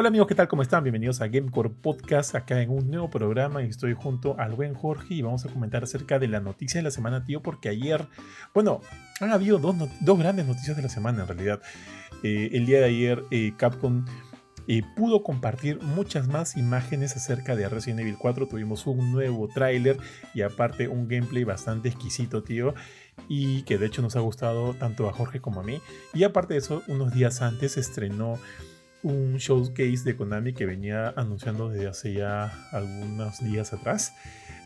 Hola amigos, ¿qué tal? ¿Cómo están? Bienvenidos a Gamecore Podcast, acá en un nuevo programa y estoy junto al buen Jorge y vamos a comentar acerca de la noticia de la semana, tío, porque ayer, bueno, han habido dos, dos grandes noticias de la semana en realidad. Eh, el día de ayer eh, Capcom eh, pudo compartir muchas más imágenes acerca de Resident Evil 4, tuvimos un nuevo tráiler y aparte un gameplay bastante exquisito, tío y que de hecho nos ha gustado tanto a Jorge como a mí. Y aparte de eso, unos días antes estrenó un showcase de Konami que venía anunciando desde hace ya algunos días atrás,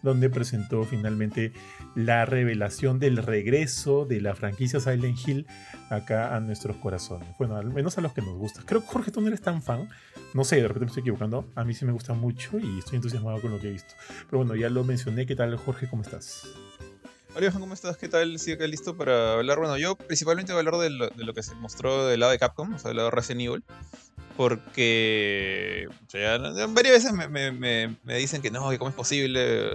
donde presentó finalmente la revelación del regreso de la franquicia Silent Hill acá a nuestros corazones. Bueno, al menos a los que nos gusta. Creo que Jorge, tú no eres tan fan. No sé, de repente me estoy equivocando. A mí sí me gusta mucho y estoy entusiasmado con lo que he visto. Pero bueno, ya lo mencioné. ¿Qué tal, Jorge? ¿Cómo estás? Hola, ¿cómo estás? ¿Qué tal? Sí, acá listo para hablar. Bueno, yo principalmente voy a hablar de lo, que se mostró del lado de Capcom, o sea, del lado de Resident Evil porque ya, varias veces me, me, me, dicen que no, que cómo es posible,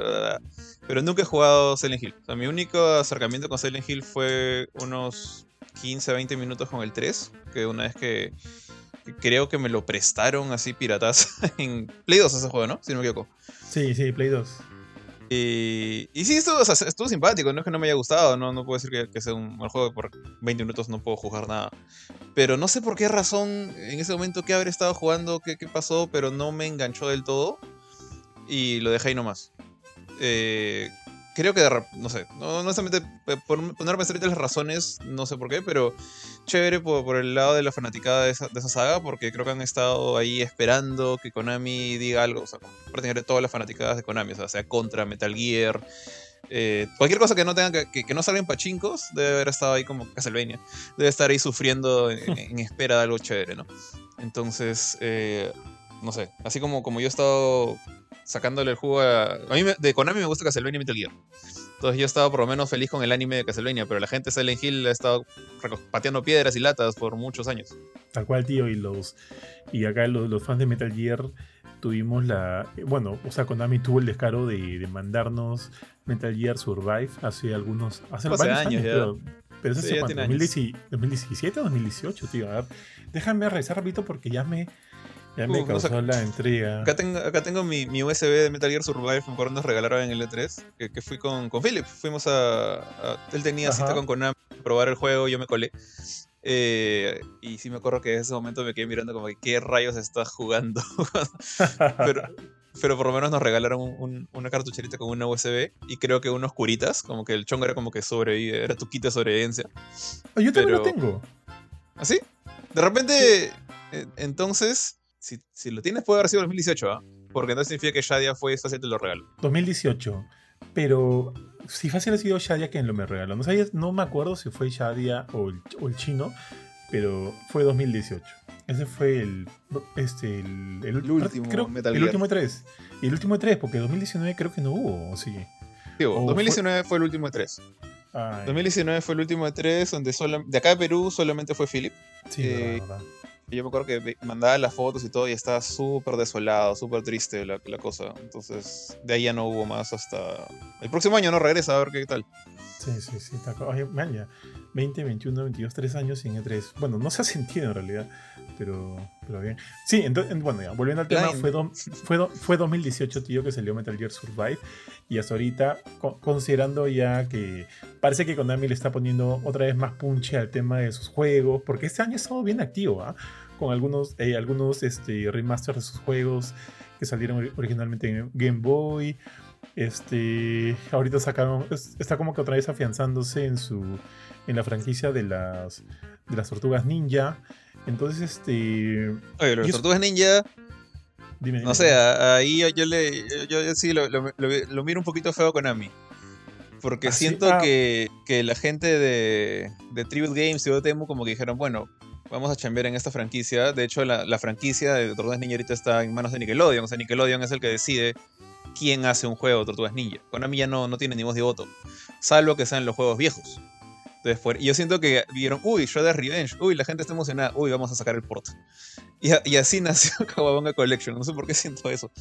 pero nunca he jugado Silent Hill. O sea, mi único acercamiento con Silent Hill fue unos 15, 20 minutos con el 3, que una vez que, creo que me lo prestaron así piratas en Play 2 ese juego, ¿no? Si no me equivoco. Sí, sí, Play 2. Y, y sí, estuvo, estuvo simpático, no es que no me haya gustado, no, no puedo decir que, sea un mal juego, por 20 minutos no puedo jugar nada. Pero no sé por qué razón en ese momento que habré estado jugando, qué, qué pasó, pero no me enganchó del todo y lo dejé ahí nomás. Eh, creo que, no sé, no, solamente eh, por ponerme a las razones, no sé por qué, pero chévere por, el lado de la fanaticada de esa, de esa, saga, porque creo que han estado ahí esperando que Konami diga algo, o sea, prácticamente todas las fanaticadas de Konami, o sea, sea contra Metal Gear, eh, cualquier cosa que no tengan que, que, no salgan pachincos debe haber estado ahí como Castlevania. Debe estar ahí sufriendo en, espera de algo chévere, ¿no? Entonces, eh, no sé, así como, como yo he estado sacándole el juego a... A mí de Konami me gusta Castlevania y Metal Gear. Entonces yo estaba por lo menos feliz con el anime de Castlevania, pero la gente de Silent Hill ha estado pateando piedras y latas por muchos años. Tal cual, tío, y los y acá los, los fans de Metal Gear tuvimos la... Bueno, o sea, Konami tuvo el descaro de, de mandarnos Metal Gear Survive hace algunos... Hace, varios años, Pero, pero es hace 2017 o 2018, tío. A ver, déjame revisar rapidito porque ya me ya me causó la entrega. Acá tengo, acá tengo mi, mi, USB de Metal Gear Survive, me acuerdo nos regalaron en el E3, que, que fui con, con Philip. Fuimos a, Él tenía cita con Konami, probar el juego, yo me colé. Eh, y sí me acuerdo que en ese momento me quedé mirando como que qué rayos estás jugando. pero, pero por lo menos nos regalaron un, una cartucherita con una USB y creo que unos curitas, como que el chongo era como que sobrevive, era tu kit de sobrevivencia. Ah, yo también lo tengo. ¿Así? ¿Ah, de repente, eh, entonces, si, si, lo tienes, puede haber sido 2018, ¿ah? Porque no significa que Shadia fue fácil te lo regaló. 2018. Pero si fácil ha sido Shadia quien lo me regaló. No, sabía, no me acuerdo si fue Shadia o el, o el chino, pero fue 2018. Ese fue el. Este, el, el, último creo, Metal El último 3. Y el último 3, porque 2019 creo que no hubo, ¿o sí? Digo, 2019 fue... fue... el último 3. Ay. 2019 fue el último de 3, donde solo, de acá de Perú solamente fue Philip. Sí, eh, verdad, verdad. Yo me acuerdo que mandaba las fotos y todo y estaba súper desolado, súper triste la, la, cosa. Entonces, de ahí ya no hubo más hasta. El próximo año no regresa a ver qué tal. Sí, sí, sí. Oye, man, ya 20, 21, 22, 3 años sin E3. Bueno, no se ha sentido en realidad, pero, pero bien. Sí, entonces, bueno, ya, volviendo al tema, fue, do, fue, do, fue 2018, tío, que salió Metal Gear Survive. Y hasta ahorita, co considerando ya que parece que Konami le está poniendo otra vez más punche al tema de sus juegos, porque este año ha estado bien activo, ¿ah? Con algunos, eh, algunos este, remasters de sus juegos que salieron originalmente en Game Boy. Este, ahorita sacaron, está como que otra vez afianzándose en su, en la franquicia de las, de las tortugas ninja. Entonces, este. Oye, las tortugas ninja. Dime, dime, no sé, ahí yo, yo le. Yo, yo sí lo, lo, lo, miro un poquito feo con Ami. Porque ¿Ah, siento sí? ah. que, que, la gente de, de Tribute Games y Dotemu como que dijeron, bueno, vamos a chambear en esta franquicia. De hecho, la, la franquicia de Tortugas Ninja ahorita está en manos de Nickelodeon. O sea, Nickelodeon es el que decide quién hace un juego de Tortugas Ninja. Konami ya no, no tiene ni voz de voto. Salvo que sean los juegos viejos. Entonces, por, y yo siento que vieron, uy, Shredder Revenge, uy, la gente está emocionada, uy, vamos a sacar el port. Y, y así nació Kawabonga Collection, no sé por qué siento eso.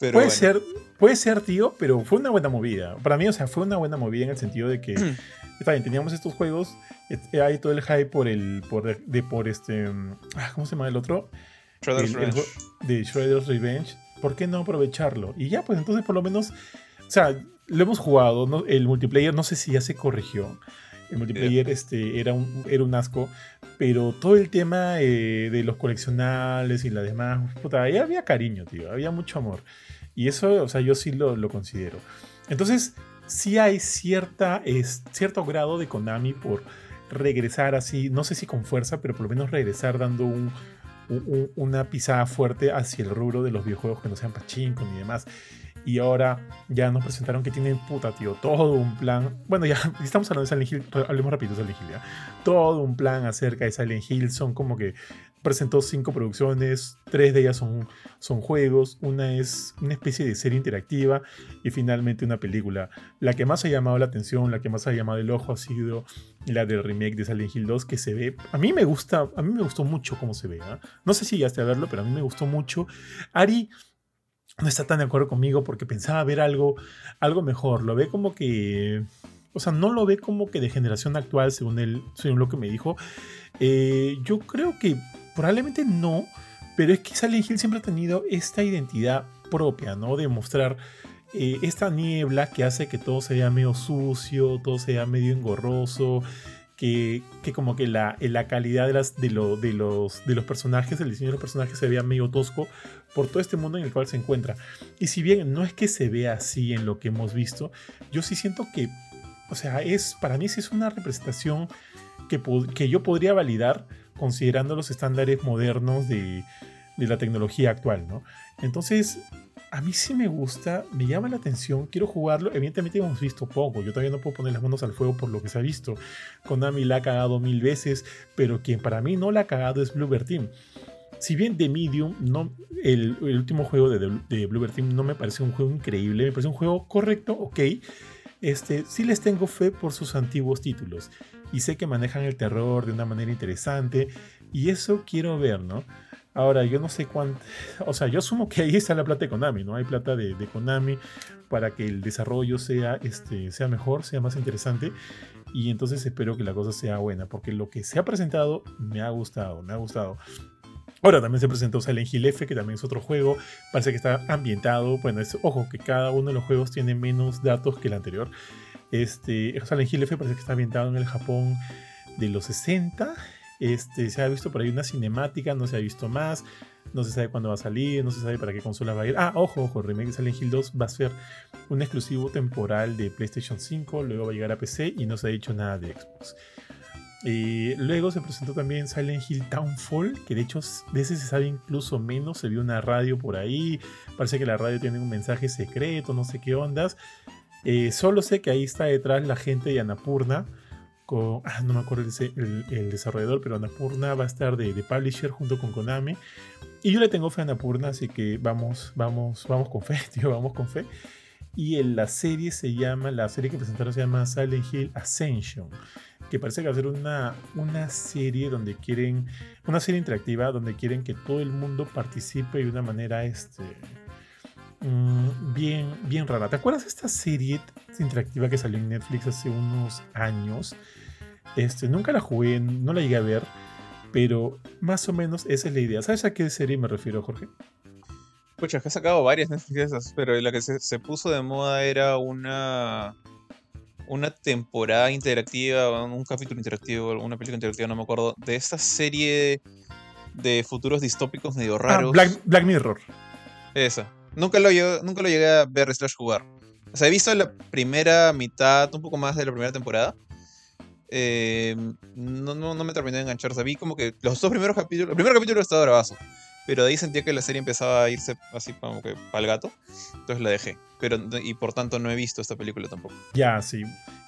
Pero puede bueno. ser, puede ser, tío, pero fue una buena movida. Para mí, o sea, fue una buena movida en el sentido de que, está bien, teníamos estos juegos, hay todo el hype por el, por, de, por este, ah, ¿cómo se llama el otro? Shredder's Revenge. de Shredder's Revenge, ¿por qué no aprovecharlo? Y ya, pues entonces por lo menos, o sea, lo hemos jugado, ¿no? el multiplayer no sé si ya se corrigió. El multiplayer este, era, un, era un asco, pero todo el tema eh, de los coleccionables y la demás, puta, ahí había cariño, tío, había mucho amor. Y eso, o sea, yo sí lo, lo considero. Entonces, sí hay cierta, es, cierto grado de Konami por regresar así, no sé si con fuerza, pero por lo menos regresar dando un, un, una pisada fuerte hacia el rubro de los videojuegos que no sean pachinko ni demás. Y ahora ya nos presentaron que tienen, puta, tío, todo un plan. Bueno, ya estamos hablando de Silent Hill, hablemos rápido de Silent Hill, ¿ya? Todo un plan acerca de Silent Hill. Son como que presentó cinco producciones, tres de ellas son, son juegos, una es una especie de serie interactiva y finalmente una película. La que más ha llamado la atención, la que más ha llamado el ojo ha sido la del remake de Silent Hill 2 que se ve, a mí me gusta, a mí me gustó mucho cómo se ve. ¿eh? No sé si llegaste a verlo, pero a mí me gustó mucho. Ari no está tan de acuerdo conmigo porque pensaba ver algo, algo mejor. Lo ve como que. O sea, no lo ve como que de generación actual, según él, según lo que me dijo. Eh, yo creo que probablemente no, pero es que Silent Hill siempre ha tenido esta identidad propia, ¿no? De mostrar eh, esta niebla que hace que todo se vea medio sucio, todo se vea medio engorroso. Que, que, como que la, la calidad de, las, de, de, los, de los personajes, el diseño de los personajes se vea medio tosco por todo este mundo en el cual se encuentra. Y si bien no es que se vea así en lo que hemos visto, yo sí siento que, o sea, es, para mí sí es una representación que, que yo podría validar considerando los estándares modernos de, de la tecnología actual, ¿no? Entonces, a mí sí me gusta, me llama la atención, quiero jugarlo. Evidentemente hemos visto poco, yo todavía no puedo poner las manos al fuego por lo que se ha visto. Konami la ha cagado mil veces, pero quien para mí no la ha cagado es Bluebird Team. Si bien The Medium, no, el, el último juego de, de Bluebird Team no me parece un juego increíble, me parece un juego correcto, ok. Este, les tengo fe por sus antiguos títulos y sé que manejan el terror de una manera interesante y eso quiero ver, ¿no? Ahora, yo no sé cuánto, o sea, yo asumo que ahí está la plata de Konami, ¿no? Hay plata de, de Konami para que el desarrollo sea, este, sea mejor, sea más interesante y entonces espero que la cosa sea buena, porque lo que se ha presentado me ha gustado, me ha gustado. Ahora también se presentó Silent Hill F, que también es otro juego. Parece que está ambientado. Bueno, es, ojo, que cada uno de los juegos tiene menos datos que el anterior. Este, Silent Hill F parece que está ambientado en el Japón de los 60. Este, se ha visto por ahí una cinemática, no se ha visto más. No se sabe cuándo va a salir, no se sabe para qué consola va a ir. Ah, ojo, ojo, el remake de Silent Hill 2 va a ser un exclusivo temporal de PlayStation 5, luego va a llegar a PC y no se ha dicho nada de Xbox. Y luego se presentó también Silent Hill Townfall, que de hecho de ese se sabe incluso menos, se vio una radio por ahí, parece que la radio tiene un mensaje secreto, no sé qué ondas. Eh, solo sé que ahí está detrás la gente de Anapurna, con, ah, no me acuerdo el, el, desarrollador, pero Anapurna va a estar de, de, publisher junto con Konami. Y yo le tengo fe a Anapurna, así que vamos, vamos, vamos con fe, tío, vamos con fe. Y en la serie se llama, la serie que presentaron se llama Silent Hill Ascension que parece que va a ser una, una serie donde quieren, una serie interactiva donde quieren que todo el mundo participe de una manera este, mmm, bien, bien rara. ¿Te acuerdas de esta serie interactiva que salió en Netflix hace unos años? Este, nunca la jugué, no la llegué a ver, pero más o menos esa es la idea. ¿Sabes a qué serie me refiero, Jorge? Pucha, que he sacado varias Netflix pero la que se, se puso de moda era una una temporada interactiva, un capítulo interactivo, una película interactiva, no me acuerdo, de esta serie de futuros distópicos medio ah, raros. Ah, Black, Mirror. Esa. Nunca lo, llegué, nunca lo llegué a ver slash jugar. O sea, he visto la primera mitad, un poco más de la primera temporada. Eh, no, no, no, me terminé de enganchar. O sea, vi como que los dos primeros capítulos. El primer capítulo estaba bravazo. Pero de ahí sentía que la serie empezaba a irse así como que para el gato. Entonces la dejé. Pero, y por tanto no he visto esta película tampoco. Ya, sí.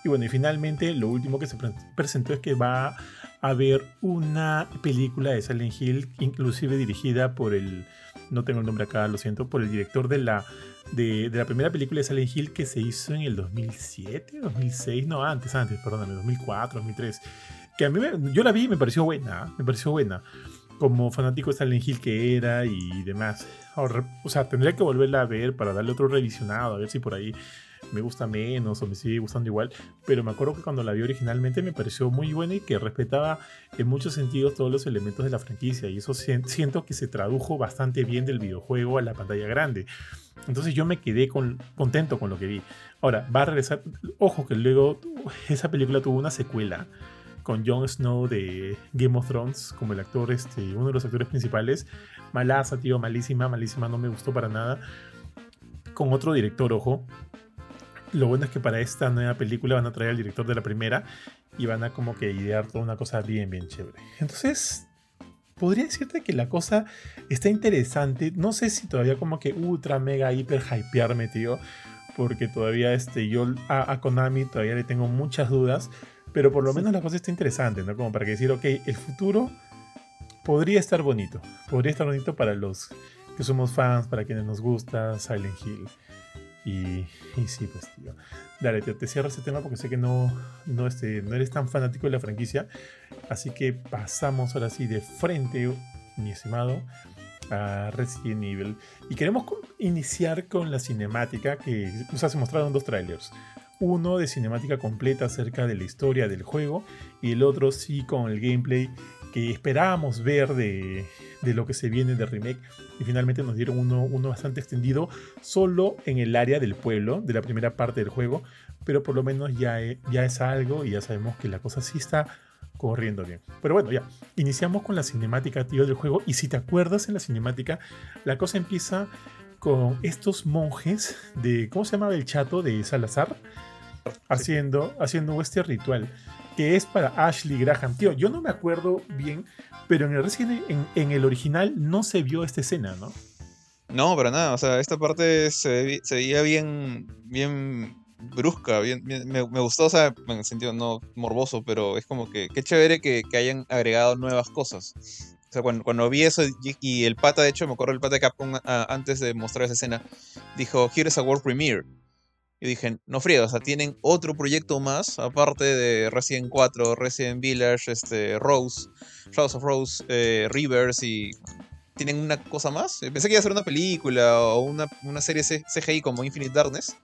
Y bueno, y finalmente lo último que se presentó es que va a haber una película de Silent Hill, inclusive dirigida por el. No tengo el nombre acá, lo siento, por el director de la, de, de la primera película de Silent Hill que se hizo en el 2007, 2006, no, antes, antes, perdóname, 2004, 2003. Que a mí me, yo la vi y me pareció buena, me pareció buena como fanático de Silent Hill que era y demás. o sea, tendría que volverla a ver para darle otro revisionado, a ver si por ahí me gusta menos o me sigue gustando igual, pero me acuerdo que cuando la vi originalmente me pareció muy buena y que respetaba en muchos sentidos todos los elementos de la franquicia y eso siento que se tradujo bastante bien del videojuego a la pantalla grande. Entonces yo me quedé con, contento con lo que vi. Ahora, va a regresar, ojo que luego esa película tuvo una secuela con Jon Snow de Game of Thrones como el actor, este, uno de los actores principales. Malaza, tío, malísima, malísima, no me gustó para nada. Con otro director, ojo. Lo bueno es que para esta nueva película van a traer al director de la primera y van a como que idear toda una cosa bien, bien chévere. Entonces, podría decirte que la cosa está interesante. No sé si todavía como que ultra, mega, hiper hypearme, tío. Porque todavía este, yo a, a Konami todavía le tengo muchas dudas. Pero por lo menos la cosa está interesante, ¿no? Como para que decir, ok, el futuro podría estar bonito. Podría estar bonito para los que somos fans, para quienes nos gusta Silent Hill. Y, y sí, pues, tío. Dale, te, te, cierro este tema porque sé que no, no, este, no eres tan fanático de la franquicia. Así que pasamos ahora sí de frente, mi estimado, a Resident Evil. Y queremos iniciar con la cinemática que nos has mostrado en dos trailers uno de cinemática completa acerca de la historia del juego y el otro sí con el gameplay que esperábamos ver de, lo que se viene de remake y finalmente nos dieron uno, uno bastante extendido solo en el área del pueblo de la primera parte del juego pero por lo menos ya, ya es algo y ya sabemos que la cosa sí está corriendo bien. Pero bueno, ya, iniciamos con la cinemática, tío, del juego. Y si te acuerdas en la cinemática, la cosa empieza con estos monjes de, ¿cómo se llamaba el chato de Salazar? Haciendo, haciendo este ritual que es para Ashley Graham. Tío, yo no me acuerdo bien, pero en el, en, el original no se vio esta escena, ¿no? No, para nada. O sea, esta parte se, veía bien, bien brusca, bien, me, gustó, o sea, en el sentido no morboso, pero es como que qué chévere que, hayan agregado nuevas cosas. O sea, cuando, cuando vi eso y, el pata, de hecho, me acuerdo el pata de Capcom antes de mostrar esa escena, dijo, here's a world premiere. Y dije, no frío, o sea, tienen otro proyecto más, aparte de Resident 4, Resident Village, este, Rose, Shadows of Rose, eh, Rivers y... ¿Tienen una cosa más? Pensé que iba a ser una película o una, una serie CGI como Infinite Darkness.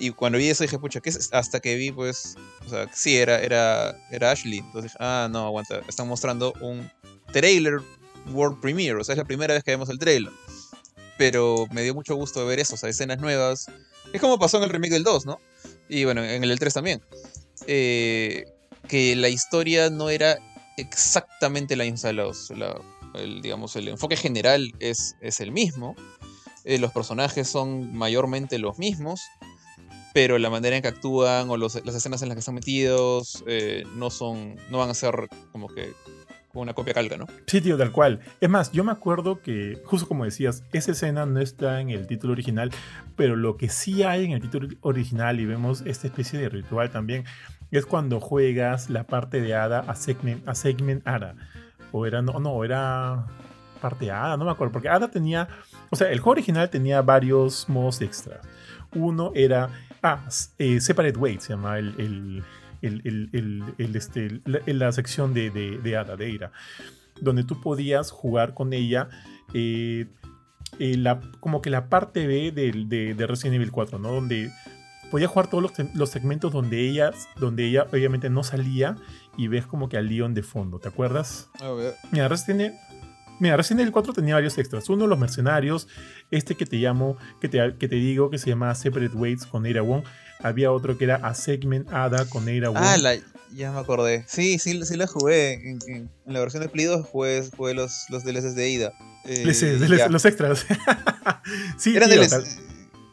Y cuando vi eso dije, pucha, ¿qué es? Hasta que vi, pues, o sea, sí, era, era, era Ashley. Entonces dije, ah, no, aguanta, están mostrando un trailer World Premiere, o sea, es la primera vez que vemos el trailer. Pero me dio mucho gusto ver eso, o sea, escenas nuevas, es como pasó en el remake del 2, ¿no? Y bueno, en el 3 también. Eh, que la historia no era exactamente la misma. el, digamos, el enfoque general es, es el mismo. Eh, los personajes son mayormente los mismos. Pero la manera en que actúan o las escenas en las que están metidos eh, no son. no van a ser como que una copia calca, ¿no? Sí, tío, tal cual. Es más, yo me acuerdo que, justo como decías, esa escena no está en el título original, pero lo que sí hay en el título original, y vemos esta especie de ritual también, es cuando juegas la parte de Ada a Segment, a segment Ada. O era, no, no, era parte Ada, no me acuerdo, porque Ada tenía, o sea, el juego original tenía varios modos extras. Uno era, ah, eh, Separate Weight, se llama el, este, la, sección de, de, Ada, de Eira, donde tú podías jugar con ella. Eh, eh, la, como que la parte B de, de, Resident Evil 4, ¿no? Donde podías jugar todos los, segmentos donde ella, donde ella obviamente no salía y ves como que al Leon de fondo, ¿te acuerdas? Mira, Resident, Mira, Resident Evil 4 tenía varios extras. Uno, los mercenarios. Este que te llamo, que te, que te digo, que se llama Separate Weights con Eira Wong. Había otro que era A Segment Ada con Eira Wong. Ah, ya me acordé. Sí, sí, sí la jugué. En, la versión de Play 2 jugué, jugué los, los DLCs de Ida. Eh, los extras. sí, eran DLCs.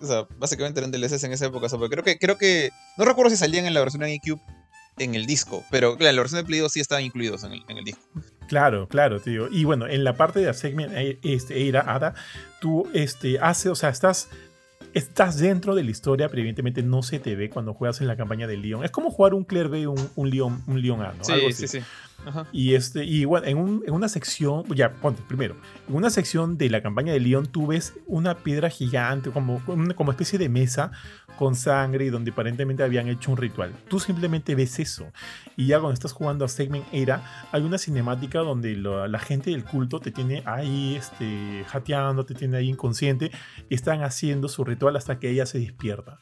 O sea, básicamente eran DLCs en esa época. creo que, creo que. No recuerdo si salían en la versión de GameCube en el disco. Pero claro, la versión de Play 2 sí estaban incluidos en el, en el disco. Claro, claro, tío. Y bueno, en la parte de segment eh, este, Eira Ada, tú este, haces, o sea, estás, estás dentro de la historia, pero evidentemente no se te ve cuando juegas en la campaña de Leon. Es como jugar un Claire B un, un Leon, un Leon A, ¿no? Sí, sí, sí. Y, este, y bueno, en, una sección, ya, ponte, primero, en una sección de la campaña de Leon tú ves una piedra gigante, como, como especie de mesa con sangre y donde aparentemente habían hecho un ritual. Tú simplemente ves eso. Y ya cuando estás jugando a Segment Era, hay una cinemática donde la gente del culto te tiene ahí este, jateando, te tiene ahí inconsciente, y están haciendo su ritual hasta que ella se despierta.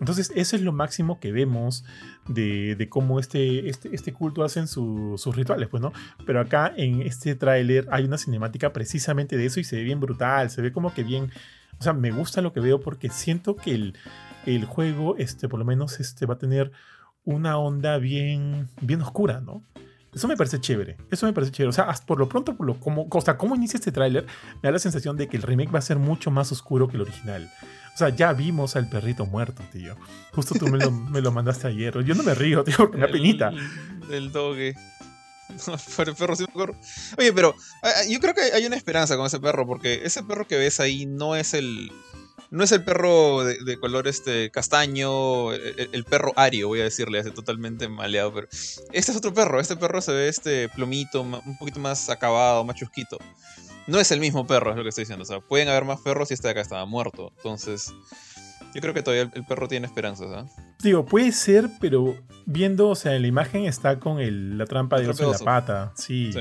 Entonces, eso es lo máximo que vemos de, cómo este, este, este, culto hacen sus rituales, pues, ¿no? Pero acá en este tráiler hay una cinemática precisamente de eso y se ve bien brutal, se ve como que bien... O sea, me gusta lo que veo porque siento que el, juego, este, por lo menos, este, va a tener una onda bien, bien oscura, ¿no? Eso me parece chévere. Eso me parece chévere. O sea, por lo pronto, por lo, como, o sea, cómo inicia este tráiler, me da la sensación de que el remake va a ser mucho más oscuro que el original. O sea, ya vimos al perrito muerto, tío. Justo tú me lo, me lo mandaste ayer. Yo no me río, tío, porque me penita. Del doge. el perro sí me Oye, pero yo creo que hay una esperanza con ese perro, porque ese perro que ves ahí no es el no es el perro de, color este castaño, el, perro ario, voy a decirle, hace totalmente maleado, pero este es otro perro, este perro se ve este plumito, un poquito más acabado, más chusquito. No es el mismo perro, es lo que estoy diciendo, o sea, pueden haber más perros y este de acá estaba muerto, entonces yo creo que todavía el, perro tiene esperanzas, ¿ah? Digo, puede ser, pero viendo, o sea, en la imagen está con la trampa de oso en la pata, sí. sí.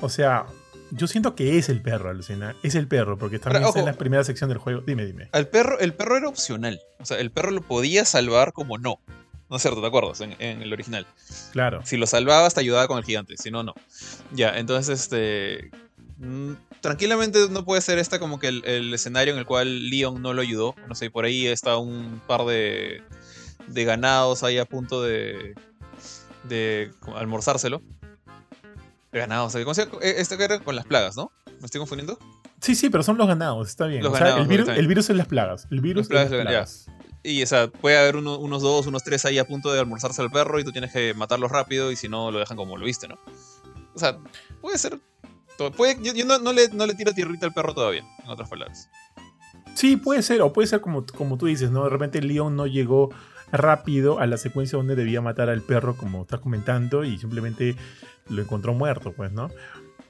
O sea, yo siento que es el perro, Alucina. Es el perro, porque también está en la primera sección del juego. Dime, dime. El perro, el perro era opcional. O sea, el perro lo podía salvar como no. ¿No es cierto? ¿Te acuerdas? En, el original. Claro. Si lo salvabas, te ayudaba con el gigante. Si no, no. Ya, entonces, este. Mm, tranquilamente no puede ser esta como que el, escenario en el cual Leon no lo ayudó. No sé, por ahí está un par de, de ganados ahí a punto de, de almorzárselo ganados. ¿cómo se llama? Que era con las plagas, ¿no? ¿Me estoy confundiendo? Sí, sí, pero son los ganados, está bien. el, virus, el, virus, es las plagas. El virus es las plagas. Y, o sea, puede haber unos dos, unos tres ahí a punto de almorzarse al perro y tú tienes que matarlos rápido y si no, lo dejan como lo viste, ¿no? O sea, puede ser. Puede, yo, no, le, no le tiro tierrita al perro todavía, en otras palabras. Sí, puede ser, o puede ser como, como tú dices, ¿no? De repente Leon no llegó rápido a la secuencia donde debía matar al perro, como estás comentando, y simplemente lo encontró muerto, pues, ¿no?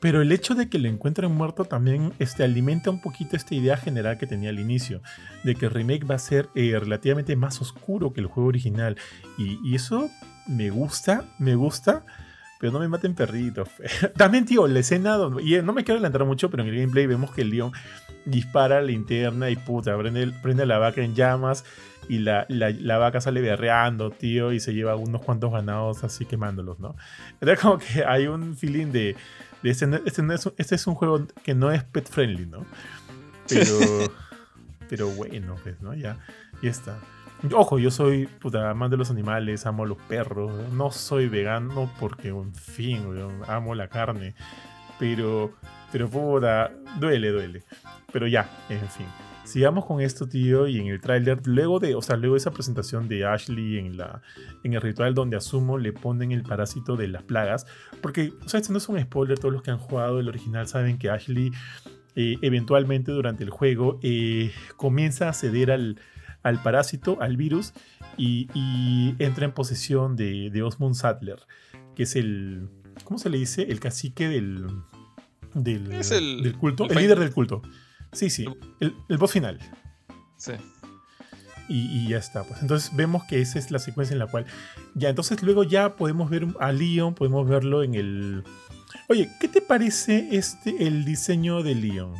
Pero el hecho de que lo encuentren muerto también este, alimenta un poquito esta idea general que tenía al inicio, de que el remake va a ser eh, relativamente más oscuro que el juego original. Y, eso me gusta, me gusta, pero no me maten perritos. también, tío, la escena donde... Y no me quiero adelantar mucho, pero en el gameplay vemos que el león dispara la linterna y puta, prende, prende la vaca en llamas y la, la, vaca sale berreando, tío, y se lleva unos cuantos ganados así quemándolos, ¿no? Era como que hay un feeling de, este, este, es, este es un juego que no es pet friendly, ¿no? Pero, pero bueno, pues, ¿no? Ya, ya está. Ojo, yo soy puta, amante de los animales, amo los perros, no soy vegano porque, en fin, amo la carne, pero, pero puta, duele, duele. Pero ya, en fin. Sigamos con esto, tío, y en el tráiler, luego de, o sea, luego de esa presentación de Ashley en, la, en el ritual donde asumo le ponen el parásito de las plagas, porque, o sea, esto no es un spoiler, todos los que han jugado el original saben que Ashley eh, eventualmente durante el juego eh, comienza a ceder al, al, parásito, al virus, y, entra en posesión de, de Osmond Sattler, que es el, ¿cómo se le dice? El cacique del, del, del culto, el líder del culto. Sí, sí. El, el boss final. Sí. Y, ya está. Pues entonces vemos que esa es la secuencia en la cual. Ya, entonces luego ya podemos ver a Leon, podemos verlo en el. Oye, ¿qué te parece este el diseño de Leon?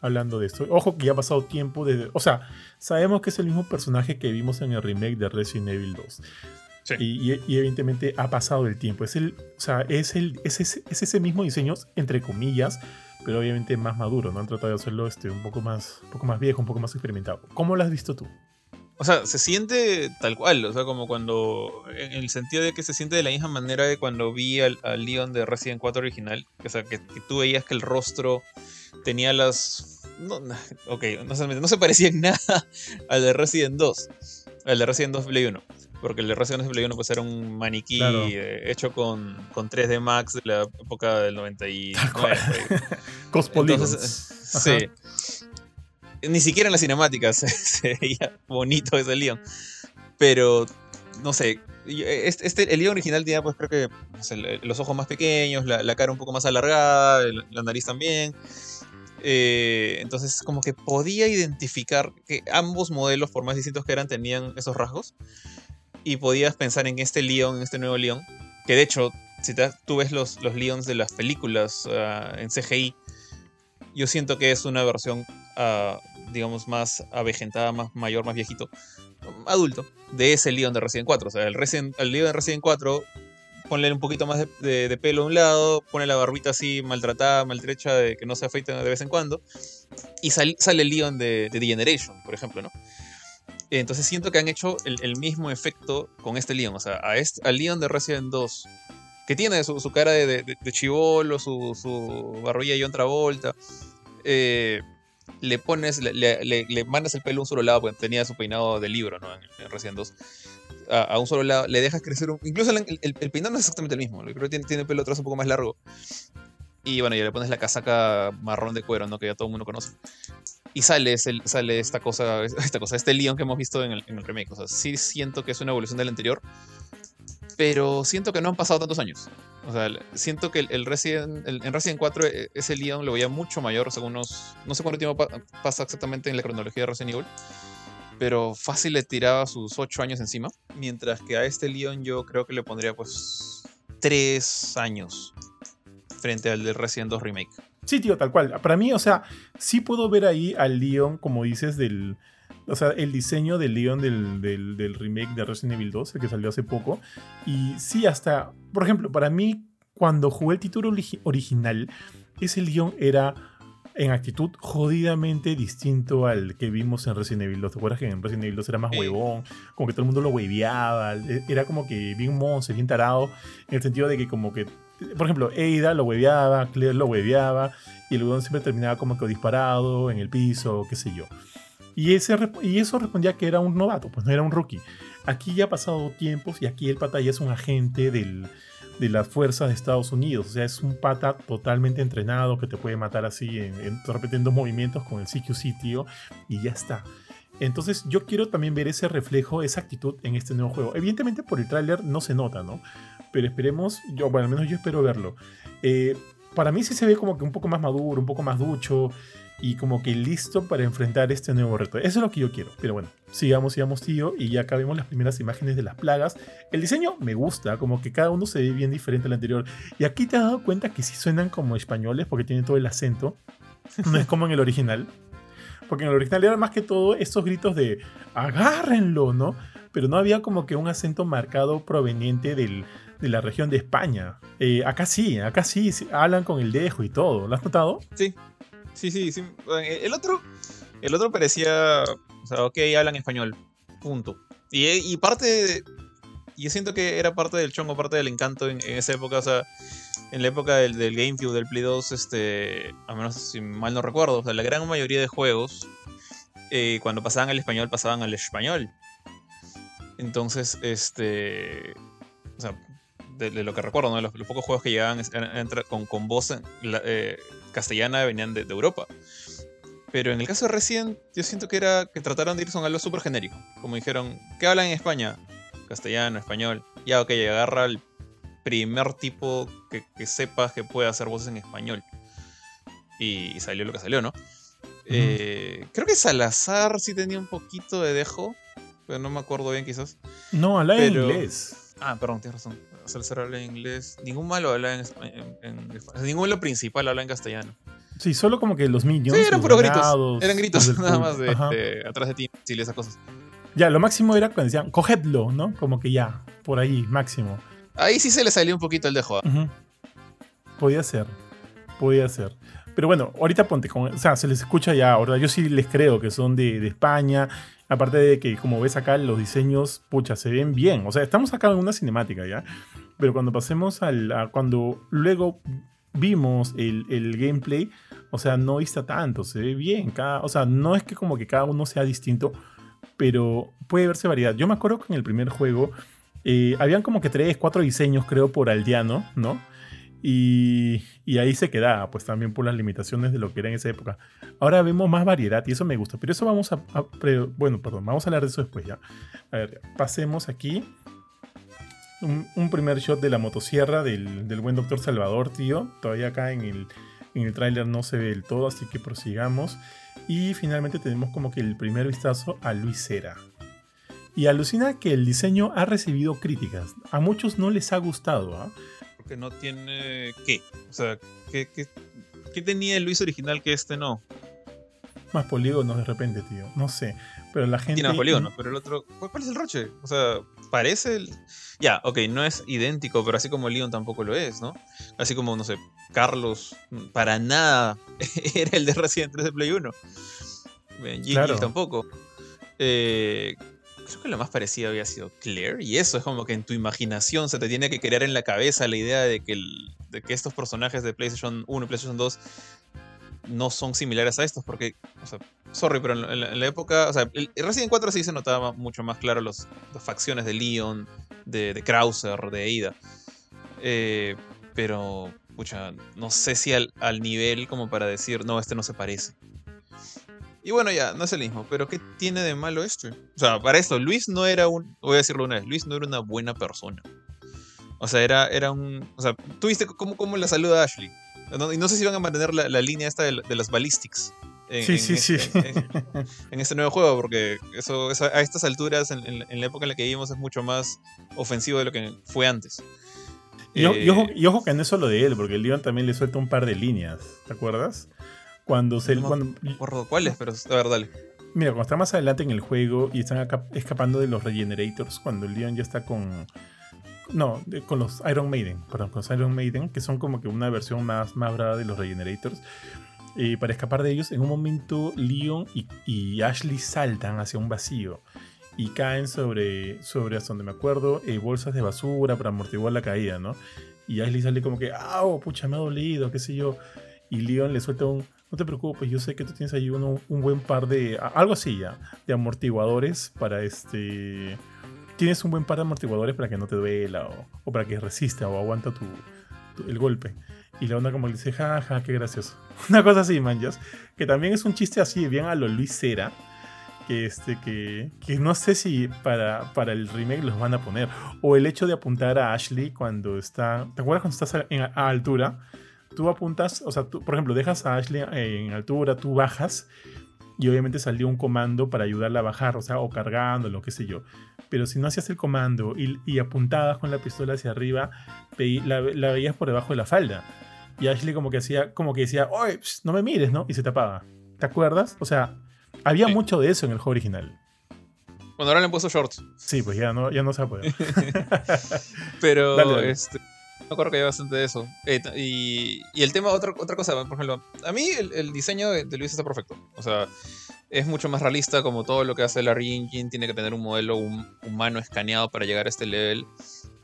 Hablando de esto. Ojo que ya ha pasado tiempo desde. O sea, sabemos que es el mismo personaje que vimos en el remake de Resident Evil 2. Sí. Y, evidentemente ha pasado el tiempo. Es el. O sea, es el. es ese mismo diseño, entre comillas pero obviamente más maduro, ¿no? Han tratado de hacerlo este, un, poco más, un poco más viejo, un poco más experimentado. ¿Cómo lo has visto tú? O sea, se siente tal cual, o sea, como cuando. En el sentido de que se siente de la misma manera de cuando vi al, Leon de Resident 4 original. O sea, que, tú veías que el rostro tenía las. No, ok, no se, no se parecía en nada al de Resident 2. Al de Resident 2 Play 1. Porque el de Resident Evil 1 pues era un maniquí eh, hecho con, con, 3D Max de la época del 99. Entonces, sí. Ni siquiera en las cinemáticas se, veía bonito ese Leon. Pero, no sé, este, este, el Leon original tenía pues creo que los ojos más pequeños, la, cara un poco más alargada, la nariz también. Eh, entonces, como que podía identificar que ambos modelos, por más distintos que eran, tenían esos rasgos y podías pensar en este Leon, en este nuevo Leon, que de hecho, si tú ves los, los Leons de las películas ah, en CGI, yo siento que es una versión, uh, digamos, más avejentada, más mayor, más viejito. adulto de ese Leon de Resident 4. O sea, el, Resident, el Leon de Resident 4, ponle un poquito más de, pelo a un lado, pone la barbita así maltratada, maltrecha, de que no se afeita de vez en cuando, y sale el Leon de, de The Generation, por ejemplo, ¿no? Entonces siento que han hecho el, mismo efecto con este Leon. O sea, a este, al Leon de Resident 2, que tiene su, cara de, de, chivolo, su, su barbilla y otra vuelta, eh, le pones, le, mandas el pelo a un solo lado, porque tenía su peinado de libro, ¿no? En, Resident 2. A, un solo lado, le dejas crecer un. Incluso el, el, peinado no es exactamente el mismo. Creo que tiene, tiene el pelo atrás un poco más largo. Y bueno, ya le pones la casaca marrón de cuero, ¿no? Que ya todo el mundo conoce. Y sale, sale esta cosa, esta cosa, este Leon que hemos visto en el, en el remake. O sea, sí siento que es una evolución del anterior. Pero siento que no han pasado tantos años. O sea, siento que el, Resident, en Resident 4 e, ese Leon lo veía mucho mayor, según unos... No sé cuánto tiempo pasa exactamente en la cronología de Resident Evil, pero fácil le tiraba sus 8 años encima. Mientras que a este Leon yo creo que le pondría pues 3 años frente al de Resident 2 Remake. Sí, tío, tal cual. Para mí, o sea, sí puedo ver ahí al Leon, como dices, del... O sea, el diseño del Leon del, del, remake de Resident Evil 2, el que salió hace poco. Y sí, hasta, por ejemplo, para mí, cuando jugué el título original, ese Leon era en actitud jodidamente distinto al que vimos en Resident Evil 2. ¿Te acuerdas que en Resident Evil 2 era más huevón? Como que todo el mundo lo hueveaba. E, era como que bien monce, bien tarado. En el sentido de que como que... Por ejemplo, Eida lo hueveaba, Claire lo hueveaba. Y el huevón siempre terminaba como que disparado en el piso, qué sé yo. Y, y eso respondía que era un novato, pues no era un rookie. Aquí ya ha pasado tiempos y aquí el pata ya es un agente del, de las fuerzas de Estados Unidos. O sea, es un pata totalmente entrenado que te puede matar así en, movimientos con el CQC, tío, y ya está. Entonces yo quiero también ver ese reflejo, esa actitud en este nuevo juego. Evidentemente por el tráiler no se nota, ¿no? Pero esperemos, yo, bueno, al menos yo espero verlo. Eh, para mí sí se ve como que un poco más maduro, un poco más ducho y como que listo para enfrentar este nuevo reto. Eso es lo que yo quiero. Pero bueno, sigamos, sigamos, tío. Y ya acá vemos las primeras imágenes de las plagas. El diseño me gusta, como que cada uno se ve bien diferente al anterior. Y aquí te has dado cuenta que sí suenan como españoles porque tienen todo el acento. No es como en el original. Porque en el original era más que todo estos gritos de agárrenlo, ¿no? Pero no había como que un acento marcado proveniente del, de la región de España. Eh, acá sí, acá sí, hablan con el dejo y todo. ¿Lo has notado? Sí, Sí, sí, sí. El otro, el otro parecía, o sea, ok, hablan español, punto. Y, parte, yo siento que era parte del chongo, parte del encanto en, esa época, o sea, en la época del, del, GameCube, del Play 2, este, a menos si mal no recuerdo, o sea, la gran mayoría de juegos, eh, cuando pasaban al español, pasaban al español. Entonces, este, o sea, de, lo que recuerdo, ¿no? los, pocos juegos que llegaban con, con voz eh, castellana venían de, Europa. Pero en el caso de Resident, yo siento que era que trataron de ir con algo súper genérico. Como dijeron, ¿qué hablan en España? Castellano, español. Ya, ok, agarra el primer tipo que, que sepas que puede hacer voces en español. Y, salió lo que salió, ¿no? Eh, creo que Salazar sí tenía un poquito de dejo, pero no me acuerdo bien quizás. No, habla en inglés. Ah, perdón, tienes razón. Salazar habla en inglés. Ningún malo habla en, en, Ningún malo principal habla en castellano. Sí, solo como que los minions. Sí, eran puros gritos. Eran gritos nada más de, atrás de ti, y esas cosas. Ya, lo máximo era cuando decían, cogedlo, ¿no? Como que ya, por ahí, máximo. Ahí sí se le salió un poquito el dejo. Podía ser, podía ser. Pero bueno, ahorita ponte, o sea, se les escucha ya, ahora yo sí les creo que son de, de España Aparte de que, como ves acá, los diseños, pucha, se ven bien. O sea, estamos acá en una cinemática, ¿ya? Pero cuando pasemos al, a cuando luego vimos el, gameplay, o sea, no está tanto, se ve bien. Cada, o sea, no es que como que cada uno sea distinto, pero puede verse variedad. Yo me acuerdo que en el primer juego eh, habían como que tres, cuatro diseños, creo, por aldeano, ¿no? Y, ahí se queda, pues también por las limitaciones de lo que era en esa época. Ahora vemos más variedad y eso me gusta, pero eso vamos a, bueno, perdón, vamos a hablar de eso después ya. A ver, pasemos aquí. Un, primer shot de la motosierra del, del, buen doctor Salvador, tío. Todavía acá en el, en el tráiler no se ve del todo, así que prosigamos. Y finalmente tenemos como que el primer vistazo a Luis Cera. Y alucina que el diseño ha recibido críticas. A muchos no les ha gustado, ¿ah? que no tiene qué. O sea, ¿qué, tenía el Luis original que este no? más polígonos de repente, tío. No sé. Pero la gente. Tiene más polígonos, pero el otro. ¿Cuál es el roche? O sea, parece el. Ya, ok, no es idéntico, pero así como Leon tampoco lo es, ¿no? Así como, no sé, Carlos, para nada era el de Resident 3 de Play 1. Gigi claro. tampoco. Eh, creo que lo más parecido había sido Claire. Y eso es como que en tu imaginación se te tiene que crear en la cabeza la idea de que, de que estos personajes de PlayStation 1 y PlayStation 2 no son similares a estos. Porque, o sea, sorry, pero en la, época. O sea, el, Resident 4 sí se notaba mucho más claro los, las facciones de Leon, de, de Krauser, de Ada. Eh, pero, pucha, no sé si al, nivel como para decir, no, este no se parece. Y bueno, ya, no es el mismo, pero ¿qué tiene de malo esto? O sea, para esto, Luis no era un. Voy a decirlo una vez, Luis no era una buena persona. O sea, era, era un. O sea, ¿tú viste cómo, cómo la saluda Ashley? Y no sé si van a mantener la, línea esta de, las ballistics. En, sí, sí, este, sí. En, este nuevo juego, porque eso, a estas alturas, en, la época en la que vivimos, es mucho más ofensivo de lo que fue antes. Y, ojo, eh, y ojo, que no es solo de él, porque el Leon también le suelta un par de líneas, ¿te acuerdas? Cuando se. No cuando, cuáles, pero a ver, dale. Mira, cuando está más adelante en el juego y están escapando de los Regenerators, cuando el Leon ya está con. No, con los Iron Maiden, perdón, con los Iron Maiden, que son como que una versión más, más brava de los Regenerators. Eh, para escapar de ellos, en un momento Leon y, Ashley saltan hacia un vacío y caen sobre, sobre hasta donde me acuerdo, eh, bolsas de basura para amortiguar la caída, ¿no? Y Ashley sale como que, ¡ah, pucha, me ha dolido, qué sé yo! Y Leon le suelta un, no te preocupes, yo sé que tú tienes ahí un buen par de, algo así ya, de amortiguadores para este... Tienes un buen par de amortiguadores para que no te duela o, para que resista o aguanta tu, el golpe. Y la onda como le dice, jaja, qué gracioso. Una cosa así, manjas. Que también es un chiste así, bien a lo Luis Cera. Que, este, que, que no sé si para, para el remake los van a poner. O el hecho de apuntar a Ashley cuando está. ¿Te acuerdas cuando estás a altura? tú apuntas, o sea, tú, por ejemplo, dejas a Ashley en altura, tú bajas y obviamente salió un comando para ayudarla a bajar, o sea, o cargando, lo que sé yo. Pero si no hacías el comando y, apuntabas con la pistola hacia arriba, la, veías por debajo de la falda. Y Ashley como que hacía, como que decía, oye, no me mires, ¿no? Y se tapaba. ¿Te acuerdas? O sea, había mucho de eso en el juego original. Bueno, ahora le han puesto shorts. Sí, pues ya no, ya no se va Pero, este me acuerdo que hay bastante de eso. Eh, y, el tema, otra, otra cosa, por ejemplo, a mí el, diseño de, Luis está perfecto. O sea, es mucho más realista, como todo lo que hace la Engine tiene que tener un modelo humano escaneado para llegar a este level.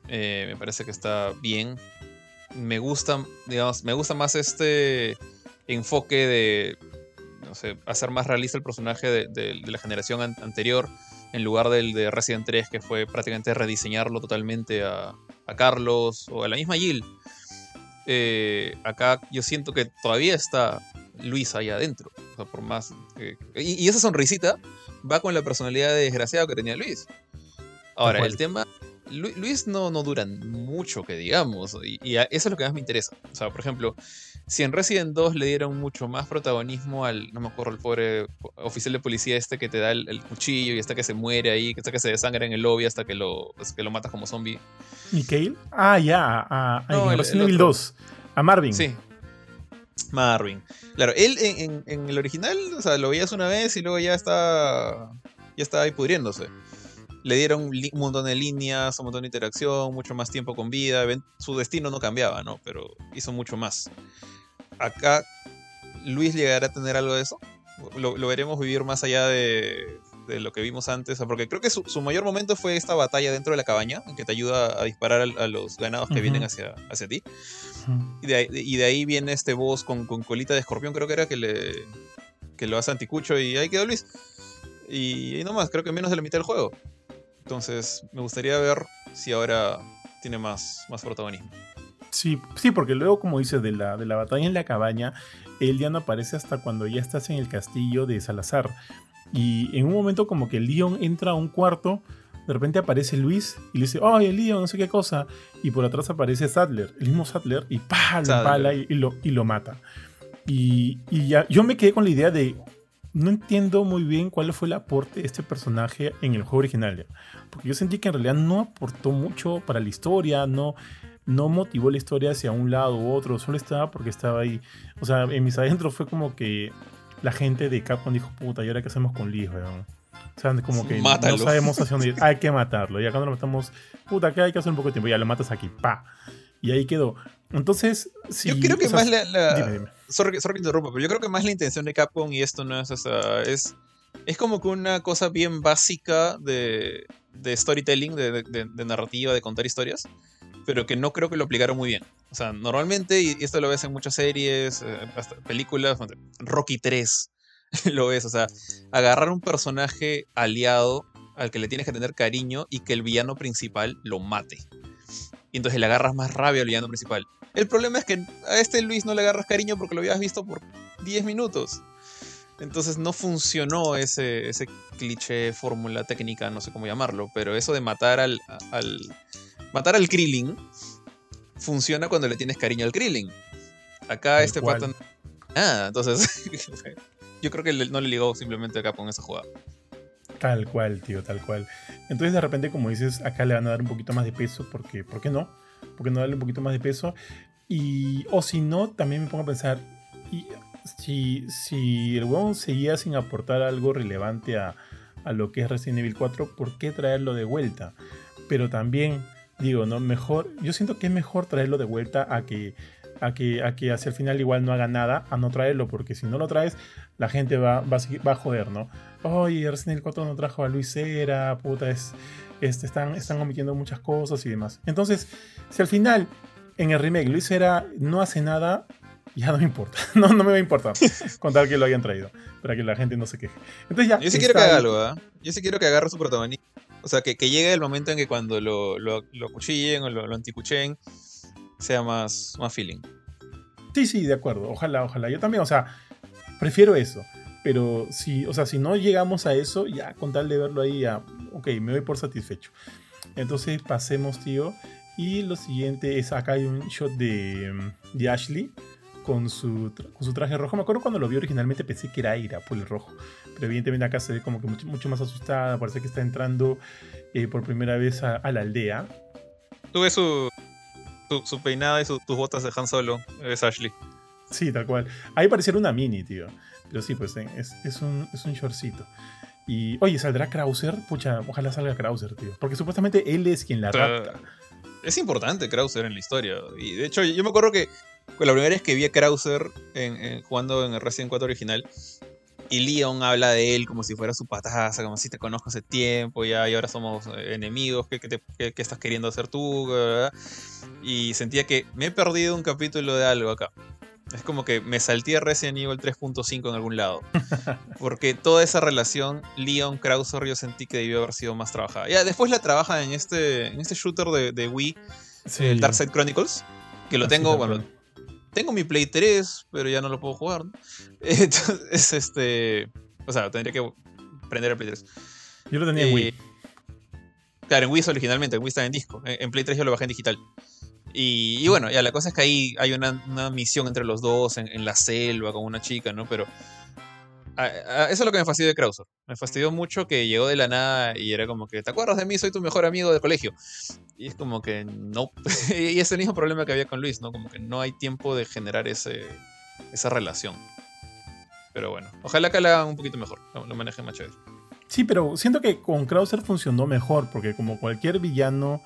Eh, me parece que está bien. Me gusta, digamos, me gusta más este enfoque de, no sé, hacer más realista el personaje de, la generación anterior en lugar del de Resident 3, que fue prácticamente rediseñarlo totalmente a, a Carlos o a la misma Jill. Eh, acá yo siento que todavía está Luis ahí adentro. O sea, por más. y, esa sonrisita va con la personalidad de desgraciado que tenía Luis. Ahora, el tema. Luis no, no dura mucho, que digamos. Y, y, eso es lo que más me interesa. O sea, por ejemplo, si en Resident 2 le dieron mucho más protagonismo al, no me acuerdo, el pobre oficial de policía este que te da el, cuchillo y hasta que se muere ahí, hasta que se desangra en el lobby hasta que lo, que lo matas como zombie. ¿Mikhail? Ah, ya, a, Resident Evil 2. A Marvin. Sí. Marvin. Claro, él en, el original, o sea, lo veías una vez y luego ya está. Ya estaba ahí pudriéndose. Le dieron un montón de líneas, un montón de interacción, mucho más tiempo con vida. Su destino no cambiaba, ¿no? Pero hizo mucho más acá Luis llegará a tener algo de eso. Lo, veremos vivir más allá de, lo que vimos antes. Porque creo que su, mayor momento fue esta batalla dentro de la cabaña, que te ayuda a disparar a, los ganados que vienen hacia, hacia ti. y, de ahí, viene este boss con, colita de escorpión, creo que era que, le, que lo hace anticucho y ahí quedó Luis. Y, y no más, creo que menos de la mitad del juego. Entonces, me gustaría ver si ahora tiene más, más protagonismo. Sí, sí, porque luego, como dices, de la, de la batalla en la cabaña, él ya no aparece hasta cuando ya estás en el castillo de Salazar. Y en un momento como que Leon entra a un cuarto, de repente aparece Luis y le dice, ¡ay, Leon, no sé qué cosa! Y por atrás aparece Sadler, el mismo Sadler, y ¡pah! lo pala y, lo, y lo mata. Y, y, ya, yo me quedé con la idea de, no entiendo muy bien cuál fue el aporte de este personaje en el juego original. Porque yo sentí que en realidad no aportó mucho para la historia, no no motivó la historia hacia un lado u otro, solo estaba porque estaba ahí. O sea, en mis adentros fue como que la gente de Capcom dijo, puta, ¿y ahora qué hacemos con Lee, weón? O sea, como que Mátalo. no sabemos hacia dónde ir. Hay que matarlo. Y acá no lo matamos, puta, que hay que hacer un poco de tiempo. Ya lo matas aquí, pa. Y ahí quedó. Entonces, si. Yo creo que o sea, más la. la- Dime, dime. Sorry, que pero yo creo que más la intención de Capcom, y esto no es, o sea, es, es como que una cosa bien básica de, de storytelling, de, de- de narrativa, de contar historias, pero que no creo que lo aplicaron muy bien. O sea, normalmente, y esto lo ves en muchas series, eh, hasta películas, Rocky 3, lo ves, o sea, agarrar un personaje aliado al que le tienes que tener cariño y que el villano principal lo mate. Y entonces le agarras más rabia al villano principal. El problema es que a este Luis no le agarras cariño porque lo habías visto por 10 minutos. Entonces no funcionó ese, ese cliché, fórmula técnica, no sé cómo llamarlo, pero eso de matar al, al matar al Krillin funciona cuando le tienes cariño al Krillin. Acá este cual. pata nada, entonces yo creo que no le ligó simplemente acá con esa jugada. Tal cual, tío, tal cual. Entonces, de repente, como dices, acá le van a dar un poquito más de peso, porque, ¿por qué no? ¿Por qué no darle un poquito más de peso? Y, o si no, también me pongo a pensar, si, si el huevón seguía sin aportar algo relevante a, a lo que es Resident Evil 4, ¿por qué traerlo de vuelta? Pero también, digo, ¿no? Mejor, yo siento que es mejor traerlo de vuelta a que, a que, a que hacia el final igual no haga nada, a no traerlo, porque si no lo traes, la gente va, va, a, seguir- va a joder, ¿no? Oye, Resident Evil 4 no trajo a Luis Cera, puta, es, este, están, están omitiendo muchas cosas y demás. Entonces, si al final en el remake Luis Cera no hace nada, ya no me importa. No, no me va a importar con tal que lo hayan traído, para que la gente no se queje. Entonces ya. Yo sí quiero que haga algo, ¿ah? Yo sí quiero que agarre su protagonismo. O sea, que, que llegue el momento en que cuando lo, lo, lo cuchillen o lo, lo anticucheen sea más, más feeling. Sí, sí, de acuerdo. Ojalá, ojalá. Yo también, o sea, prefiero eso. Pero si, o sea, si no llegamos a eso, ya con tal de verlo ahí, ya, ok, me doy por satisfecho. Entonces pasemos, tío. Y lo siguiente es, acá hay un shot de, mm, de Ashley con su, con su traje rojo. Me acuerdo cuando lo vi originalmente pensé que era Aira por el rojo. Pero evidentemente acá se ve como que mucho, mucho más asustada. Parece que está entrando eh, por primera vez a, a la aldea. Tuve su, su, su peinada y su- tus botas de Han Solo, es Ashley. Sí, tal cual. Ahí pareciera una mini, tío. Pero sí, pues eh, es, es un, es un shortcito. Y, oye, ¿saldrá Krauser? Pucha, ojalá salga Krauser, tío. Porque supuestamente él es quien la rapta. Es importante Krauser en la historia. Y de hecho, yo me acuerdo que la primera vez que vi a Krauser en- en- jugando en el Resident 4 original, y Leon habla de él como si fuera su pataza, como si te conozco hace tiempo, ya, y ahora somos eh, enemigos, ¿qué, qué te- qué- qué estás queriendo hacer tú? ¿verdad? Y sentía que me he perdido un capítulo de algo acá. Es como que me salté a Resident Evil 3.5 en algún lado. Porque toda esa relación, Leon, Krauser, yo sentí que debió haber sido más trabajada. Ya, después la trabaja en este, en este shooter de, de Wii, Sí. el Darkseid Chronicles, que lo Así tengo, bueno, tengo mi Play 3, pero ya no lo puedo jugar. ¿no? Entonces, este, o sea, tendría que prender el Play 3. Yo lo tenía en Eh, Wii. Claro, en Wii originalmente, en Wii está en disco. En, en Play 3 yo lo bajé en digital. Y, y bueno, ya la cosa es que ahí hay una, una misión entre los dos en, en la selva con una chica, ¿no? Pero a- a- eso es lo que me fastidió de Krauser. Me fastidió mucho que llegó de la nada y era como que, ¿te acuerdas de mí? Soy tu mejor amigo de colegio. Y es como que no. y es el mismo problema que había con Luis, ¿no? Como que no hay tiempo de generar ese, esa relación. Pero bueno, ojalá que la hagan un poquito mejor, lo, lo manejen más chévere. Sí, pero siento que con Krauser funcionó mejor, porque como cualquier villano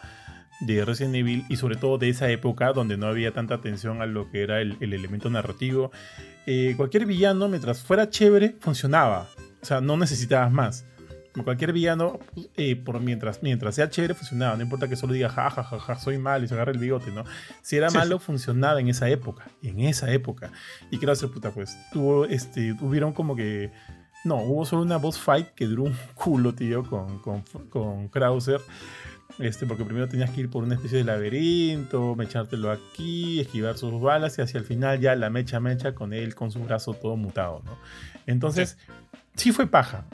de Resident Evil, y sobre todo de esa época donde no había tanta atención a lo que era el, el elemento narrativo, eh, cualquier villano, mientras fuera chévere, funcionaba. O sea, no necesitabas más. Cualquier villano, eh, por mientras, mientras sea chévere, funcionaba. No importa que solo diga, ja, ja, ja, ja, soy malo y se agarre el bigote, ¿no? Si era malo, funcionaba en esa época. En esa época. Y Krauser, puta, pues, tuvo, este, tuvieron como que no, hubo solo una boss fight que duró un culo, tío, con, con, con Krauser. Este, porque primero tenías que ir por una especie de laberinto, mechártelo aquí, esquivar sus balas y hacia el final ya la mecha mecha con él con su brazo todo mutado, ¿no? Entonces, sí, fue paja.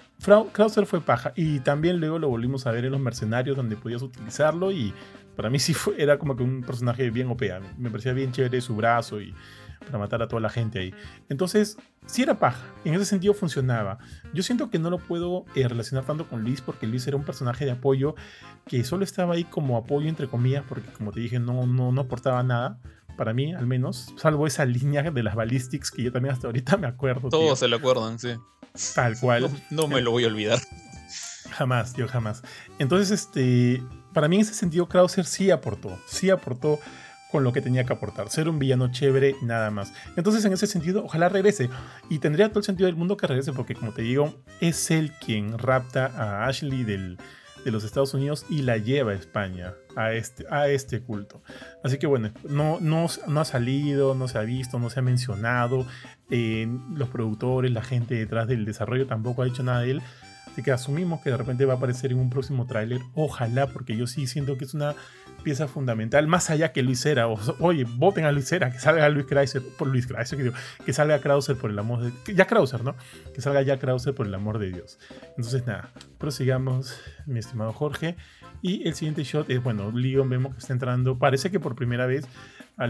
Krauser fue paja. Y también luego lo volvimos a ver en los mercenarios donde podías utilizarlo y para mí sí fue, era como que un personaje bien OP. Me parecía bien chévere su brazo y para matar a toda la gente ahí. Entonces, sí era paja. En ese sentido funcionaba. Yo siento que no lo puedo eh, relacionar tanto con Luis porque Luis era un personaje de apoyo que solo estaba ahí como apoyo entre comillas porque como te dije no, no, no aportaba nada. para mí al menos, salvo esa línea de las ballistics que yo también hasta ahorita me acuerdo. Todos se lo acuerdan, sí. Tal cual. No, me lo voy a olvidar. Jamás, yo jamás. Entonces, este, para mí en ese sentido, Krauser sí aportó, sí aportó con lo que tenía que aportar. Ser un villano chévere, nada más. Entonces, en ese sentido, ojalá regrese. Y tendría todo el sentido del mundo que regrese, porque como te digo, es él quien rapta a Ashley del, de los Estados Unidos y la lleva a España, a este, a este culto. Así que bueno, no, no, ha salido, no se ha visto, no se ha mencionado. Eh, los productores, la gente detrás del desarrollo tampoco ha dicho nada de él. Así que asumimos que de repente va a aparecer en un próximo tráiler. Ojalá, porque yo sí siento que es una pieza fundamental, más allá que Luis Era. oye, voten a Luis Era, que salga Luis Krauser, por Luis Krauser, que, digo, que salga Krauser por el amor de... Ya Krauser, ¿no? Que salga ya Krauser por el amor de Dios. Entonces nada, prosigamos, mi estimado Jorge. Y el siguiente shot es, bueno, Leon vemos que está entrando, parece que por primera vez, a,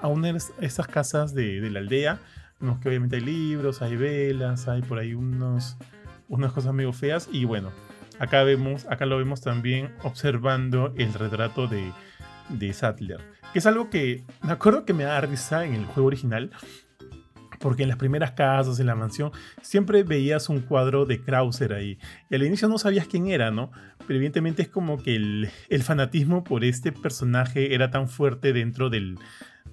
a, una de estas casas de, de la aldea. Vemos que obviamente hay libros, hay velas, hay por ahí unos unas cosas medio feas. Y bueno, acá vemos, acá lo vemos también observando el retrato de, de Sattler. Que es algo que me acuerdo que me da risa en el juego original. Porque en las primeras casas, en la mansión, siempre veías un cuadro de Krauser ahí. Y al inicio no sabías quién era, ¿no? Pero evidentemente es como que el, el fanatismo por este personaje era tan fuerte dentro del,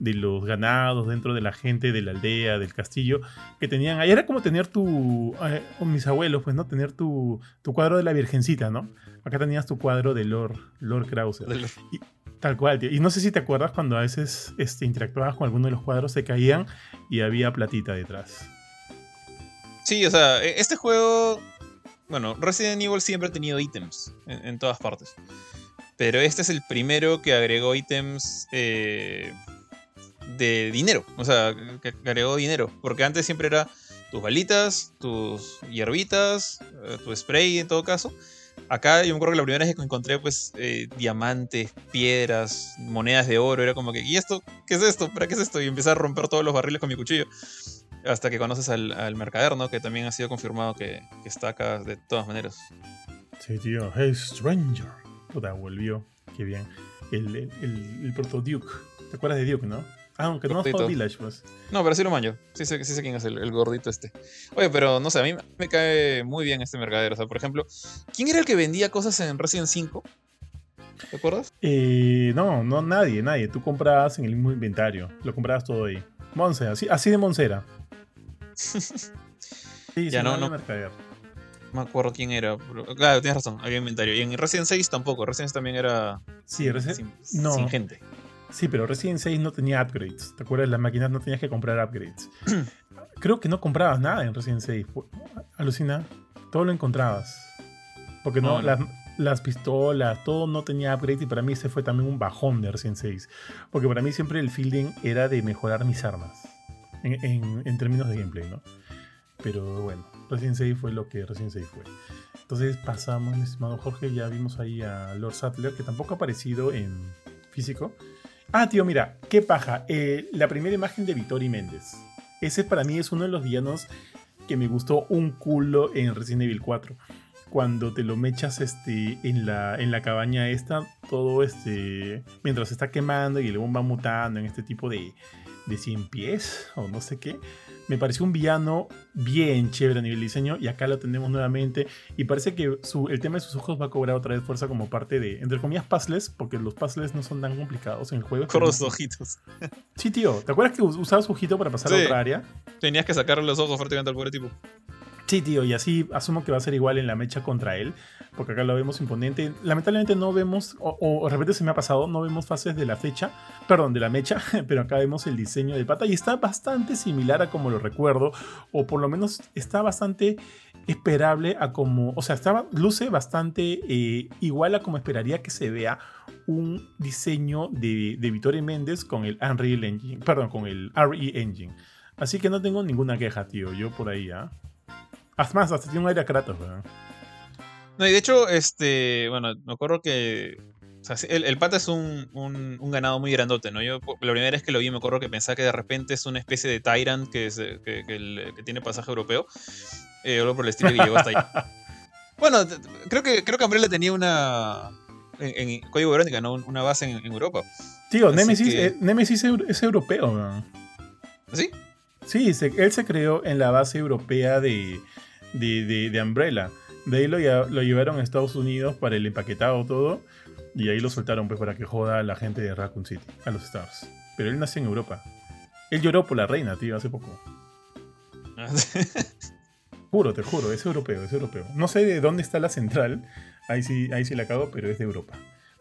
de los ganados, dentro de la gente de la aldea, del castillo, que tenían. Ahí era como tener tu. Eh, mis abuelos, pues, ¿no? Tener tu, tu, cuadro de la Virgencita, ¿no? Acá tenías tu cuadro de Lord, Lord Krauser. Y, tal cual, tío. Y no sé si te acuerdas cuando a veces este, interactuabas con alguno de los cuadros, se caían y había platita detrás. Sí, o sea, e, este juego. Bueno, Resident Evil siempre ha tenido ítems en, en todas partes. Pero este es el primero que agregó ítems. Eh, de dinero. O sea, que agregó dinero. Porque antes siempre era tus balitas, tus hierbitas, eh, tu spray en todo caso. Acá yo me acuerdo que la primera vez que encontré pues eh, diamantes, piedras, monedas de oro, era como que, ¿y esto? ¿Qué es esto? ¿Para qué es esto? Y empecé a romper todos los barriles con mi cuchillo. Hasta que conoces al, mercader, ¿no? Que también ha sido confirmado que, está acá de todas maneras. Sí, tío. Hey, Stranger. Puta, volvió. Qué bien. El, el, el proto Duke. ¿Te acuerdas de Duke, no? Ah, aunque no es Village, pues. No, pero sí lo manjo. Sí sé, sí sé quién es el, gordito este. Oye, pero no sé, a mí me cae muy bien este mercader. O sea, por ejemplo, ¿quién era el que vendía cosas en Resident 5? ¿Te acuerdas? Eh, no, no, nadie, nadie. Tú comprabas en el mismo inventario. Lo comprabas todo ahí. Monse, así, así de Monsera. sí, ya no, no. Mercader. No me acuerdo quién era. claro, tienes razón, había inventario. Y en Resident 6 tampoco. Resident también era. Sí, Resident. no. sin gente. Sí, pero Resident 6 no tenía upgrades. ¿Te acuerdas? Las máquinas no tenías que comprar upgrades. Creo que no comprabas nada en Resident 6. Alucina. Todo lo encontrabas. Porque no, las, pistolas, todo no tenía upgrades y para mí ese fue también un bajón de Resident 6. Porque para mí siempre el feeling era de mejorar mis armas. En, términos de gameplay, ¿no? Pero bueno, Resident 6 fue lo que Resident 6 fue. Entonces pasamos, mi estimado Jorge, ya vimos ahí a Lord Sattler, que tampoco ha aparecido en físico. Ah, tío, mira, qué paja. Eh, la primera imagen de Vittori Méndez. Ese para mí es uno de los villanos que me gustó un culo en Resident Evil 4. Cuando te lo mechas este, en, la, en la cabaña esta, todo este. Mientras está quemando y el bomba mutando en este tipo de, de 100 pies o no sé qué me pareció un villano bien chévere a nivel diseño y acá lo tenemos nuevamente y parece que el tema de sus ojos va a cobrar otra vez fuerza como parte de, entre comillas, puzzles, porque los puzzles no son tan complicados en el juego. Con los ojitos. Sí, tío, ¿te acuerdas que usabas su ojito para pasar a otra área? Tenías que sacarle los ojos fuertemente al pobre tipo. Sí, tío, y así asumo que va a ser igual en la mecha contra él, porque acá lo vemos imponente. Lamentablemente no vemos, o, de repente se me ha pasado, no vemos fases de la fecha, perdón, de la mecha, pero acá vemos el diseño de pata y está bastante similar a como lo recuerdo, o por lo menos está bastante esperable a como, o sea, estaba, luce bastante eh, igual a como esperaría que se vea un diseño de, de Vittorio Méndez con el Unreal Engine, perdón, con el RE Engine. Así que no tengo ninguna queja, tío, yo por ahí, ¿ah? Más, hasta tiene un aire a Kratos, No, y de hecho, este, bueno, me acuerdo que el, pata es un, un, ganado muy grandote, ¿no? Yo la primera vez que lo vi me acuerdo que pensaba que de repente es una especie de Tyrant que, que, tiene pasaje europeo. Eh, por el estilo que llegó hasta ahí. bueno, creo que, creo que Umbrella tenía una, en, Código Verónica, ¿no? Una base en, Europa. Tío, Nemesis, eh, Nemesis es europeo, ¿no? ¿Sí? Sí, él se creó en la base europea de, de, de, Umbrella. De ahí lo, lo, llevaron a Estados Unidos para el empaquetado todo. Y ahí lo soltaron pues para que joda a la gente de Raccoon City, a los Stars. Pero él nació en Europa. Él lloró por la reina, tío, hace poco. juro, te juro, es europeo, es europeo. No sé de dónde está la central, ahí sí, ahí sí la cago, pero es de Europa.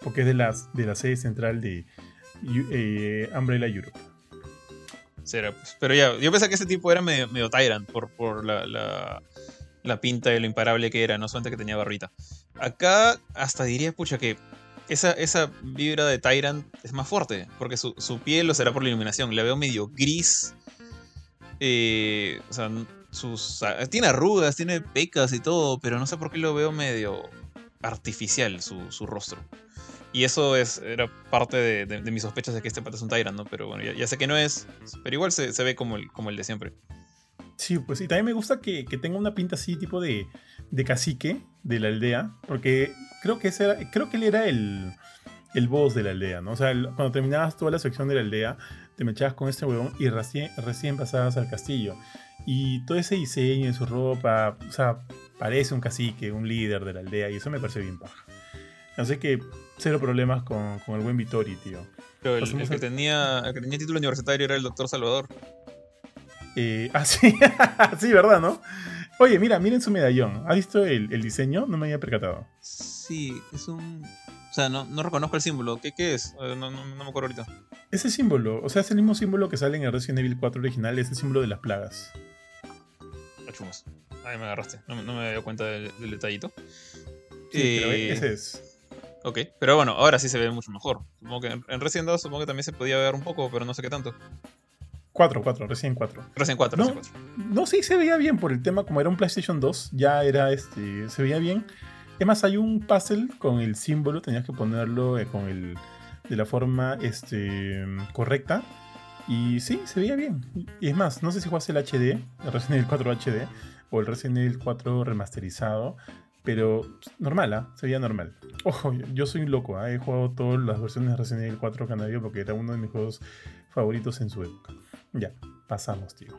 Porque es de, las, de la sede central de eh, Umbrella Europe. Será, pues. Pero ya, yo pensaba que ese tipo era medio, Tyrant por, por la, pinta de lo imparable que era, no solamente que tenía barrita. Acá hasta diría, pucha, que esa, esa vibra de Tyrant es más fuerte, porque su, piel lo será por la iluminación. La veo medio gris. Eh, o sea, sus, tiene arrugas, tiene pecas y todo, pero no sé por qué lo veo medio artificial su rostro. Y eso es, era parte de, mis sospechas de que este pata es un Tyrant, ¿no? Pero bueno, ya, sé que no es, pero igual se, ve como el, como el de siempre. Sí, pues sí, también me gusta que, tenga una pinta así, tipo de, de, cacique de la aldea, porque creo que, ese era, creo que él era el, el boss de la aldea, ¿no? O sea, cuando terminabas toda la sección de la aldea, te echabas con este huevón y recién, recién pasabas al castillo. Y todo ese diseño de su ropa, o sea, parece un cacique, un líder de la aldea, y eso me parece bien paja. Así que cero problemas con, el buen Vittori, tío. Pero el, que tenía, que tenía título universitario era el doctor Salvador. Eh, ah, sí, sí, ¿verdad, no? Oye, mira, miren su medallón. ¿Has visto el, diseño? No me había percatado. Sí, es un... O sea, no, reconozco el símbolo. ¿Qué, qué es? No, me acuerdo ahorita. Ese símbolo, o sea, es el mismo símbolo que sale en el Resident Evil 4 original, es el símbolo de las plagas. Achumos. Ahí me agarraste. No, me había dado cuenta del, detallito. Sí, pero eh, ese es. Ok, pero bueno, ahora sí se ve mucho mejor. Supongo que en Resident 2 supongo que también se podía ver un poco, pero no sé qué tanto. 4, 4, recién 4. Recién 4, no, recién 4. No, sí se veía bien por el tema, como era un PlayStation 2, ya era este, se veía bien. Es más, hay un puzzle con el símbolo, tenías que ponerlo eh, con el, de la forma este, correcta. Y sí, se veía bien. Y es más, no sé si jugaste el HD, el Resident Evil 4 HD, o el Resident Evil 4 remasterizado. Pero normal, ¿ah? Sería normal. Ojo, yo soy un loco, ¿ah? He jugado todas las versiones de Resident Evil 4 Canadio porque era uno de mis juegos favoritos en su época. Ya, pasamos, tío.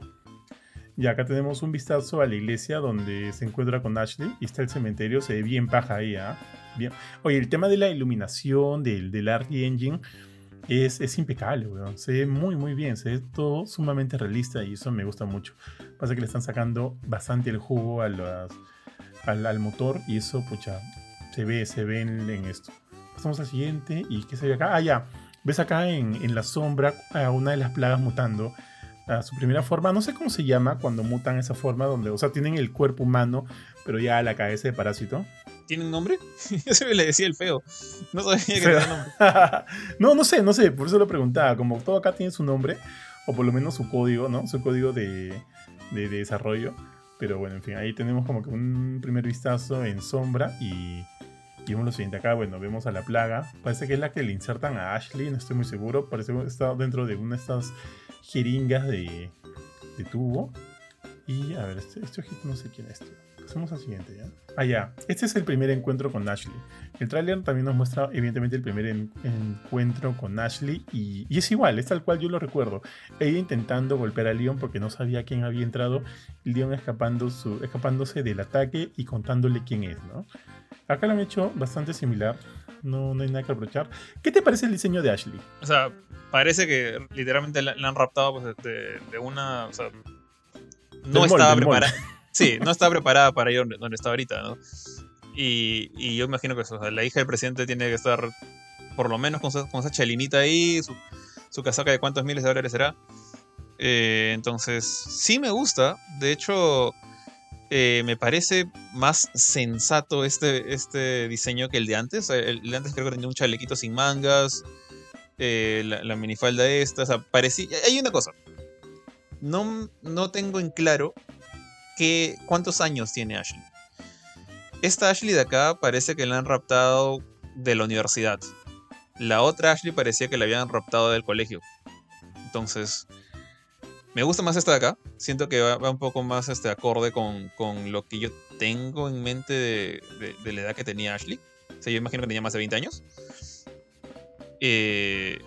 Y acá tenemos un vistazo a la iglesia donde se encuentra con Ashley y está el cementerio, se ve bien paja ahí, ¿ah? Bien. Oye, el tema de la iluminación, del, del Art Engine, es, es, impecable, weón. Se ve muy, muy bien, se ve todo sumamente realista y eso me gusta mucho. Pasa que le están sacando bastante el jugo a las al, motor y eso, pucha, se ve, se ve en, esto. Pasamos al siguiente y ¿qué se ve acá? Ah, ya. Ves acá en, en, la sombra a una de las plagas mutando a su primera forma. No sé cómo se llama cuando mutan esa forma, donde, o sea, tienen el cuerpo humano, pero ya la cabeza de parásito. ¿Tiene un nombre? Yo le decía el feo. No sabía que tenía nombre. no, no sé, no sé, por eso lo preguntaba. Como todo acá tiene su nombre, o por lo menos su código, ¿no? Su código de, de desarrollo. Pero bueno, en fin, ahí tenemos como que un primer vistazo en sombra y, vemos lo siguiente. Acá, bueno, vemos a la plaga. Parece que es la que le insertan a Ashley, no estoy muy seguro. Parece que está dentro de una de estas jeringas de, de tubo. Y a ver, este, este ojito no sé quién es, tío. Pasemos al siguiente, ¿ya? Ah, ya. Este es el primer encuentro con Ashley. El tráiler también nos muestra, evidentemente, el primer encuentro con Ashley. Y, es igual, es tal cual yo lo recuerdo. Ella intentando golpear a Leon porque no sabía quién había entrado. Leon escapando su, escapándose del ataque y contándole quién es, ¿no? Acá lo han hecho bastante similar. No, no hay nada que aprovechar. ¿Qué te parece el diseño de Ashley? O sea, parece que literalmente la, han raptado pues, de, una. O sea, no estaba preparada. Sí, no está preparada para ir donde, está ahorita, ¿no? Y, y, yo imagino que la hija del presidente tiene que estar por lo menos con, con esa chalinita ahí, su, su, casaca de cuántos miles de dólares será. Eh, entonces, sí me gusta. De hecho, eh, me parece más sensato este, este diseño que el de antes. El de antes creo que tenía un chalequito sin mangas. Eh, la, minifalda esta. O sea, parecía. Hay una cosa. No, no tengo en claro ¿cuántos años tiene Ashley? Esta Ashley de acá parece que la han raptado de la universidad. La otra Ashley parecía que la habían raptado del colegio. Entonces, me gusta más esta de acá. Siento que va, un poco más este, acorde con, lo que yo tengo en mente de, la edad que tenía Ashley. O sea, yo imagino que tenía más de 20 años. Eh,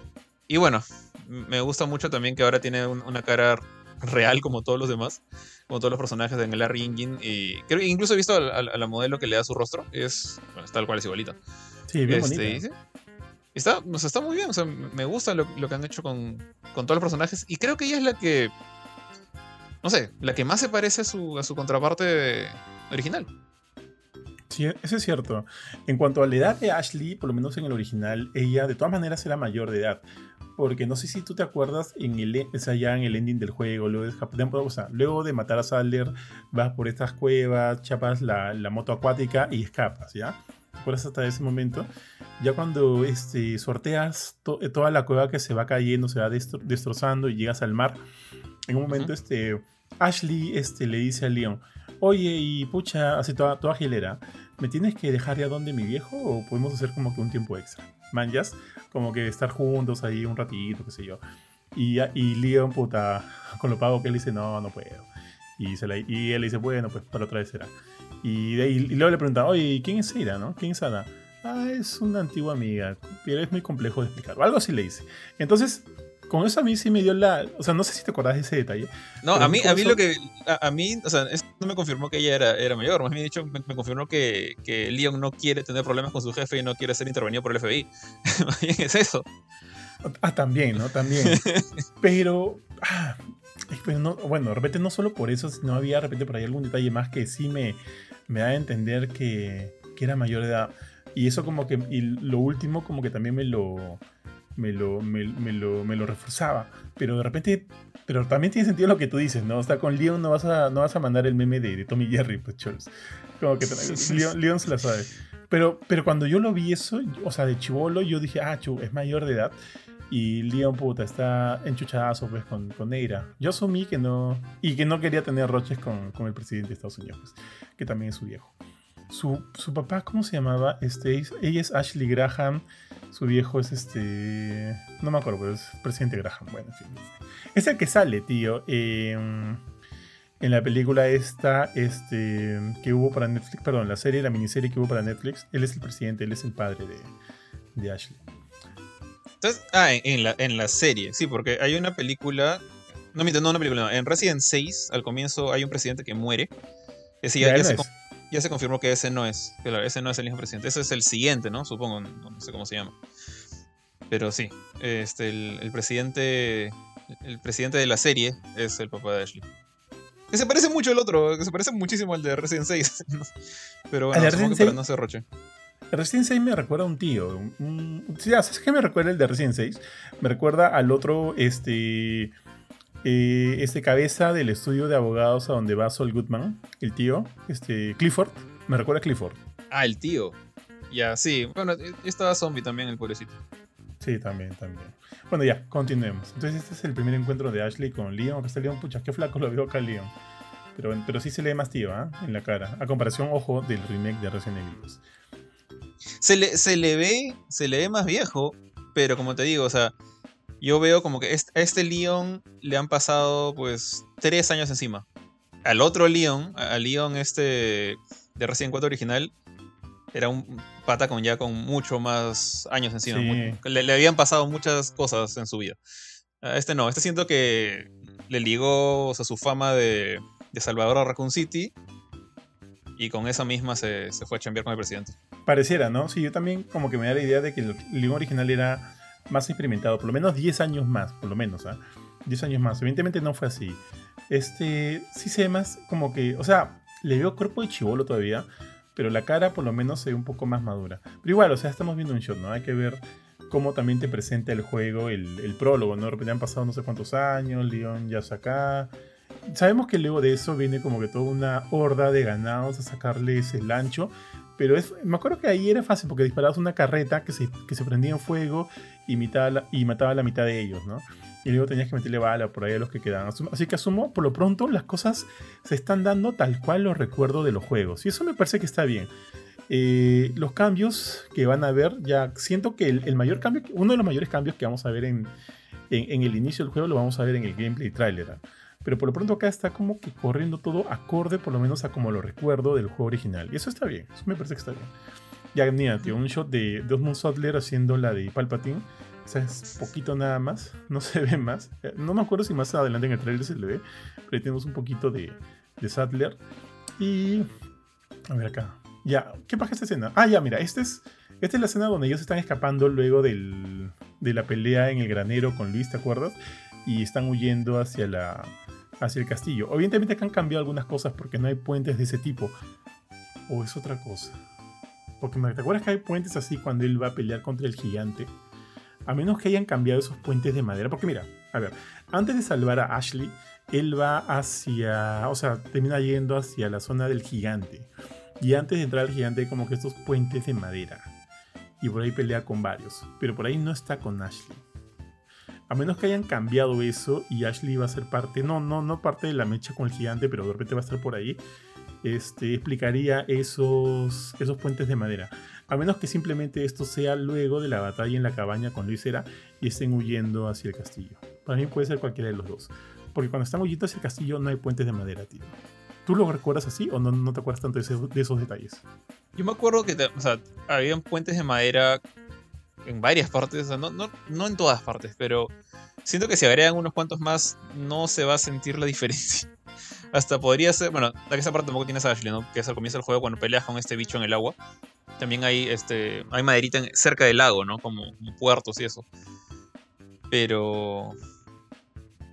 y bueno, me gusta mucho también que ahora tiene una cara real como todos los demás, como todos los personajes en el Larry Engine. Y creo incluso he visto a, la modelo que le da su rostro, es tal cual es igualita. Sí, bien este, Está, está muy bien, o sea, me gusta lo, que han hecho con, con, todos los personajes y creo que ella es la que, no sé, la que más se parece a su, a su contraparte original. Sí, eso es cierto. En cuanto a la edad de Ashley, por lo menos en el original, ella de todas maneras era mayor de edad. Porque no sé si tú te acuerdas, en el, o ya en el ending del juego, luego de, o sea, luego de matar a Sadler, vas por estas cuevas, chapas la, la moto acuática y escapas, ¿ya? ¿Te acuerdas hasta ese momento? Ya cuando este, sorteas eh, toda la cueva que se va cayendo, se va destrozando y llegas al mar, en un momento este, Ashley este, le dice a Leon, oye, y pucha, así toda, toda gilera, ¿me tienes que dejar ya donde mi viejo o podemos hacer como que un tiempo extra? Manjas, como que estar juntos ahí un ratito, qué sé yo. Y, y Leon, puta, con lo pago que él dice, no, no puedo. Y, se y él dice, bueno, pues para otra vez será. Y, de, y luego le pregunta, oye, ¿quién es Ira, no? ¿Quién es Ana? Ah, es una antigua amiga, pero es muy complejo de explicar. O algo así le dice. Entonces, con eso a mí sí me dio la. O sea, no sé si te acordás de ese detalle. No, a mí, a mí lo que. A, mí, o sea, esto no me confirmó que ella era, era mayor. Más bien dicho, me, confirmó que, que, Leon no quiere tener problemas con su jefe y no quiere ser intervenido por el FBI. más bien es eso. Ah, también, ¿no? También. pero. Ah, no, bueno, de repente no solo por eso, sino había de repente por ahí algún detalle más que sí me, me da a entender que, que era mayor de edad. Y eso como que, y lo último como que también me lo, me lo, me, lo, me lo reforzaba. Pero de repente, pero también tiene sentido lo que tú dices, ¿no? O sea, con Leon no vas a, no vas a mandar el meme de, de Tommy Jerry, pues cholos. Como que Leon, se la sabe. Pero, pero cuando yo lo vi eso, o sea, de chivolo, yo dije, ah, chu, es mayor de edad. Y Leon, puta, está enchuchadazo pues con, con Neira. Yo asumí que no. Y que no quería tener roches con, con el presidente de Estados Unidos, pues, que también es su viejo. Su, su papá, ¿cómo se llamaba? Este, ella es Ashley Graham. Su viejo es este. No me acuerdo, pero es presidente Graham. Bueno, en fin. Es el que sale, tío. en la película esta, este, que hubo para Netflix, perdón, la serie, la miniserie que hubo para Netflix, él es el presidente, él es el padre de, de Ashley. Entonces, ah, en, la, en la serie, sí, porque hay una película, no, no una película, no, en Resident 6, al comienzo hay un presidente que muere. Ese ya, ya, ya se confirmó que ese no es. Que ese no es el hijo presidente. Ese es el siguiente, ¿no? Supongo, no, sé cómo se llama. Pero sí, este, el, presidente. El presidente de la serie es el papá de Ashley. Que se parece mucho al otro, que se parece muchísimo al de Resident 6. Pero bueno, supongo que para no se roche. Resident 6 me recuerda a un tío. ¿Sabes qué me recuerda el de Resident 6? Me recuerda al otro, este eh, este cabeza del estudio de abogados a donde va Sol Goodman, el tío, este Clifford, me recuerda a Clifford. Ah, el tío. Ya, sí. Bueno, e, estaba zombie también, el pobrecito. Sí, también, también. Bueno, ya, continuemos. Entonces, este es el primer encuentro de Ashley con Leon. Que está Leon, pucha, qué flaco lo veo acá Leon. Pero, pero sí se le ve más tío, ¿ah? En la cara. A comparación, ojo, del remake de Resident Evil. Se le, se le ve, se le ve más viejo, pero como te digo, o sea, yo veo como que a este Leon le han pasado pues tres años encima. Al otro Leon, al Leon este de Resident 4 original, era un pata con ya con mucho más años encima. le, habían pasado muchas cosas en su vida. A este no, este siento que le ligó su fama de, de Salvador a Raccoon City y con esa misma se, se, fue a chambear con el presidente. Pareciera, ¿no? Sí, yo también como que me da la idea de que el Leon original era más experimentado, por lo menos 10 años más, por lo menos, ¿ah? 10 años más. Evidentemente no fue así. Este, sí se ve más como que, o sea, le veo cuerpo de chivolo todavía, pero la cara por lo menos se ve un poco más madura. Pero igual, o sea, estamos viendo un shot, ¿no? Hay que ver cómo también te presenta el juego, el, prólogo, ¿no? De han pasado no sé cuántos años, Leon ya acá. Sabemos que luego de eso viene como que toda una horda de ganados a sacarles el ancho, pero es, me acuerdo que ahí era fácil porque disparabas una carreta que se, que se prendía en fuego y, y mataba a la mitad de ellos, ¿no? Y luego tenías que meterle bala por ahí a los que quedaban. Así que asumo, por lo pronto, las cosas se están dando tal cual los recuerdo de los juegos. Y eso me parece que está bien. Eh, los cambios que van a ver, ya siento que el, mayor cambio, uno de los mayores cambios que vamos a ver en, en, el inicio del juego, lo vamos a ver en el gameplay trailer. Pero por lo pronto acá está como que corriendo todo acorde, por lo menos a como lo recuerdo del juego original. Y eso está bien, eso me parece que está bien. Ya, mira, tío, un shot de, de Osmond haciendo la de Palpatine. O sea, es poquito nada más, no se ve más. Eh, No me acuerdo si más adelante en el trailer se le ve, pero ahí tenemos un poquito de, de Sattler. Y. A ver acá. Ya, ¿qué pasa esta escena? Ah, ya, mira, esta es, esta es la escena donde ellos están escapando luego del, de la pelea en el granero con Luis, ¿te acuerdas? Y están huyendo hacia, la, hacia el castillo. Obviamente que han cambiado algunas cosas porque no hay puentes de ese tipo. ¿O es otra cosa? Porque ¿te acuerdas que hay puentes así cuando él va a pelear contra el gigante? A menos que hayan cambiado esos puentes de madera. Porque mira, a ver, antes de salvar a Ashley, él va hacia, o sea, termina yendo hacia la zona del gigante. Y antes de entrar al gigante hay como que estos puentes de madera. Y por ahí pelea con varios. Pero por ahí no está con Ashley. A menos que hayan cambiado eso y Ashley va a ser parte, no, no, no parte de la mecha con el gigante, pero de repente va a estar por ahí. Este, explicaría esos, esos puentes de madera. A menos que simplemente esto sea luego de la batalla en la cabaña con Luisera y estén huyendo hacia el castillo. Para mí puede ser cualquiera de los dos. Porque cuando están huyendo hacia el castillo no hay puentes de madera, tío. ¿Tú lo recuerdas así o no, no te acuerdas tanto de, de esos detalles? Yo me acuerdo que o sea, habían puentes de madera en varias partes, o sea, no, no, no en todas partes, pero siento que si agregan unos cuantos más no se va a sentir la diferencia. Hasta podría ser, bueno, esa parte tampoco tienes a Ashley, ¿no? Que es al comienzo del juego cuando peleas con este bicho en el agua. También hay este hay maderita cerca del lago, ¿no? Como, como puertos y eso. Pero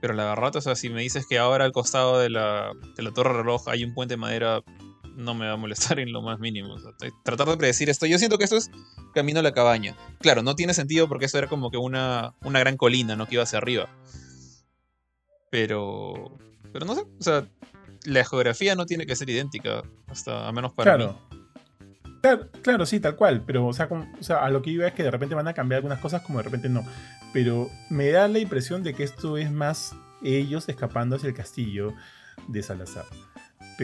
pero la verdad, o sea, si me dices que ahora al costado de la, de la torre reloj hay un puente de madera, no me va a molestar en lo más mínimo. o sea, tratar de predecir esto. Yo siento que esto es camino a la cabaña. Claro, no tiene sentido porque eso era como que una, una gran colina, ¿no? Que iba hacia arriba. Pero. Pero no sé. O sea, la geografía no tiene que ser idéntica. Hasta a menos para claro. mí. Claro, claro, sí, tal cual. Pero, o sea, como- o sea, a lo que iba es que de repente van a cambiar algunas cosas, como de repente no. Pero me da la impresión de que esto es más ellos escapando hacia el castillo de Salazar.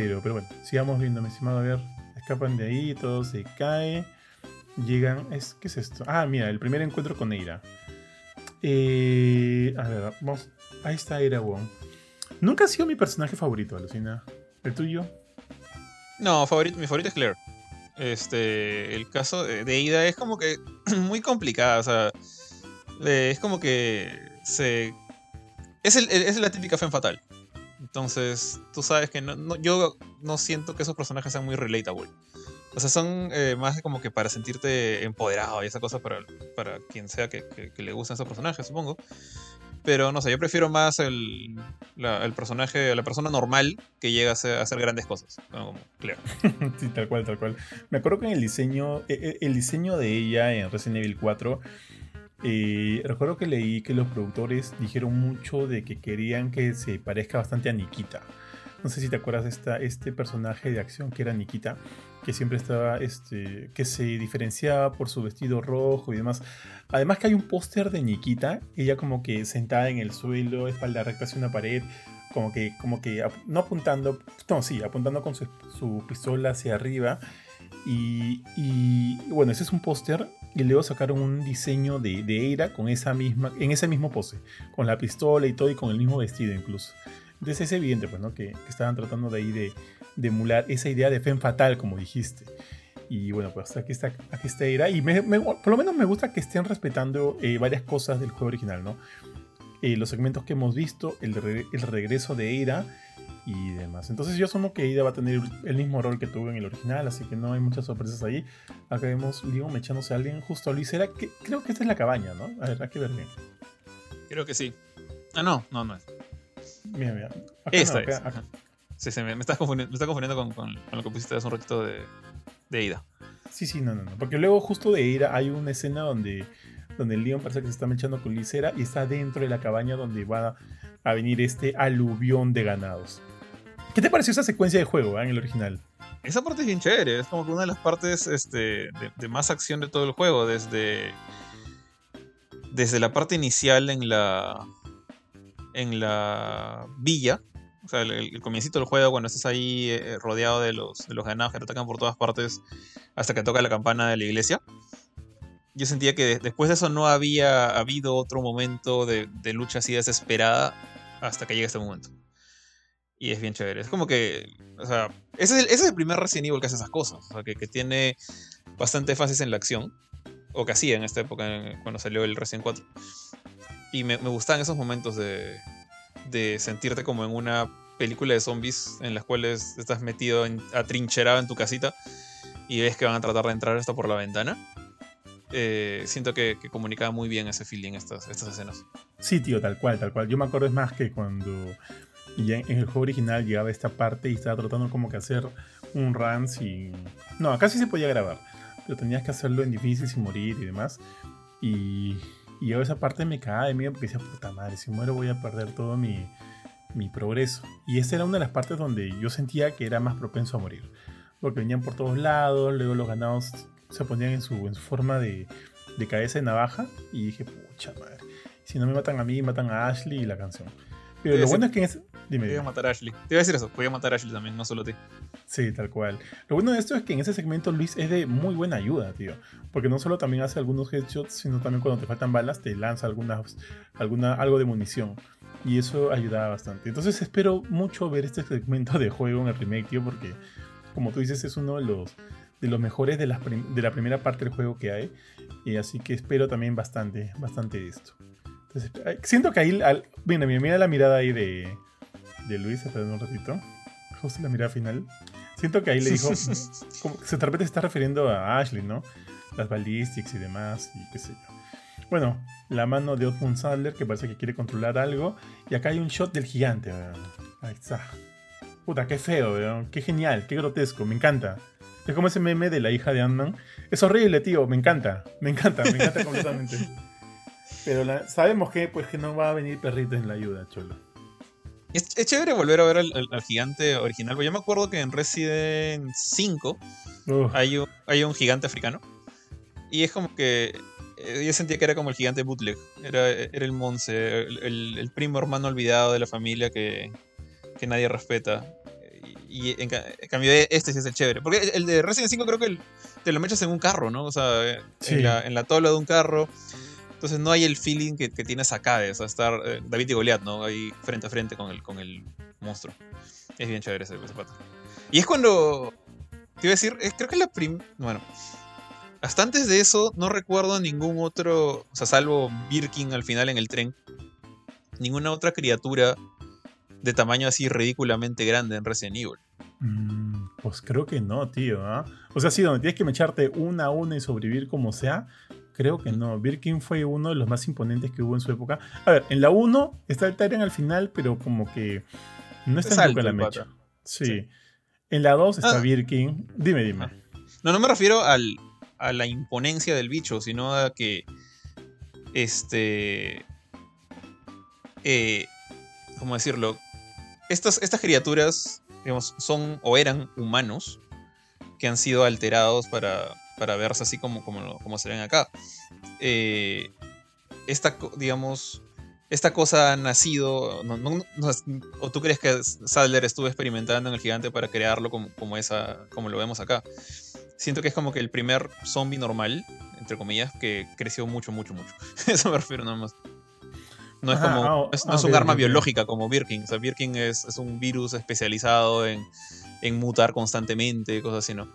Pero, pero bueno, sigamos viendo, mi estimado. A ver, escapan de ahí, todo se cae. Llegan. Es, ¿Qué es esto? Ah, mira, el primer encuentro con Eira. Eh, a ver, vamos. Ahí está Eira Wong. Nunca ha sido mi personaje favorito, Alucina. ¿El tuyo? No, favorito, mi favorito es Claire. Este, el caso de, de Ida es como que muy complicada, o sea, es como que se... Es, es la típica fe fatal. Entonces, tú sabes que no, no- yo no siento que esos personajes sean muy relatable. O sea, son eh, más como que para sentirte empoderado y esa cosa para, para quien sea que, que- que le gusten esos personajes, supongo. Pero no sé, yo prefiero más el, el personaje, la persona normal que llega a hacer, grandes cosas. Como, como Claire. Sí, tal cual, tal cual. Me acuerdo que en el diseño, e- e- el diseño de ella en Resident Evil 4, eh, recuerdo que leí que los productores dijeron mucho de que querían que se parezca bastante a Nikita. No sé si te acuerdas de esta, este personaje de acción que era Nikita, que siempre estaba, este, que se diferenciaba por su vestido rojo y demás. Además que hay un póster de Nikita, ella como que sentada en el suelo, espalda recta hacia una pared, como que, como que, no apuntando, no, sí, apuntando con su, su pistola hacia arriba. Y, y, bueno, ese es un póster. Y luego sacaron un diseño de, de Eira con esa misma, en ese mismo pose, con la pistola y todo, y con el mismo vestido incluso. Entonces es evidente, pues, ¿no? Que, que estaban tratando de ahí de, de emular esa idea de Femme Fatal, como dijiste. Y bueno, pues aquí está, aquí está Eira. Y me- por lo menos me gusta que estén respetando eh, varias cosas del juego original, ¿no? Eh, los segmentos que hemos visto, el, el regreso de Eira y demás. Entonces yo asumo que Eira va a tener el mismo rol que tuvo en el original, así que no hay muchas sorpresas ahí. Acá vemos Leon echándose a alguien justo a Luis. Era que, creo que esta es la cabaña, ¿no? A ver, hay que ver bien. Creo que sí. Ah, no, no, no es. Mira, mira. Acá Esta no, acá- es. acá. Sí, sí, me, me estás confundiendo, me estás confundiendo con, con- con lo que pusiste hace un ratito de, de Ida. Sí, sí, no, no, no. Porque luego justo de Eira hay una escena donde, donde Leon parece que se está mechando con Lisera y está dentro de la cabaña donde va a venir este aluvión de ganados. ¿Qué te pareció esa secuencia de juego ah, en el original? Esa parte es bien chévere, es como que una de las partes este, de, más acción de todo el juego, desde, desde la parte inicial en la, en la villa, o sea, el, el comiencito del juego, cuando estás ahí eh, rodeado de los, de los ganados que te atacan por todas partes, hasta que toca la campana de la iglesia. Yo sentía que de- después de eso no había habido otro momento de, de lucha así desesperada hasta que llega este momento. Y es bien chévere. Es como que, o sea, ese es el, primer Resident Evil que hace esas cosas. O sea, que, que tiene bastante énfasis en la acción. O que hacía en esta época, cuando salió el Resident 4. Y me, me gustaban esos momentos de, de sentirte como en una película de zombies en las cuales estás metido en, atrincherado en tu casita y ves que van a tratar de entrar hasta por la ventana. Eh, siento que, comunicaba muy bien ese feeling estas, estas escenas. Sí, tío, tal cual, tal cual. Yo me acuerdo es más que cuando ya en el juego original llegaba esta parte y estaba tratando como que hacer un run sin... No, sí se podía grabar, pero tenías que hacerlo en difícil sin morir y demás. Y, y yo esa parte me cagaba de miedo porque decía, puta madre, si muero voy a perder todo mi, progreso. Y esa era una de las partes donde yo sentía que era más propenso a morir. Porque venían por todos lados, luego los ganados se ponían en su, en forma de, de cabeza de navaja. Y dije, pucha madre, si no me matan a mí, matan a Ashley y la canción. Pero lo bueno es que en ese... Dime. Te iba a matar a Ashley. Te iba a decir eso, voy a matar a Ashley también, no solo a ti. Sí, tal cual. Lo bueno de esto es que en ese segmento Luis es de muy buena ayuda, tío. Porque no solo también hace algunos headshots, sino también cuando te faltan balas te lanza algunas, alguna, algo de munición. Y eso ayudaba bastante. Entonces espero mucho ver este segmento de juego en el remake, tío, porque como tú dices es uno de los, de los mejores de la, de la primera parte del juego que hay. Y así que espero también bastante, bastante esto. Entonces, siento que ahí, al, mira, mira la mirada ahí de, de Luis, espera un ratito. Justo la mirada final. Siento que ahí le dijo, como, se de repente está refiriendo a Ashley, ¿no? Las ballistics y demás, y qué sé yo. Bueno, la mano de Osmond Sadler que parece que quiere controlar algo. Y acá hay un shot del gigante. Ahí está. Puta, qué feo, ¿verdad? qué genial, qué grotesco, me encanta. Es como ese meme de la hija de Ant-Man. Es horrible, tío, me encanta, me encanta, me encanta completamente. Pero sabemos que, pues, que no va a venir perrito en la ayuda, cholo. Es, chévere volver a ver al, gigante original. Yo me acuerdo que en Resident 5 hay un, hay un gigante africano. Y es como que. Eh, yo sentía que era como el gigante bootleg. Era, era el Monse, el, primo hermano olvidado de la familia que, que nadie respeta. Y, en, cambio, este sí es el chévere. Porque el de Resident 5 creo que te lo mechas en un carro, ¿no? O sea, en, la, en la tabla de un carro. Entonces no hay el feeling que, tienes acá de estar eh, David y Goliat, ¿no? Ahí frente a frente con el, monstruo. Es bien chévere ese, ese pato. Y es cuando. Te iba a decir, creo que la prim. Bueno. Hasta antes de eso, no recuerdo ningún otro. O sea, salvo Birkin al final en el tren. Ninguna otra criatura de tamaño así ridículamente grande en Resident Evil. Mm, pues creo que no, tío. ¿ah? O sea, sí, donde tienes que echarte una a una y sobrevivir como sea, Creo que no. Birkin fue uno de los más imponentes que hubo en su época. A ver, en la 1 está el Tyrant al final, pero como que no está en la mecha. Sí. En la 2 está ah. Birkin. Dime, dime. Ah. No, no me refiero al, a la imponencia del bicho, sino a que. Este. Eh, ¿Cómo decirlo? Estas, estas criaturas, digamos, son o eran humanos que han sido alterados para, para verse así como, como, como se ven acá. Eh, esta, digamos, esta cosa ha nacido, o tú crees que Sadler estuvo experimentando en el gigante para crearlo como, como, esa, como lo vemos acá. Siento que es como que el primer zombie normal, entre comillas, que creció mucho, mucho, mucho. Eso me refiero nada más. No es como. no es, un arma biológica como Birkin. O sea, Birkin es, es un virus especializado en, en, mutar constantemente, cosas así, ¿no?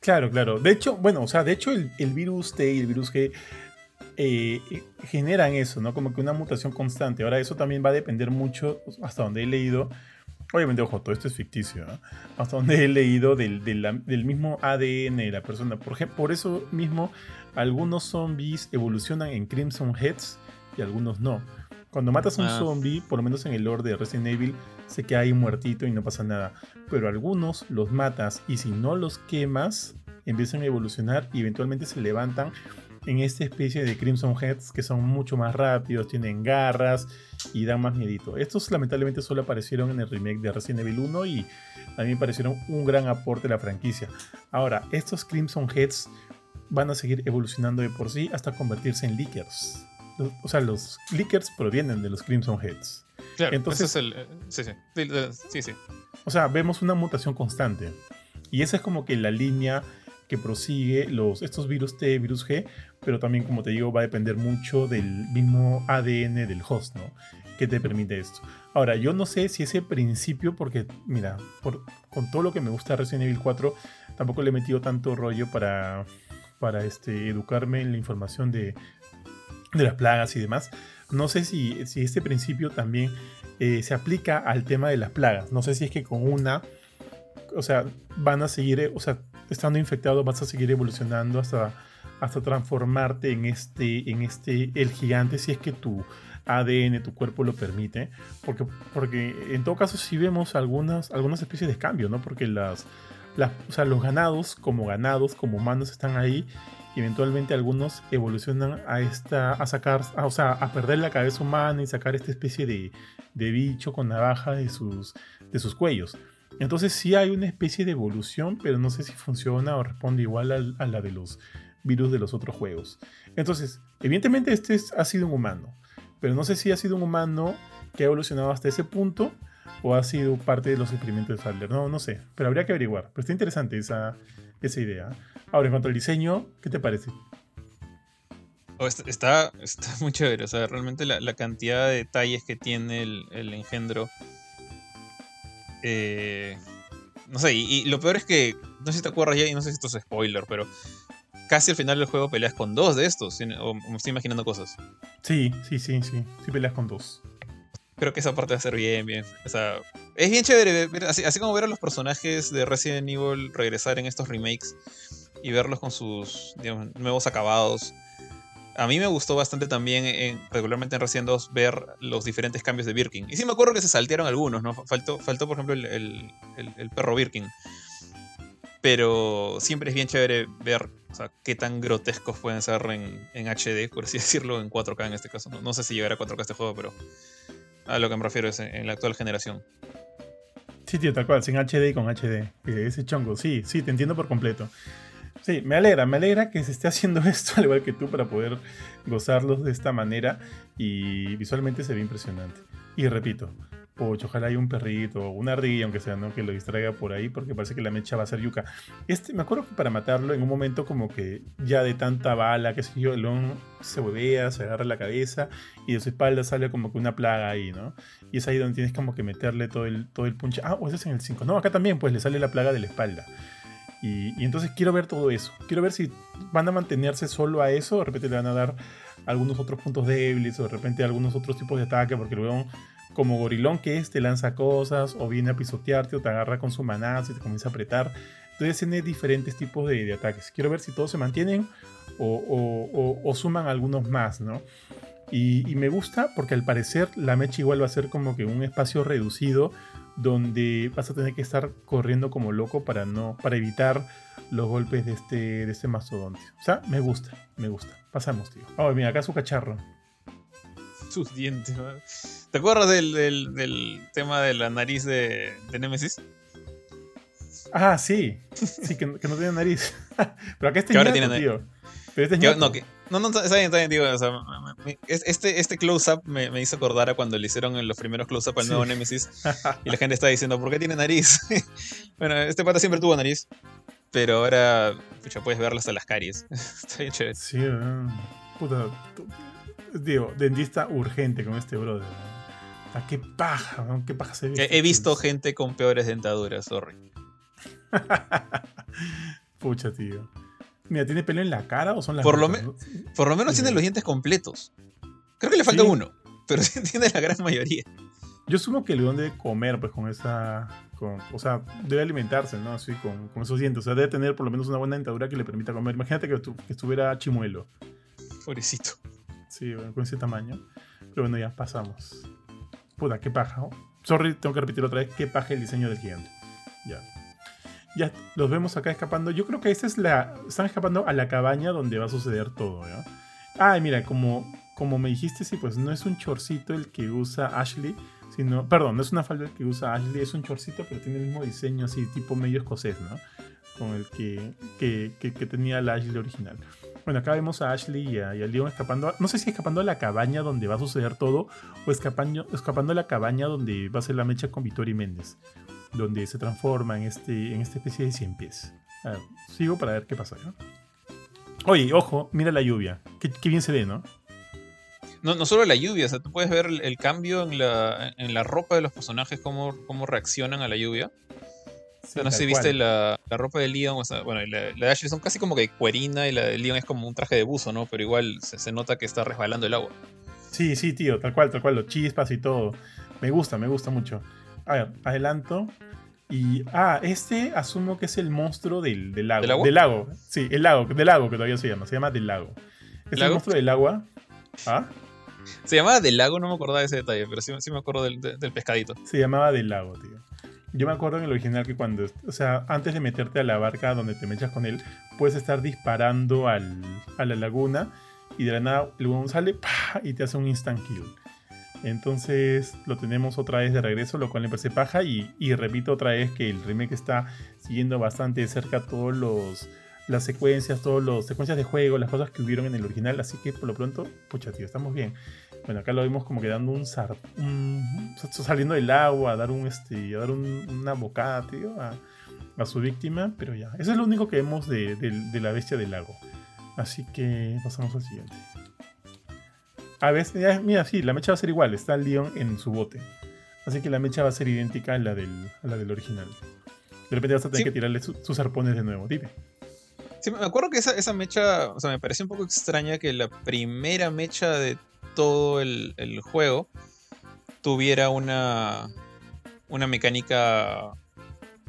Claro, claro. De hecho, bueno, o sea, de hecho el, virus T y el virus G eh, generan eso, ¿no? Como que una mutación constante. Ahora, eso también va a depender mucho, hasta donde he leído. Obviamente, ojo, todo esto es ficticio, ¿no? Hasta donde he leído del, mismo ADN de la persona. Por, ejemplo, por eso mismo, algunos zombies evolucionan en Crimson Heads y algunos no. Cuando matas a un ah. zombie, por lo menos en el lore de Resident Evil, se queda ahí muertito y no pasa nada. Pero algunos los matas y si no los quemas, empiezan a evolucionar y eventualmente se levantan en esta especie de Crimson Heads que son mucho más rápidos, tienen garras y dan más miedito. Estos lamentablemente solo aparecieron en el remake de Resident Evil 1 y a mí parecieron un gran aporte a la franquicia. Ahora, estos Crimson Heads van a seguir evolucionando de por sí hasta convertirse en Leakers o sea, los clickers provienen de los Crimson Heads. Claro, entonces el, eh, sí, sí, sí, O sea, vemos una mutación constante. Y esa es como que la línea que prosigue los, estos virus T, virus G, pero también, como te digo, va a depender mucho del mismo ADN del host, ¿no? que te permite esto. Ahora, yo no sé si ese principio, porque mira, por, con todo lo que me gusta Resident Evil 4, tampoco le he metido tanto rollo para, para este, educarme en la información de, de las plagas y demás. No sé si, si este principio también eh, se aplica al tema de las plagas. No sé si es que con una, o sea, van a seguir, o sea, estando infectado vas a seguir evolucionando hasta, hasta transformarte en este, en este, el gigante, si es que tu ADN, tu cuerpo lo permite. Porque, porque en todo caso sí vemos algunas, algunas especies de cambio, ¿no? Porque las, las, o sea, los ganados, como ganados, como humanos, están ahí eventualmente algunos evolucionan a esta a sacar o sea a perder la cabeza humana y sacar esta especie de, de bicho con navaja de sus de sus cuellos entonces sí hay una especie de evolución pero no sé si funciona o responde igual a, la de los virus de los otros juegos entonces evidentemente este ha sido un humano pero no sé si ha sido un humano que ha evolucionado hasta ese punto o ha sido parte de los experimentos de Sadler. No, no sé, pero habría que averiguar. Pero está interesante esa, esa idea. Ahora, en cuanto al diseño, ¿qué te parece? Oh, está, está, muy chévere, o sea, realmente la, cantidad de detalles que tiene el, engendro. Eh, no sé, y, lo peor es que, no sé si te acuerdas ya, y no sé si esto es spoiler, pero casi al final del juego peleas con dos de estos, o me estoy imaginando cosas. Sí, sí, sí, sí, sí peleas con dos. Creo que esa parte va a ser bien, bien. O sea, es bien chévere, así, así como ver a los personajes de Resident Evil regresar en estos remakes y verlos con sus nuevos acabados. A mí me gustó bastante también, regularmente en Resident 2, ver los diferentes cambios de Birkin. Y sí me acuerdo que se saltearon algunos, ¿no? Faltó, faltó por ejemplo, el, perro Birkin. Pero siempre es bien chévere ver qué tan grotescos pueden ser en, HD, por así decirlo, en 4K en este caso. No, sé si llegará a 4K este juego, pero a lo que me refiero es en, la actual generación. Sí, tío, tal cual, sin HD y con HD. Ese chongo, sí, sí, te entiendo por completo. Sí, me alegra, me alegra que se esté haciendo esto al igual que tú para poder gozarlos de esta manera y visualmente se ve impresionante. Y repito, pocho, ojalá haya un perrito o una ardilla, aunque sea, ¿no? Que lo distraiga por ahí porque parece que la mecha va a ser yuca. Este, me acuerdo que para matarlo en un momento como que ya de tanta bala, qué sé yo, el se huevea, se agarra la cabeza y de su espalda sale como que una plaga ahí, ¿no? Y es ahí donde tienes como que meterle todo el, todo el punch. Ah, o eso es en el 5. No, acá también pues le sale la plaga de la espalda. Y, entonces quiero ver todo eso. Quiero ver si van a mantenerse solo a eso. De repente le van a dar algunos otros puntos débiles. O de repente algunos otros tipos de ataque. Porque luego, como gorilón que es, te lanza cosas. O viene a pisotearte. O te agarra con su manazo y te comienza a apretar. Entonces tiene diferentes tipos de, ataques. Quiero ver si todos se mantienen. O, suman algunos más, ¿no? Y, y me gusta porque al parecer la mecha igual va a ser como que un espacio reducido donde vas a tener que estar corriendo como loco para no para evitar los golpes de este de este mastodonte. O sea, me gusta, me gusta. Pasamos, tío. Oh, mira, acá su cacharro. Sus dientes. ¿Te acuerdas del, del, tema de la nariz de, de Nemesis? Ah, sí. Sí, que, que no tiene nariz. Pero acá este tiene tío. Pero este es no, que, no, no, está bien, está bien, digo, o sea, este, este close-up me, me, hizo acordar a cuando le hicieron en los primeros close-up al nuevo Nemesis y la gente está diciendo, ¿por qué tiene nariz? bueno, este pata siempre tuvo nariz, pero ahora, pucha, puedes verlo hasta las caries. está bien chévere. Sí, puta, digo, dentista urgente con este brother. ¿A qué paja, qué paja se ve. He, visto gente con peores dentaduras, sorry. Pucha, tío. Mira, ¿tiene pelo en la cara o son las por lo, por lo menos tiene los dientes completos. Creo que le falta uno, pero tiene la gran mayoría. Yo asumo que el león debe comer, pues, con esa. o sea, debe alimentarse, ¿no? Así, con, esos dientes. O sea, debe tener por lo menos una buena dentadura que le permita comer. Imagínate que, estuviera chimuelo. Pobrecito. Sí, bueno, con ese tamaño. Pero bueno, ya pasamos. Puta, qué paja. Sorry, tengo que repetir otra vez. Qué paja el diseño del gigante. Ya ya los vemos acá escapando. Yo creo que esta es la. Están escapando a la cabaña donde va a suceder todo, ¿ya? Ay, mira, como, como me dijiste, sí, pues no es un chorcito el que usa Ashley, sino. Perdón, no es una falda el que usa Ashley, es un chorcito, pero tiene el mismo diseño, así, tipo medio escocés, ¿no? Con el que, que, que, tenía la Ashley original. Bueno, acá vemos a Ashley y a, Leon escapando. No sé si escapando a la cabaña donde va a suceder todo o escapando, escapando a la cabaña donde va a ser la mecha con Vittorio Méndez donde se transforma en, este, en esta especie de cien pies. sigo para ver qué pasa. Oye, ojo, mira la lluvia. Qué, bien se ve, ¿no? No, no solo la lluvia, o sea, tú puedes ver el, el cambio en la, en la ropa de los personajes, cómo, cómo reaccionan a la lluvia. No sé si viste la, la ropa de Leon, o sea, bueno, la, la de Ashley son casi como que cuerina y la de Leon es como un traje de buzo, ¿no? Pero igual se, se nota que está resbalando el agua. Sí, sí, tío, tal cual, tal cual, los chispas y todo. Me gusta, me gusta mucho. A ver, adelanto. Y. Ah, este asumo que es el monstruo del, del lago. ¿Del agua? Del lago. Sí, el lago, del lago que todavía se llama. Se llama del lago. Es el monstruo del agua. Ah, Se llamaba Del Lago, no me acordaba de ese detalle, pero sí, sí me acuerdo del, de- del pescadito. se llamaba del lago, tío. Yo me acuerdo en el original que cuando. O sea, antes de meterte a la barca donde te mechas con él, puedes estar disparando al, a la laguna. Y de la nada el huevón sale y te hace un instant kill. Entonces lo tenemos otra vez de regreso, lo cual me parece paja. Y, y repito otra vez que el remake está siguiendo bastante de cerca todos los las secuencias, todas las secuencias de juego, las cosas que hubieron en el original. Así que por lo pronto, pucha, tío, estamos bien. Bueno, acá lo vimos como que dando un, zar, un- saliendo del agua, a dar un este, a dar un- una bocada, tío, a, a su víctima. Pero ya, eso es lo único que vemos de, de- de la bestia del lago. Así que pasamos al siguiente. A ver, ya- mira, sí, la mecha va a ser igual. Está el Leon en su bote. Así que la mecha va a ser idéntica a la del, a la del original. De repente vas a tener Sí. que tirarle su- sus arpones de nuevo. Dime. Sí, me acuerdo que esa, esa mecha, o sea, me pareció un poco extraña que la primera mecha de todo el, juego tuviera una, una mecánica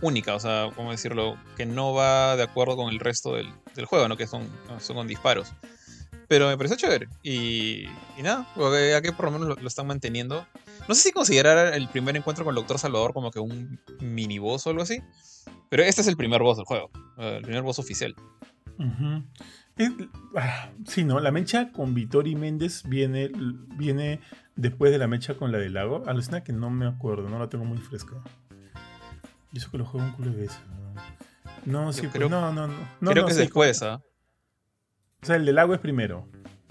única, o sea, ¿cómo decirlo? Que no va de acuerdo con el resto del, juego, ¿no? Que son, son con disparos. Pero me pareció chévere. Y, nada, porque aquí por lo menos lo, están manteniendo. No sé si considerar el primer encuentro con el Doctor Salvador como que un mini boss o algo así. Pero este es el primer boss del juego. eh, El primer boss oficial. Ujú. Es- ah, sí, ¿no? La mecha con Vittori Méndez viene, viene después de la mecha con la del lago. Alucina que no me acuerdo, no la tengo muy fresca. Y eso que lo juego un culo de veces. No, no sí, pues, creo- no, no, no. no, Creo no, que es sí, después, ¿ah? O sea, el del lago es primero.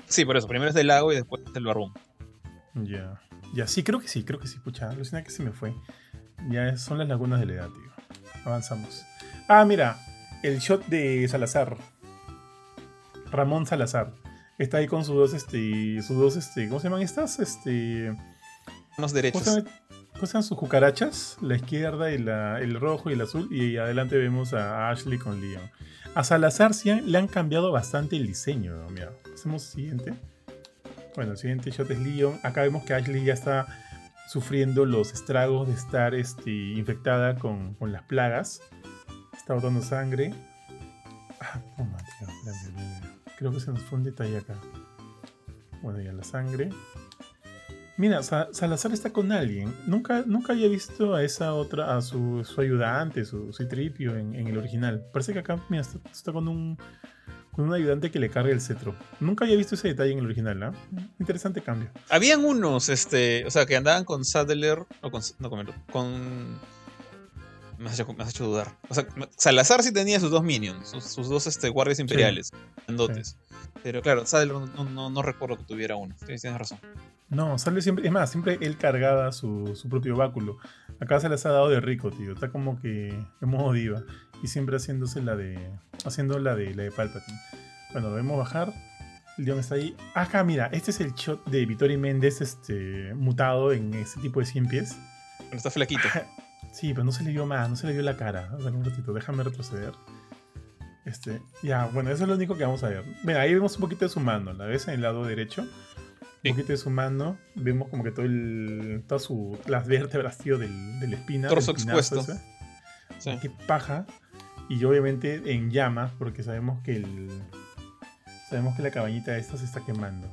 Sí, por eso. Primero es del lago y después del barbón. Ya. Ya, sí, creo que sí, creo que sí. Pucha, alucina que se me fue. Ya es- son las lagunas de la edad, tío. Avanzamos. Ah, mira, el shot de Salazar. Ramón Salazar. Está ahí con sus dos, este, sus dos, este, ¿cómo se llaman estas? Este, ¿cómo derechos. cómo se llaman sus cucarachas? La izquierda y la, el rojo y el azul. Y adelante vemos a Ashley con Leon. A Salazar sí han- le han cambiado bastante el diseño. ¿no? Mira, hacemos siguiente. Bueno, el siguiente shot es Leon. Acá vemos que Ashley ya está sufriendo los estragos de estar este, infectada con, con las plagas. Está botando sangre. Ah, tío. Creo que se nos fue un detalle acá. Bueno, ya la sangre. Mira, Sa- Salazar está con alguien. Nunca, nunca había visto a esa otra, a su, su ayudante, su, su tripio en, el original. Parece que acá, mira, está, con un con un ayudante que le carga el cetro. Nunca había visto ese detalle en el original, ¿ah? Interesante cambio. Habían unos, este, o sea, que andaban con Sadler, o con, no, con, con me has, hecho, me has hecho dudar. O sea, Salazar sí tenía sus dos minions, sus, sus dos este, guardias imperiales, grandotes. Pero claro, Sadler no, no, no- recuerdo que tuviera uno. Tienes, tienes razón. No, sale siempre. Es más, siempre él cargaba su, su propio báculo. Acá se las ha dado de rico, tío. Está como que en modo diva. Y siempre haciéndose la de. Haciendo la de la de Palpatine. Bueno, lo vemos bajar. El León está ahí. Acá, mira, este es el shot de Vittori Méndez este, mutado en ese tipo de 100 pies. Pero está flaquito. Sí, pero no se le vio más, no se le vio la cara. A ver, un ratito, déjame retroceder. Este, ya, bueno, eso es lo único que vamos a ver. Mira, ahí vemos un poquito de su mano, ¿la ves en el lado derecho? Sí. Un poquito de su mano, vemos como que todo el, todas su, las vértebras, tío, del, del espina. Torso del expuesto. ese. Sí. Qué paja. Y obviamente en llamas, porque sabemos que el. Sabemos que la cabañita esta se está quemando.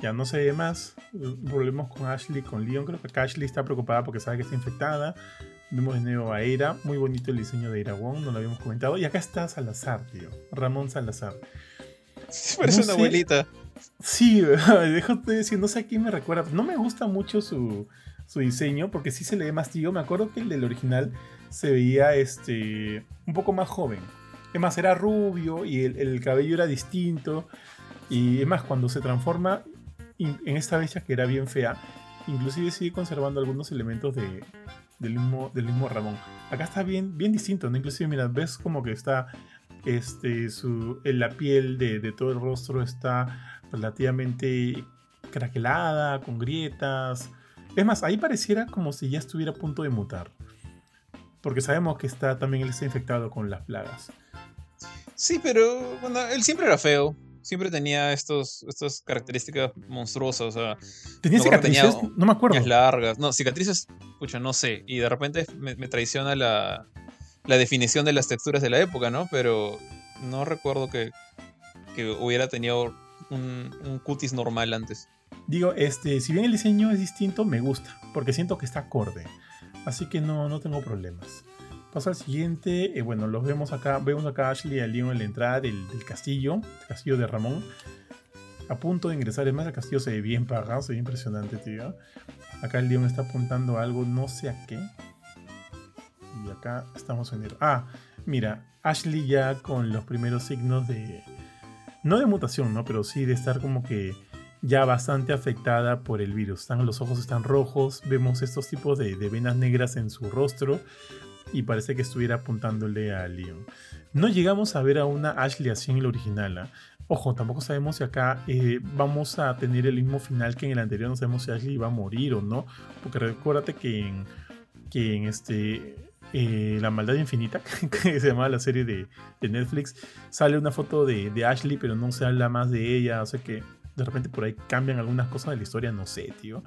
Ya no se ve más. Volvemos con Ashley, con Leon. Creo que Ashley está preocupada porque sabe que está infectada. Vemos de nuevo a Eira. Muy bonito el diseño de Eira Wong, no lo habíamos comentado. Y acá está Salazar, tío. Ramón Salazar. Parece No una sé. abuelita. Sí, déjate decir, no sé a quién me recuerda. No me gusta mucho su, su diseño porque sí se le ve más tío. Me acuerdo que el del original se veía este un poco más joven. Es más, era rubio y el, el cabello era distinto. Y es más, cuando se transforma in- en esta bestia que era bien fea, inclusive sigue conservando algunos elementos de, del, mismo, Ramón. Acá está bien, bien distinto, ¿no? Inclusive, mira, ves como que está este, su, la piel de, de todo el rostro está relativamente craquelada, con grietas. Es más, ahí pareciera como si ya estuviera a punto de mutar. Porque sabemos que está también él está infectado con las plagas. Sí, pero bueno, él siempre era feo. Siempre tenía estos, estas características monstruosas. O sea, ¿Tenía no, cicatrices? tenía no me acuerdo. uñas largas. No, cicatrices, pucha, no sé. Y de repente me, me traiciona la, la definición de las texturas de la época, ¿no? Pero no recuerdo que, que hubiera tenido un, un cutis normal antes. Digo, este, si bien el diseño es distinto, me gusta, porque siento que está acorde. Así que no, no tengo problemas. Paso al siguiente. eh, bueno, los vemos acá. Vemos acá a Ashley y a Leon en la entrada del, castillo, el castillo de Ramón. A punto de ingresar. Es más, el castillo se ve bien pagado, se ve impresionante, tío. Acá el Leon está apuntando a algo, no sé a qué. Y acá estamos en el. Ah, mira, Ashley ya con los primeros signos de. No de mutación, ¿no? Pero sí de estar como que ya bastante afectada por el virus. Están, los ojos están rojos, vemos estos tipos de venas negras en su rostro y parece que estuviera apuntándole a Leon. No llegamos a ver a una Ashley así en el original. ¿ah? Ojo, tampoco sabemos si acá eh, vamos a tener el mismo final que en el anterior. No sabemos si Ashley va a morir o no. Porque recuérdate que en, que en este eh, La Maldad Infinita, que se llama la serie de, de Netflix, sale una foto de, de Ashley, pero no se habla más de ella. O sea que de repente por ahí cambian algunas cosas de la historia, no sé, tío.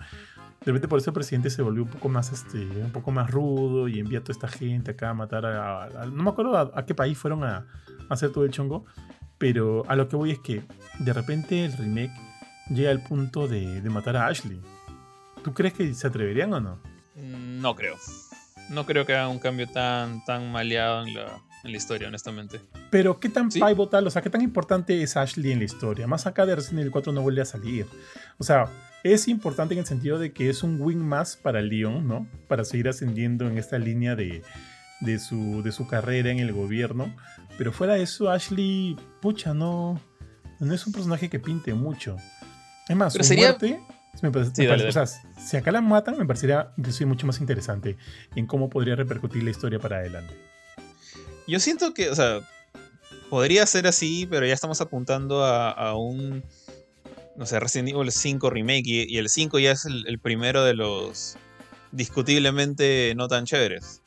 De repente por eso el presidente se volvió un poco más, este, un poco más rudo y envía a toda esta gente acá a matar a... a- no me acuerdo a, a qué país fueron a, hacer todo el chongo, pero a lo que voy es que de repente el remake llega al punto de, de matar a Ashley. ¿Tú crees que se atreverían o no? Mm, No creo. No creo que haga un cambio tan, tan maleado en la, en la historia, honestamente. Pero qué tan Sí. pivotal, o sea, qué tan importante es Ashley en la historia. Más acá de Resident Evil 4 no vuelve a salir. O sea, es importante en el sentido de que es un win más para Leon, ¿no? Para seguir ascendiendo en esta línea de, de, su, de su carrera en el gobierno. Pero fuera de eso, Ashley, pucha, no, no es un personaje que pinte mucho. Es más, Pero su sería- muerte... me parece- Sí, me dale, parece- o sea, si acá la matan, me parecería inclusive mucho más interesante en cómo podría repercutir la historia para adelante. Yo siento que, o sea, podría ser así, pero ya estamos apuntando a, a un, no sé, Resident Evil 5 remake y, el 5 ya es el, primero de los discutiblemente no tan chéveres.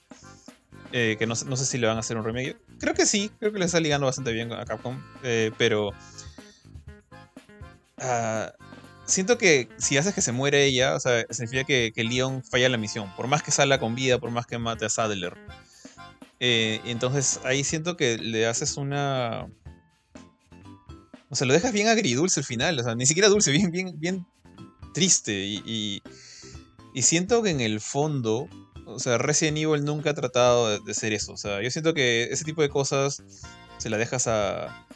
Eh, que no, no sé si le van a hacer un remake. Creo que sí, creo que le está ligando bastante bien a Capcom, eh, pero ah, siento que si haces que se muere ella, o sea, significa que, que Leon falla la misión, por más que salga con vida, por más que mate a Sadler. Eh, entonces ahí siento que le haces una. O sea, lo dejas bien agridulce al final. O sea, ni siquiera dulce, bien, bien, bien triste. Y, y, y siento que en el fondo. O sea, Resident Evil nunca ha tratado de, de ser eso. O sea, yo siento que ese tipo de cosas se la dejas a.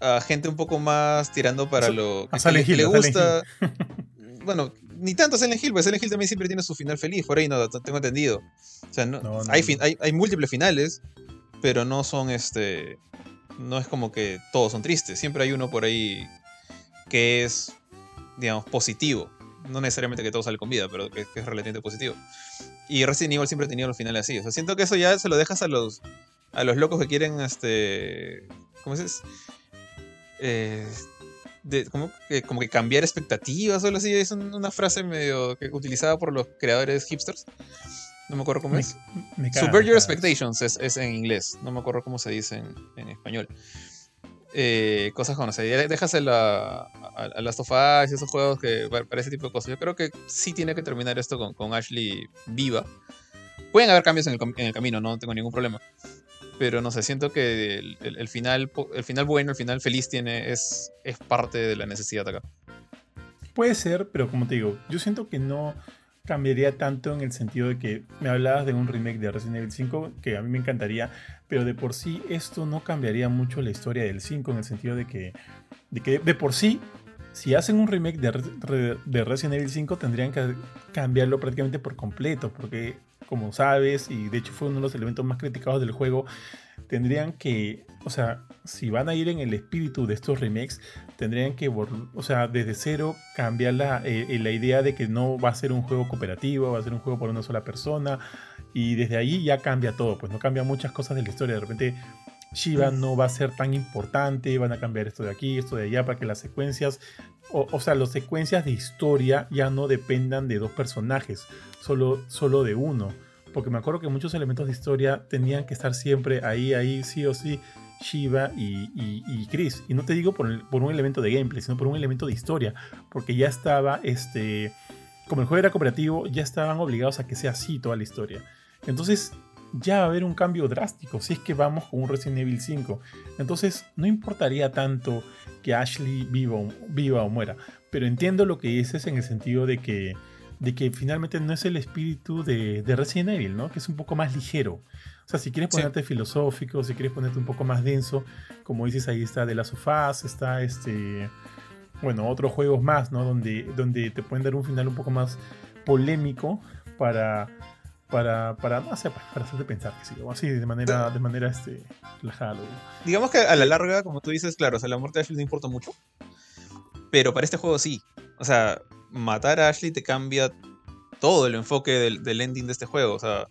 a gente un poco más tirando para lo que, le, Hill, gusta. bueno, ni tanto Silent Hill, porque Silent Hill también siempre tiene su final feliz, por ahí no tengo entendido. O sea, no, No, no, hay, fin- hay, hay múltiples finales, pero no son este. No es como que todos son tristes. Siempre hay uno por ahí que es, digamos, positivo. No necesariamente que todo sale con vida, pero que, es relativamente positivo. Y Resident Evil siempre ha tenido los finales así. O sea, siento que eso ya se lo dejas a los, a los locos que quieren, este. ¿Cómo se dice? Eh, de, como, que, como que cambiar expectativas o algo así. Es un- una frase medio utilizada por los creadores hipsters. No me acuerdo cómo Me- es. me caga, me Your. Expectations es, es en inglés. No me acuerdo cómo se dice en, en español. Eh, cosas ya déjaselo a, a, a Last of Us y esos juegos que para ese tipo de cosas. Yo creo que sí tiene que terminar esto con, con Ashley viva. Pueden haber cambios en el, en el camino, no tengo ningún problema. Pero no sé, siento que el, el- el final, el final bueno, el final feliz tiene, es, es parte de la necesidad acá. Puede ser, pero como te digo, yo siento que no cambiaría tanto en el sentido de que me hablabas de un remake de Resident Evil 5, que a mí me encantaría, pero de por sí esto no cambiaría mucho la historia del 5 en el sentido de que de, que de por sí, si hacen un remake de, de Resident Evil 5, tendrían que cambiarlo prácticamente por completo, porque como sabes, y de hecho fue uno de los elementos más criticados del juego, tendrían que, o sea, si van a ir en el espíritu de estos remakes, tendrían que, o sea, desde cero cambiar la, eh, eh, la idea de que no va a ser un juego cooperativo, va a ser un juego por una sola persona, y desde ahí ya cambia todo, pues no cambia muchas cosas de la historia, de repente Shiva no va a ser tan importante, van a cambiar esto de aquí, esto de allá, para que las secuencias o, sea, las secuencias de historia ya no dependan de dos personajes, solo, solo de uno. Porque me acuerdo que muchos elementos de historia tenían que estar siempre ahí, ahí, sí o sí, Shiva y, Chris. Y no te digo por, un elemento de gameplay, sino por un elemento de historia. Porque ya estaba, este, como el juego era cooperativo, ya estaban obligados a que sea así toda la historia. Entonces, ya va a haber un cambio drástico si es que vamos con un Resident Evil 5. Entonces, no importaría tanto que Ashley viva, viva o muera. Pero entiendo lo que dices en el sentido de que, de que finalmente no es el espíritu de, Resident Evil, ¿no? Que es un poco más ligero. O sea, si quieres ponerte filosófico, si quieres ponerte un poco más denso, como dices, ahí está de las sofás, está este. Bueno, otros juegos más, ¿no? Donde, donde te pueden dar un final un poco más polémico para para, para, no sé, para hacerte pensar, que sí, así de manera, de manera este, relajada. Digamos que a la larga, como tú dices, claro, o sea, la muerte de Ashley no importa mucho, pero para este juego sí. O sea, matar a Ashley te cambia todo el enfoque del, del ending de este juego. O sea,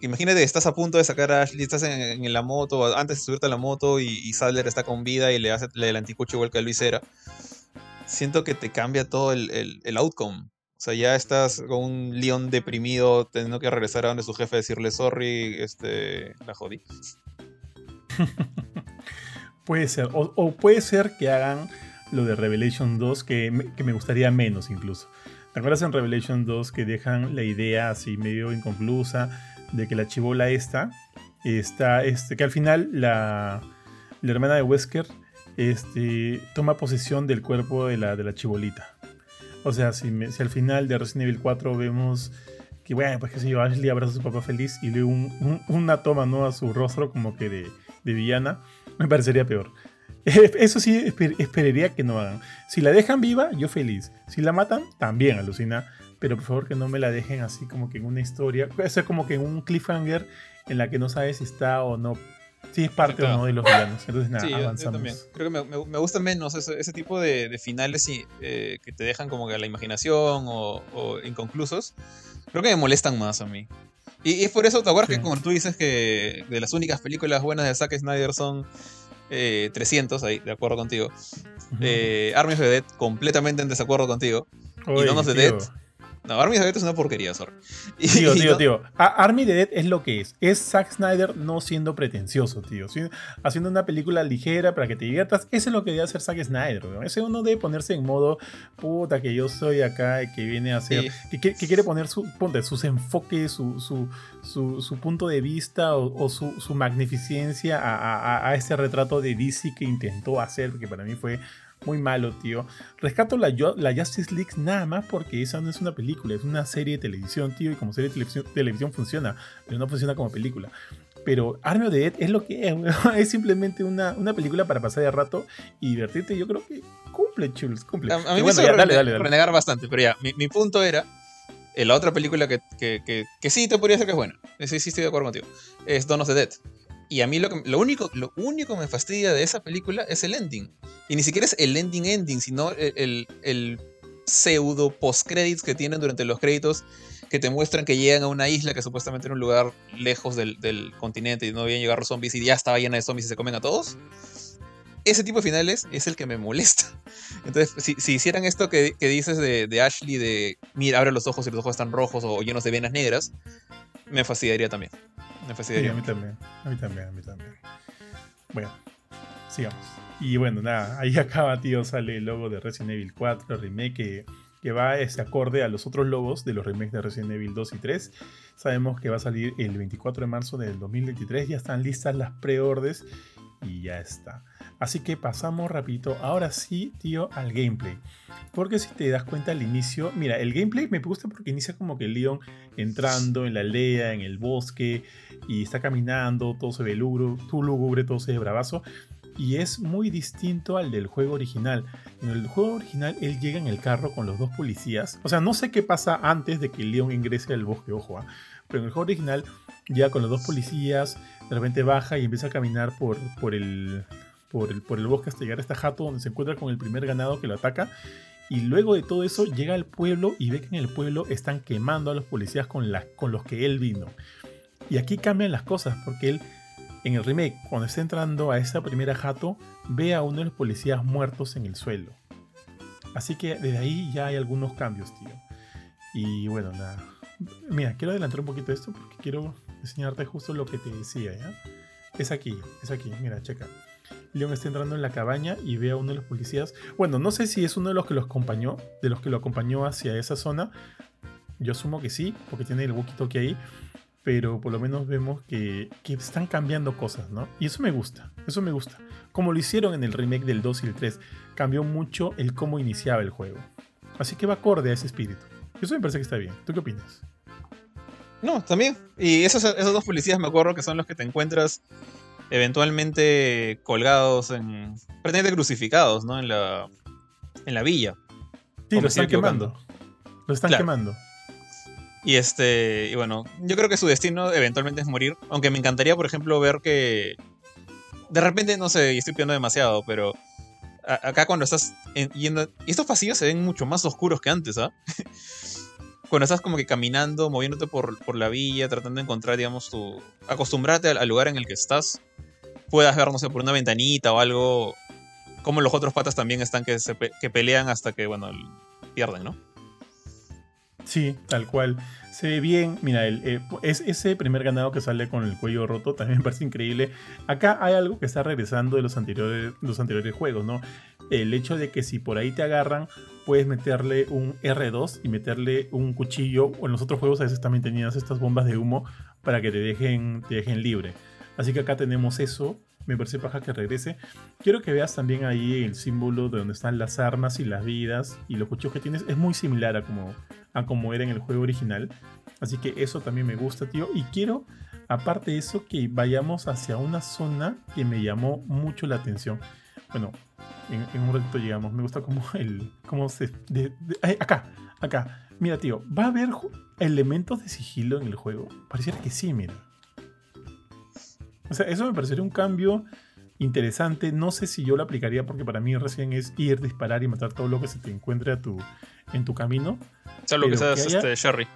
imagínate, estás a punto de sacar a Ashley, estás en, la moto, antes de subirte a la moto y, Sadler está con vida y le hace el anticucho igual que a Luis era. Siento que te cambia todo el, el, el outcome. O sea, ya estás con un león deprimido, teniendo que regresar a donde su jefe decirle sorry, este, la jodí. puede ser. O, puede ser que hagan lo de Revelation 2, que me, gustaría menos incluso. ¿Te acuerdas en Revelation 2 que dejan la idea así medio inconclusa de que la chivola esta está, este, que al final la, la hermana de Wesker este, toma posesión del cuerpo de la, de la chibolita? O sea, si, al final de Resident Evil 4 vemos que, bueno, pues que si yo, Ashley abraza a su papá feliz y luego una toma ¿no? a su rostro como que de, villana, me parecería peor. Eso sí, esperaría que no hagan. Si la dejan viva, yo feliz. Si la matan, también alucina. Pero por favor que no me la dejen así como que en una historia. O sea, como que en un cliffhanger en la que no sabes si está o no Sí, es parte o no de los villanos. Entonces, nada, avanzamos. Yo. Creo que me, me, gusta menos ese, ese tipo de, de finales y, eh, que te dejan como que a la imaginación o, o, inconclusos. Creo que me molestan más a mí. Y, es por eso, ¿te acuerdas que como tú dices que de las únicas películas buenas de Zack Snyder son eh, 300, ahí, de acuerdo contigo? eh, Army of the Dead, completamente en desacuerdo contigo. y of the Dead no, Army of the Dead es una porquería, sorry. tío, tío, tío. Army of the Dead es lo que es. Es Zack Snyder no siendo pretencioso, tío. Haciendo una película ligera para que te diviertas. Eso es lo que debe hacer Zack Snyder, Ese uno debe ponerse en modo, puta, que yo soy acá y que viene a hacer. Que, quiere poner su, sus enfoques, su, su, punto de vista o, su, magnificencia a, a, a ese retrato de DC que intentó hacer, que para mí fue muy malo, tío. Rescato la, la, Justice League nada más porque esa no es una película, es una serie de televisión, tío, y como serie de televisión, televisión funciona, pero no funciona como película. Pero Army of the Dead es lo que es, es simplemente una, una película para pasar de rato y divertirte. Yo creo que cumple, chuls, cumple. A, mí me hizo renegar bastante, pero ya, mi, mi punto era eh, la otra película que, que, que, que, sí te podría ser que es buena, sí, sí estoy de acuerdo contigo, es Dawn of the Dead. Y a mí lo, único, lo único que me fastidia de esa película es el ending. Y ni siquiera es el ending ending, sino el, el, pseudo post-credits que tienen durante los créditos que te muestran que llegan a una isla que supuestamente era un lugar lejos del, del continente y no habían llegado los zombies y ya estaba llena de zombies y se comen a todos. Ese tipo de finales es el que me molesta. Entonces, si, si hicieran esto que, que dices de, de, Ashley, de mira, abre los ojos y los ojos están rojos o llenos de venas negras, me fastidiaría también. Me fastidiaría. a mí también. A mí también, a mí también. Bueno, sigamos. Y bueno, nada, ahí acaba, tío, sale el logo de Resident Evil 4 remake que, que va ese acorde a los otros logos de los remakes de Resident Evil 2 y 3. Sabemos que va a salir el 24 de marzo del 2023, ya están listas las preordes y ya está. Así que pasamos rapidito, ahora sí, tío, al gameplay. Porque si te das cuenta al inicio, mira, el gameplay me gusta porque inicia como que Leon entrando en la aldea, en el bosque, y está caminando, todo se ve lúgubre, todo se ve bravazo. Y es muy distinto al del juego original. En el juego original él llega en el carro con los dos policías. O sea, no sé qué pasa antes de que Leon ingrese al bosque, ojo. ¿ah? Pero en el juego original ya con los dos policías, de repente baja y empieza a caminar por, por el, por el, bosque hasta llegar a esta jato donde se encuentra con el primer ganado que lo ataca. Y luego de todo eso llega al pueblo y ve que en el pueblo están quemando a los policías con, con los que él vino. Y aquí cambian las cosas porque él en el remake, cuando está entrando a esa primera jato, ve a uno de los policías muertos en el suelo. Así que desde ahí ya hay algunos cambios, tío. Y bueno, nada. Mira, quiero adelantar un poquito esto porque quiero enseñarte justo lo que te decía, ¿ya? Es aquí, es aquí, mira, checa. Leon está entrando en la cabaña y ve a uno de los policías. Bueno, no sé si es uno de los que lo acompañó, de los que lo acompañó hacia esa zona. Yo asumo que sí, porque tiene el walkie-talkie ahí. Pero por lo menos vemos que, que, están cambiando cosas, ¿no? Y eso me gusta, eso me gusta. Como lo hicieron en el remake del 2 y el 3, cambió mucho el cómo iniciaba el juego. Así que va acorde a ese espíritu. Eso me parece que está bien. ¿Tú qué opinas? No, también. Y esos, esos dos policías me acuerdo que son los que te encuentras eventualmente colgados en. prácticamente crucificados, ¿no? En la. en la villa. Sí, lo están quemando. Lo están quemando. Y este. Y bueno, yo creo que su destino eventualmente es morir. Aunque me encantaría, por ejemplo, ver que. De repente, no sé, y estoy pidiendo demasiado, pero. acá cuando estás yendo. Y estos pasillos se ven mucho más oscuros que antes, ¿ah? cuando estás como que caminando, moviéndote por, por, la villa, tratando de encontrar, digamos, tu. acostumbrarte al, lugar en el que estás, puedas ver, no sé, por una ventanita o algo. Como los otros patas también están que, se que pelean hasta que, bueno, pierden, ¿no? Sí, tal cual. Se ve bien. Mira, el, eh, es, ese primer ganado que sale con el cuello roto también me parece increíble. Acá hay algo que está regresando de los anteriores, los anteriores juegos, ¿no? El hecho de que si por ahí te agarran, puedes meterle un R2 y meterle un cuchillo. O en los otros juegos a veces también tenías estas bombas de humo para que te dejen, te dejen libre. Así que acá tenemos eso. Me parece paja que regrese. Quiero que veas también ahí el símbolo de donde están las armas y las vidas y los cuchillos que tienes. Es muy similar a como, a como era en el juego original. Así que eso también me gusta, tío. Y quiero, aparte de eso, que vayamos hacia una zona que me llamó mucho la atención. Bueno, en, un ratito llegamos. Me gusta como el. Cómo se. acá, acá. Mira, tío, ¿va a haber elementos de sigilo en el juego? Pareciera que sí, mira. O sea, eso me parecería un cambio interesante. No sé si yo lo aplicaría porque para mí recién es ir, disparar y matar todo lo que se te encuentre a tu, en tu camino. O sea, lo que seas este, Sherry.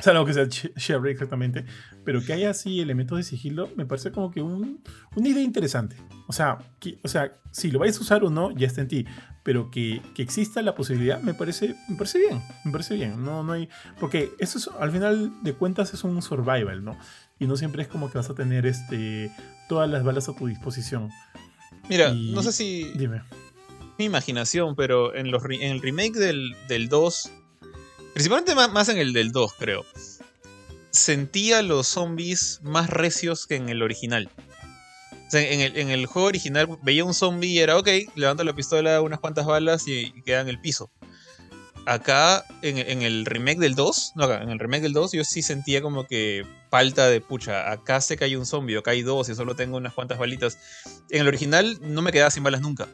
O sea, lo que sea Sherry, exactamente. Pero que haya así elementos de sigilo me parece como que un, una idea interesante. O sea, o sea, si lo vais a usar o no, ya está en ti. Pero que, que, exista la posibilidad me parece, me parece bien. Me parece bien. No, no hay. Porque eso es, al final de cuentas es un survival, ¿no? y no siempre es como que vas a tener este, todas las balas a tu disposición. Mira, no sé si... Dime. Mi imaginación, pero en, los, en el remake del, del 2, principalmente más, en el del 2 creo, sentía los zombies más recios que en el original. O sea, en el, juego original veía un zombie y era, ok, levanta la pistola, unas cuantas balas y queda en el piso acá en, el remake del 2, no acá, en el remake del 2 yo sí sentía como que falta de pucha, acá sé que hay un zombie, acá hay dos y solo tengo unas cuantas balitas. En el original no me quedaba sin balas nunca.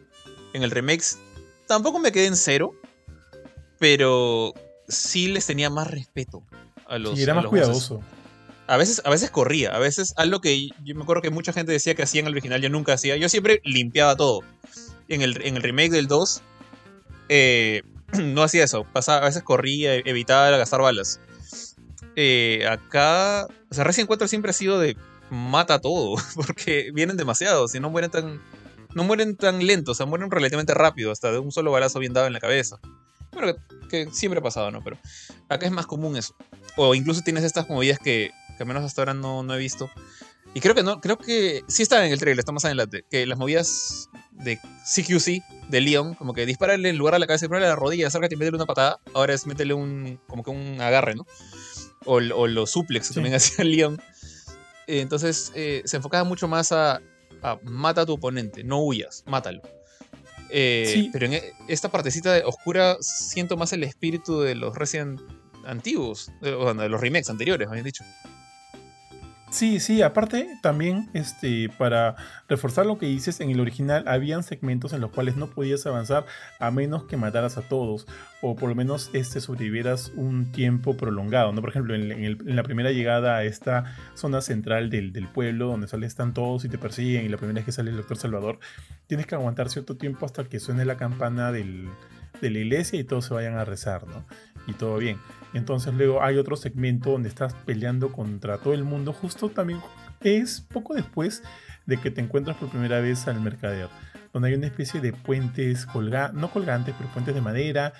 En el remake tampoco me quedé en cero, pero sí les tenía más respeto a los. Y era más cuidadoso. A veces, a veces corría, a veces algo que yo me acuerdo que mucha gente decía que hacía en el original, yo nunca hacía. Yo siempre limpiaba todo. En el, en el remake del 2, eh, no hacía eso. Pasaba, a veces corría, evitaba gastar balas. Eh, acá, o sea, Resident 4 siempre ha sido de mata todo, porque vienen demasiados y no mueren tan, no mueren tan lentos, o sea, mueren relativamente rápido, hasta de un solo balazo bien dado en la cabeza. Bueno, que, siempre ha pasado, ¿no? Pero acá es más común eso. O incluso tienes estas movidas que, que al menos hasta ahora no, no he visto, y creo que no, creo que sí está en el trailer, está más adelante, que las movidas de CQC, de Leon, como que dispararle en lugar a la cabeza, dispararle a la rodilla, acércate y meterle una patada, ahora es meterle un, como que un agarre, ¿no? O, o los suplex que también hacía Leon. Entonces eh, se enfocaba mucho más a, a, mata a tu oponente, no huyas, mátalo. Eh, pero en e, esta partecita oscura siento más el espíritu de los recién antiguos, o de los remakes anteriores, habían dicho. Sí, sí, aparte también este, para reforzar lo que dices, en el original habían segmentos en los cuales no podías avanzar a menos que mataras a todos o por lo menos este, sobrevivieras un tiempo prolongado. ¿no? Por ejemplo, en, la primera llegada a esta zona central del, pueblo donde sales están todos y te persiguen y la primera vez que sale el doctor Salvador, tienes que aguantar cierto tiempo hasta que suene la campana del, de la iglesia y todos se vayan a rezar, ¿no? Y todo bien. Entonces luego hay otro segmento donde estás peleando contra todo el mundo, justo también es poco después de que te encuentras por primera vez al mercader. donde hay una especie de puentes colgantes, no colgantes, pero puentes de madera,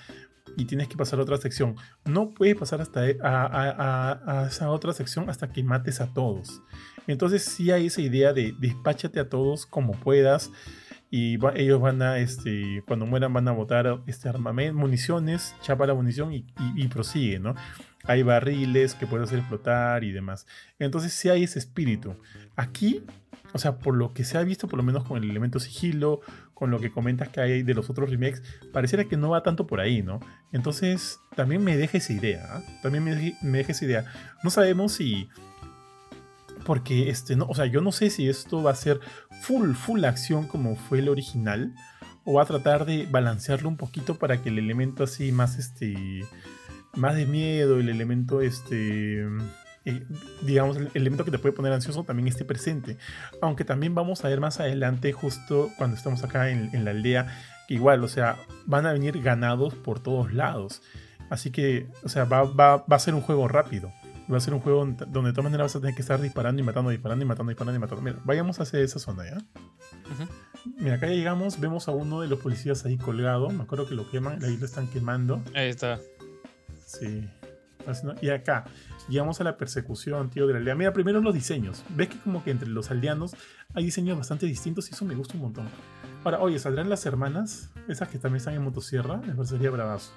y tienes que pasar a otra sección. No puedes pasar hasta e, a, esa otra sección hasta que mates a todos. Entonces sí hay esa idea de despáchate a todos como puedas. Y ellos van a, este, cuando mueran van a botar este armamento, municiones, chapa la munición y, prosigue, ¿no? Hay barriles que puedes hacer explotar y demás. Entonces sí hay ese espíritu. Aquí, o sea, por lo que se ha visto, por lo menos con el elemento sigilo, con lo que comentas que hay de los otros remakes, pareciera que no va tanto por ahí, ¿no? Entonces, también me deja esa idea, ¿ah? también me, me, deja esa idea. No sabemos si... Porque, este, no, o sea, yo no sé si esto va a ser full, full acción como fue el original, o va a tratar de balancearlo un poquito para que el elemento así más, este, más de miedo, el elemento, este, digamos, el elemento que te puede poner ansioso también esté presente. Aunque también vamos a ver más adelante, justo cuando estamos acá en, la aldea, que igual, o sea, van a venir ganados por todos lados. Así que, o sea, va, va, va a ser un juego rápido. Va a ser un juego donde de todas maneras vas a tener que estar disparando y matando, disparando y matando, disparando y matando. Mira, vayamos hacia esa zona, ¿ya? Mira, acá ya llegamos, vemos a uno de los policías ahí colgado. Me acuerdo que lo queman, ahí lo están quemando. Ahí está. Sí. Y acá, llegamos a la persecución, tío, de la aldea. Mira, primero los diseños. Ves que como que entre los aldeanos hay diseños bastante distintos y eso me gusta un montón. Ahora, oye, ¿saldrán las hermanas? Esas que también están en motosierra. Me parecería bravazo.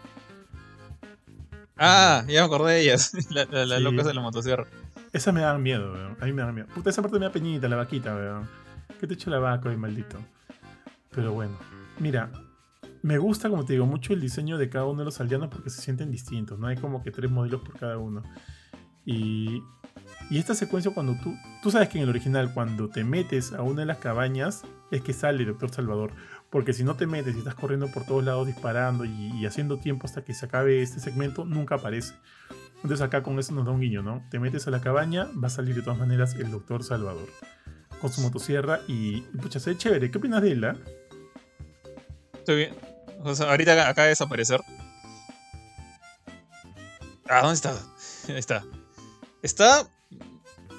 Ah, ya me acordé de ellas. Las la, locas de la motosierra. Esas me dan miedo, weón. A mí me dan miedo. Puta, esa parte me da peñita, la vaquita, weón. ¿Qué te echo la vaca hoy, maldito? Pero bueno. Mira, me gusta, como te digo, mucho el diseño de cada uno de los aldeanos porque se sienten distintos, ¿no? Hay como que tres modelos por cada uno. Y, y esta secuencia cuando tú, tú sabes que en el original cuando te metes a una de las cabañas es que sale el Doctor Salvador. Porque si no te metes y estás corriendo por todos lados disparando y, haciendo tiempo hasta que se acabe este segmento, nunca aparece. Entonces acá con eso nos da un guiño, ¿no? Te metes a la cabaña, va a salir de todas maneras el Doctor Salvador. Con su motosierra y, pucha, se ve chévere. ¿Qué opinas de él, ah? Estoy bien. O sea, ahorita acaba de desaparecer. Ah, ¿dónde está? Ahí está. Está.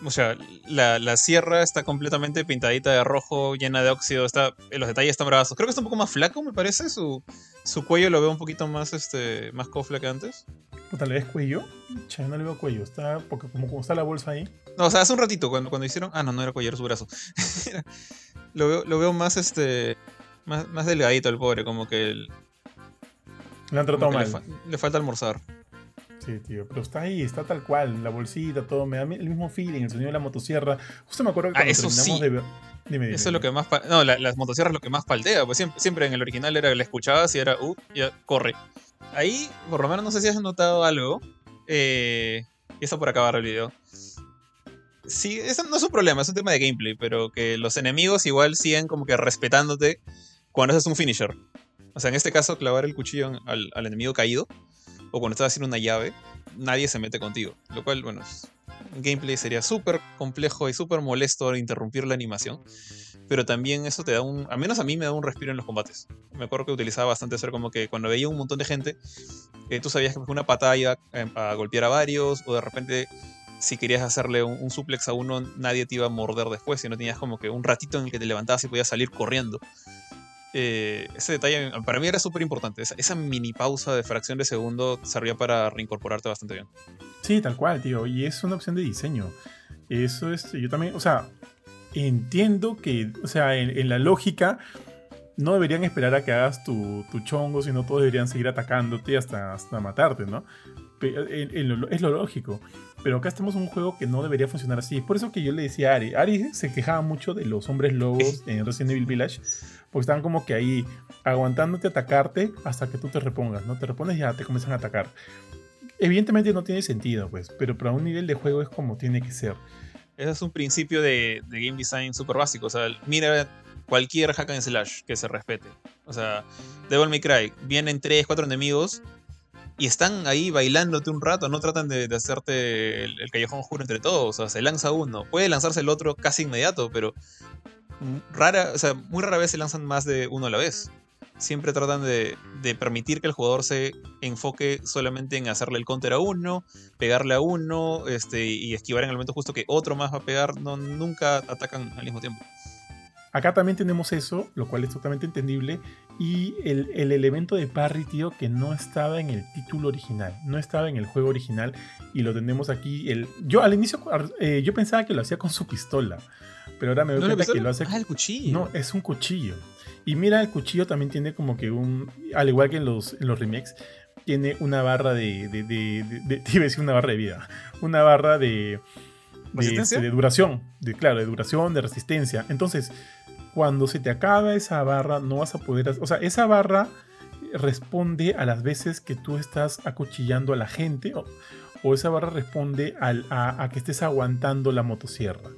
O sea, la, sierra está completamente pintadita de rojo, llena de óxido. Está, los detalles están bravos. Creo que está un poco más flaco, me parece. Su, su cuello lo veo un poquito más, este, más cofle que antes. Tal vez cuello. Che, no le veo cuello. Está, porque como, como está la bolsa ahí. No, o sea, hace un ratito, cuando, cuando hicieron. Ah, no, no era cuello, era su brazo. lo, veo, lo veo más, este. Más, más delgadito el pobre, como que el, Le han tratado mal. Le, falta almorzar. Sí, tío, pero está ahí, está tal cual, la bolsita, todo, me da el mismo feeling, el sonido de la motosierra. Justo me acuerdo que ah, cuando eso sí. de Dime, Eso es lo que más. No, las motosierras es lo que más paltea. Pues siempre, siempre en el original era la escuchabas y era, uh, ya, corre. Ahí, por lo menos, no sé si has notado algo. Eh, y eso por acabar el video. Sí, eso no es un problema, es un tema de gameplay, pero que los enemigos igual siguen como que respetándote cuando haces un finisher. O sea, en este caso, clavar el cuchillo al, enemigo caído, o cuando estás haciendo una llave, nadie se mete contigo. Lo cual, bueno, gameplay sería súper complejo y súper molesto interrumpir la animación. Pero también eso te da un. Al menos a mí me da un respiro en los combates. Me acuerdo que utilizaba bastante hacer como que cuando veía un montón de gente, eh, tú sabías que una patada iba a, golpear a varios, o de repente si querías hacerle un, un, suplex a uno, nadie te iba a morder después, sino tenías como que un ratito en el que te levantabas y podías salir corriendo. Eh, ese detalle para mí era súper importante. Esa, mini pausa de fracción de segundo servía para reincorporarte bastante bien. Sí, tal cual, tío. Y es una opción de diseño. Eso es, yo también, o sea, entiendo que, o sea, en, la lógica no deberían esperar a que hagas tu, tu, chongo, sino todos deberían seguir atacándote hasta, hasta matarte, ¿no? Es lo lógico. Pero acá estamos en un juego que no debería funcionar así. Por eso que yo le decía a Ari. Ari se quejaba mucho de los hombres lobos en Resident Evil Village. Porque estaban como que ahí aguantándote atacarte hasta que tú te repongas. No te repones y ya te comienzan a atacar. Evidentemente no tiene sentido, pues. Pero para un nivel de juego es como tiene que ser. Ese es un principio de, de game design súper básico. O sea, mira cualquier hack and slash que se respete. O sea, Devil May Cry, vienen 3, 4 enemigos y están ahí bailándote un rato, no tratan de, hacerte el, callejón oscuro entre todos, o sea, se lanza uno, puede lanzarse el otro casi inmediato, pero rara, o sea, muy rara vez se lanzan más de uno a la vez. Siempre tratan de, permitir que el jugador se enfoque solamente en hacerle el counter a uno, pegarle a uno este, y esquivar en el momento justo que otro más va a pegar. No, nunca atacan al mismo tiempo. Acá también tenemos eso, lo cual es totalmente entendible. Y el, el, elemento de parry, tío, que no estaba en el título original, no estaba en el juego original. Y lo tenemos aquí. El, yo al inicio eh, yo pensaba que lo hacía con su pistola. Pero ahora me doy cuenta que lo hace. Ah, el cuchillo. No, es un cuchillo. Y mira, el cuchillo también tiene como que un. Al igual que en los, en los remakes, tiene una barra de. de, de, de, de decir una barra de vida. Una barra de. De, de, duración, de, claro, de duración, de resistencia. Entonces, cuando se te acaba esa barra, no vas a poder. O sea, esa barra responde a las veces que tú estás acuchillando a la gente, o, o esa barra responde a, a, que estés aguantando la motosierra.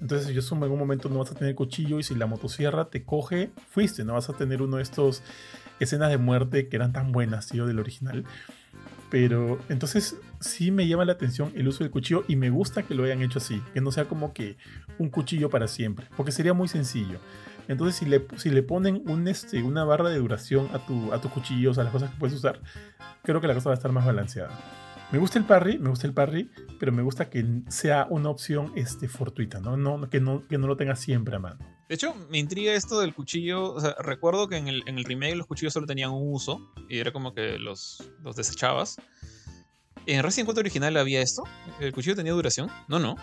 Entonces, yo sumo en un momento no vas a tener cuchillo y si la motosierra te coge, fuiste, no vas a tener uno de estos escenas de muerte que eran tan buenas, tío, del original. Pero entonces sí me llama la atención el uso del cuchillo y me gusta que lo hayan hecho así, que no sea como que un cuchillo para siempre, porque sería muy sencillo. Entonces si le, si le ponen un, este, una barra de duración a, tu, a tus cuchillos, a las cosas que puedes usar, creo que la cosa va a estar más balanceada. Me gusta el parry, me gusta el parry, pero me gusta que sea una opción este, fortuita, ¿no? No, que, no, que no lo tenga siempre a mano. De hecho, me intriga esto del cuchillo. O sea, recuerdo que en el, en el remake los cuchillos solo tenían un uso y era como que los, los desechabas. ¿En Resident 4 original había esto? ¿El cuchillo tenía duración? No, no.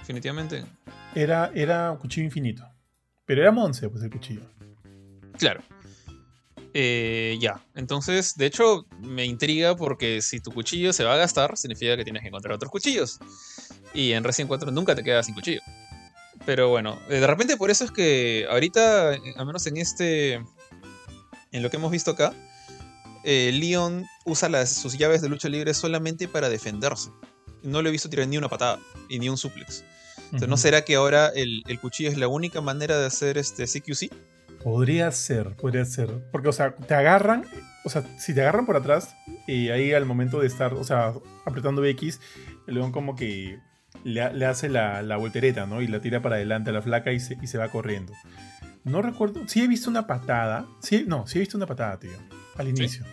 Definitivamente. Era, era un cuchillo infinito. Pero era Monse, pues el cuchillo. Claro. Eh, ya, entonces, de hecho, me intriga porque si tu cuchillo se va a gastar, significa que tienes que encontrar otros cuchillos. Y en Resident 4 nunca te quedas sin cuchillo. Pero bueno, de repente por eso es que ahorita, al menos en este. En lo que hemos visto acá, eh, Leon usa las, sus llaves de lucha libre solamente para defenderse. No lo he visto tirar ni una patada y ni un suplex. Entonces, uh -huh. ¿no será que ahora el, el, cuchillo es la única manera de hacer este CQC? Podría ser, podría ser. Porque, o sea, te agarran, o sea, si te agarran por atrás, y ahí al momento de estar, o sea, apretando BX, el león como que le, le hace la, la, voltereta, ¿no? Y la tira para adelante a la flaca y se, y se va corriendo. No recuerdo, sí he visto una patada. Sí, no, sí he visto una patada, tío. Al inicio.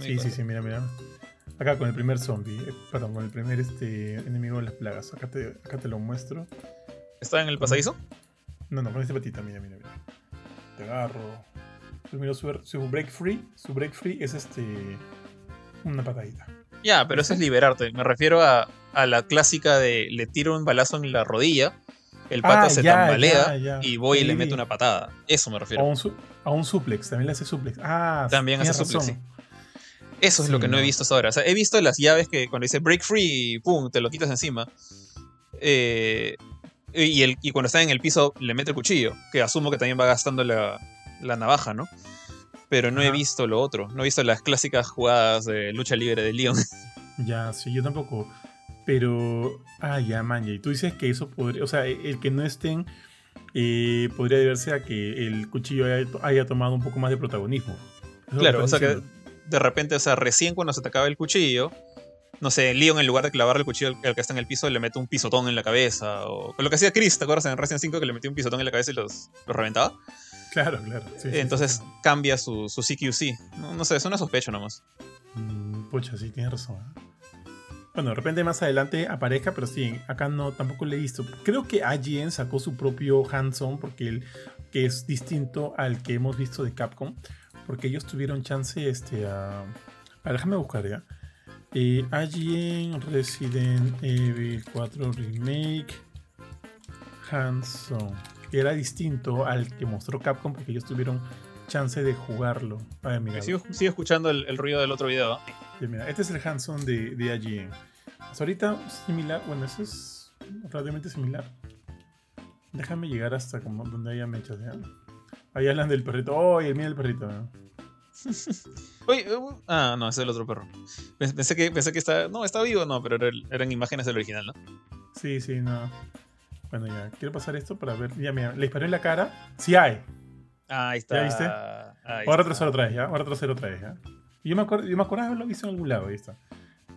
Sí, sí, sí, sí, mira, mira. Acá con el primer zombie, eh, perdón, con el primer este, enemigo de las plagas. Acá te, acá te lo muestro. ¿Está en el pasadizo? No, no, con este patita, mira, mira, mira. Te agarro. Su, su, su break free, su break free es este. Una patadita. Ya, pero eso es liberarte. Me refiero a, a, la clásica de le tiro un balazo en la rodilla, el pata ah, se ya, tambalea ya, ya. y voy sí. y le meto una patada. Eso me refiero. A un, a un suplex, también le hace suplex. Ah, también hace razón. suplex, sí. Eso es sí, lo que no. no. he visto hasta ahora. O sea, he visto las llaves que cuando dice break free, pum, te lo quitas encima. Eh, y, el, y, cuando está en el piso le mete el cuchillo, que asumo que también va gastando la, la navaja, ¿no? Pero no he visto lo otro. No he visto las clásicas jugadas de lucha libre de Leon. Ya, sí, yo tampoco. Pero. Ah, ya, man. Y tú dices que eso podría. O sea, el que no estén. Eh, podría deberse a que el cuchillo haya, haya, tomado un poco más de protagonismo. Claro, o sea diciendo. que de repente, o sea, recién cuando se te acaba el cuchillo, no sé, Leon en lugar de clavarle el cuchillo al que está en el piso, le mete un pisotón en la cabeza. O lo que hacía Chris, ¿te acuerdas en Resident 5 que le metió un pisotón en la cabeza y los, los reventaba? Claro, claro. Sí, Entonces sí, sí. cambia su, su CQC. No, no, sé, es una sospecha nomás. Mm, pucha, sí, tienes razón. ¿eh? Bueno, de repente más adelante aparezca, pero sí, acá no, tampoco le he visto. Creo que IGN sacó su propio hands-on porque él, que es distinto al que hemos visto de Capcom, porque ellos tuvieron chance este, a... a déjame buscar ya. Eh, Resident Evil 4 Remake hands-on. Era distinto al que mostró Capcom porque ellos tuvieron chance de jugarlo. Ver, mira. Sigo, sigo, escuchando el, el, ruido del otro video. Sí, mira, este es el hands-on de, de IGN. Hasta ahorita similar, bueno, eso es relativamente similar. Déjame llegar hasta como donde haya mechas, ¿ya? Ahí hablan del perrito. ¡Oh, y mira el perrito! ¿no? Oye, uh, ah, no, ese es el otro perro. Pensé que, pensé que está. No, está vivo, no, pero eran imágenes del original, ¿no? Sí, sí, no. Bueno, ya, quiero pasar esto para ver. Ya, mira, le disparé en la cara. Sí hay. Ah, ahí está. ¿Ya viste? Ahí Ahora trasero otra vez, ¿ya? Ahora trasero otra vez, ¿ya? Y yo me acuerdo, yo me acuerdo haberlo visto en algún lado, ahí está.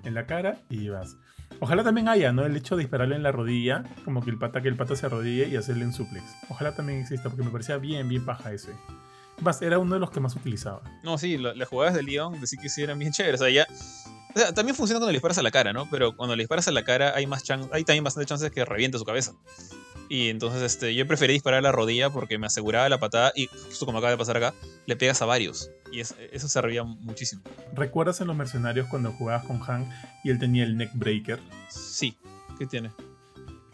En la cara y vas. Ojalá también haya, ¿no? El hecho de dispararle en la rodilla, como que el pata que el pata se arrodille y hacerle un suplex. Ojalá también exista, porque me parecía bien, bien paja ese. Más, era uno de los que más utilizaba. No, sí, las jugadas de Leon de sí que sí eran bien chéveres. O sea, ya. O sea, también funciona cuando le disparas a la cara, ¿no? Pero cuando le disparas a la cara hay más chan hay también bastante chances que reviente su cabeza. Y entonces este, yo preferí disparar a la rodilla porque me aseguraba la patada y justo como acaba de pasar acá, le pegas a varios. Y eso servía muchísimo. ¿Recuerdas en los mercenarios cuando jugabas con Han y él tenía el neckbreaker? Sí, ¿qué tiene?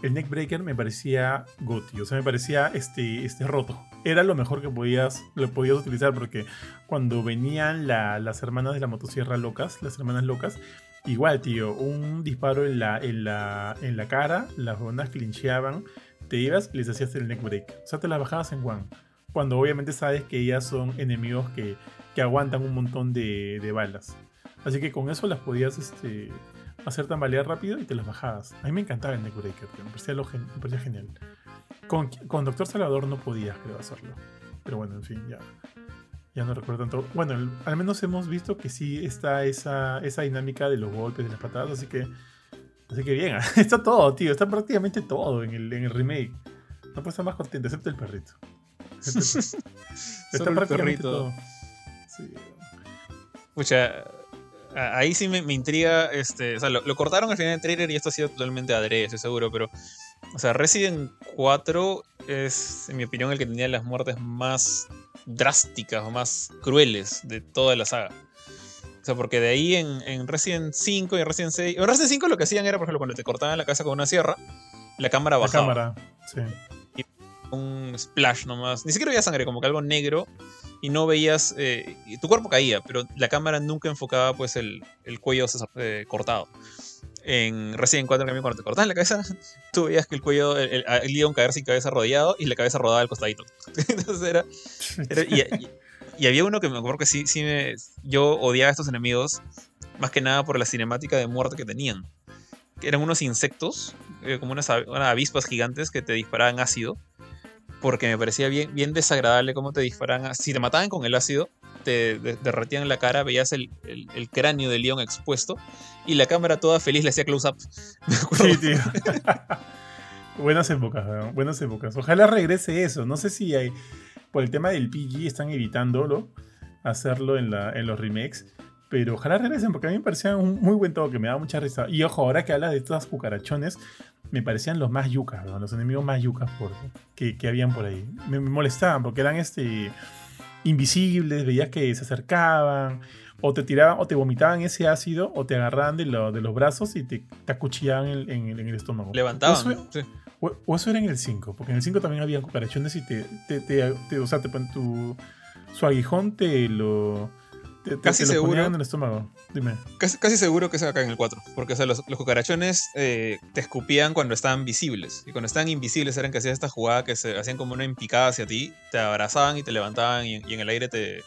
El neckbreaker me parecía goti, o sea, me parecía este, este roto. Era lo mejor que podías, lo podías utilizar porque cuando venían las hermanas de la motosierra locas, las hermanas locas, igual, tío, un disparo en la, en la, en la cara, las bandas clincheaban te ibas y les hacías el neck break. O sea, te las bajabas en one. Cuando obviamente sabes que ellas son enemigos que, aguantan un montón de, balas. Así que con eso las podías este, hacer tambalear rápido y te las bajabas. A mí me encantaba el neckbreaker, me parecía, lo, me parecía genial. Con, con, Doctor Salvador no podías, creo, hacerlo. Pero bueno, en fin, ya, ya no recuerdo tanto. Bueno, al menos hemos visto que sí está esa, esa dinámica de los golpes, de las patadas, así que Así que bien, está todo, tío. Está prácticamente todo en el, en el remake. No puedo estar más contento, excepto el perrito. está prácticamente todo. Sí. Pucha, ahí sí me, intriga. Este, o sea, lo, cortaron al final del trailer y esto ha sido totalmente adrede, estoy seguro, pero. O sea, Resident 4 es, en mi opinión, el que tenía las muertes más drásticas o más crueles de toda la saga. O sea, porque de ahí en, en Resident 5 y en Resident 6. En Resident 5 lo que hacían era, por ejemplo, cuando te cortaban la cabeza con una sierra, la cámara bajaba. La cámara, sí. Y un splash nomás. Ni siquiera veías sangre, como que algo negro. Y no veías. Eh, tu cuerpo caía, pero la cámara nunca enfocaba pues el, el cuello eh, cortado. En Resident 4, también cuando te cortaban la cabeza, tú veías que el cuello, el, el, caer sin cabeza rodeado y la cabeza rodada al costadito. Entonces era. era y, y había uno que me acuerdo que sí, sí me, yo odiaba a estos enemigos, más que nada por la cinemática de muerte que tenían. Eran unos insectos, eh, como unas, avispas gigantes que te disparaban ácido, porque me parecía bien, bien desagradable cómo te disparaban. Si te mataban con el ácido, te derretían la cara, veías el, el, cráneo del león expuesto y la cámara toda feliz le hacía close-up. Sí, tío. buenas épocas, buenas épocas. Ojalá regrese eso. No sé si hay por el tema del PG están evitándolo, hacerlo en, la, en los remakes. Pero ojalá regresen, porque a mí me parecía un muy buen toque, me da mucha risa. Y ojo, ahora que habla de estas cucarachones, me parecían los más yucas, los enemigos más yucas que, que, habían por ahí. Me, molestaban porque eran este, invisibles, veías que se acercaban, o te tiraban, o te vomitaban ese ácido, o te agarraban de, de los brazos y te, te acuchillaban en, en, el estómago. Levantaban. sí. O, eso era en el 5, porque en el 5 también había cucarachones y te, te, te, o sea, te tu, su aguijón te lo... Te, casi seguro en el estómago. Dime. Casi, casi, seguro que es acá en el 4. Porque o sea, los, los cucarachones eh, te escupían cuando estaban visibles. Y cuando estaban invisibles eran que hacías esta jugada que se hacían como una empicada hacia ti. Te abrazaban y te levantaban y, en el aire te,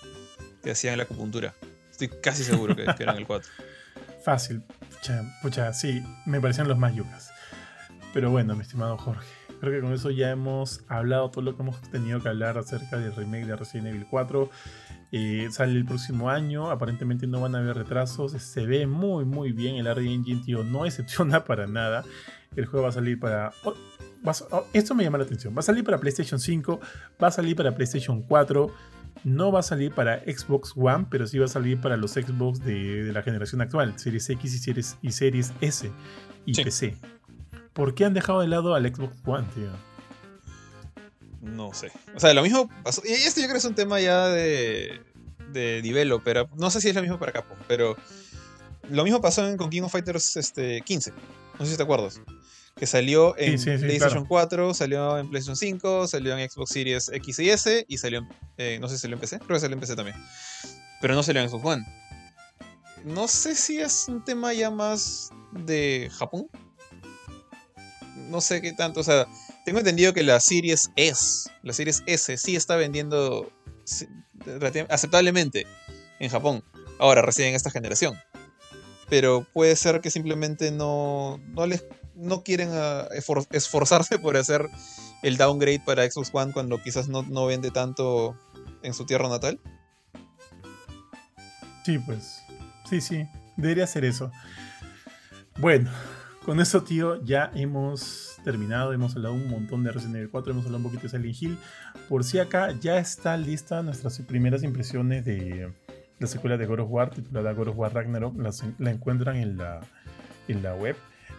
te, hacían la acupuntura. Estoy casi seguro que, eran el 4. Fácil. Pucha, pucha, sí, me parecían los más yucas. Pero bueno, mi estimado Jorge, creo que con eso ya hemos hablado todo lo que hemos tenido que hablar acerca del remake de Resident Evil 4. Eh, sale el próximo año, aparentemente no van a haber retrasos, se ve muy muy bien, el RD Engine, tío, no decepciona para nada. El juego va a salir para... Oh, oh, esto me llama la atención, va a salir para PlayStation 5, va a salir para PlayStation 4, no va a salir para Xbox One, pero sí va a salir para los Xbox de, la generación actual, Series X y Series, y series S y PC. ¿Por qué han dejado de lado al Xbox One, tío? No sé. O sea, lo mismo pasó. Y esto yo creo que es un tema ya de. de developer. No sé si es lo mismo para Capcom, pero. Lo mismo pasó con King of Fighters este, 15. No sé si te acuerdas. Que salió en PlayStation 4, salió en PlayStation 5, salió en Xbox Series X y S y salió en. Eh, no sé si salió en PC. Creo que salió en PC también. Pero no salió en Xbox One. No sé si es un tema ya más de Japón no sé qué tanto, o sea, tengo entendido que la Series S, la Series S sí está vendiendo aceptablemente en Japón, ahora recién en esta generación. Pero puede ser que simplemente no, no, les, no quieren ah, esforzarse por hacer el downgrade para Xbox One cuando quizás no, no vende tanto en su tierra natal. Sí, pues. Sí, sí. Debería ser eso. Bueno, con eso, tío, ya hemos terminado. Hemos hablado un montón de Resident Evil 4, hemos hablado un poquito de Silent Hill. Por si acá ya está lista nuestras primeras impresiones de la secuela de God of War, titulada God of War Ragnarok. La, encuentran en la, en la web.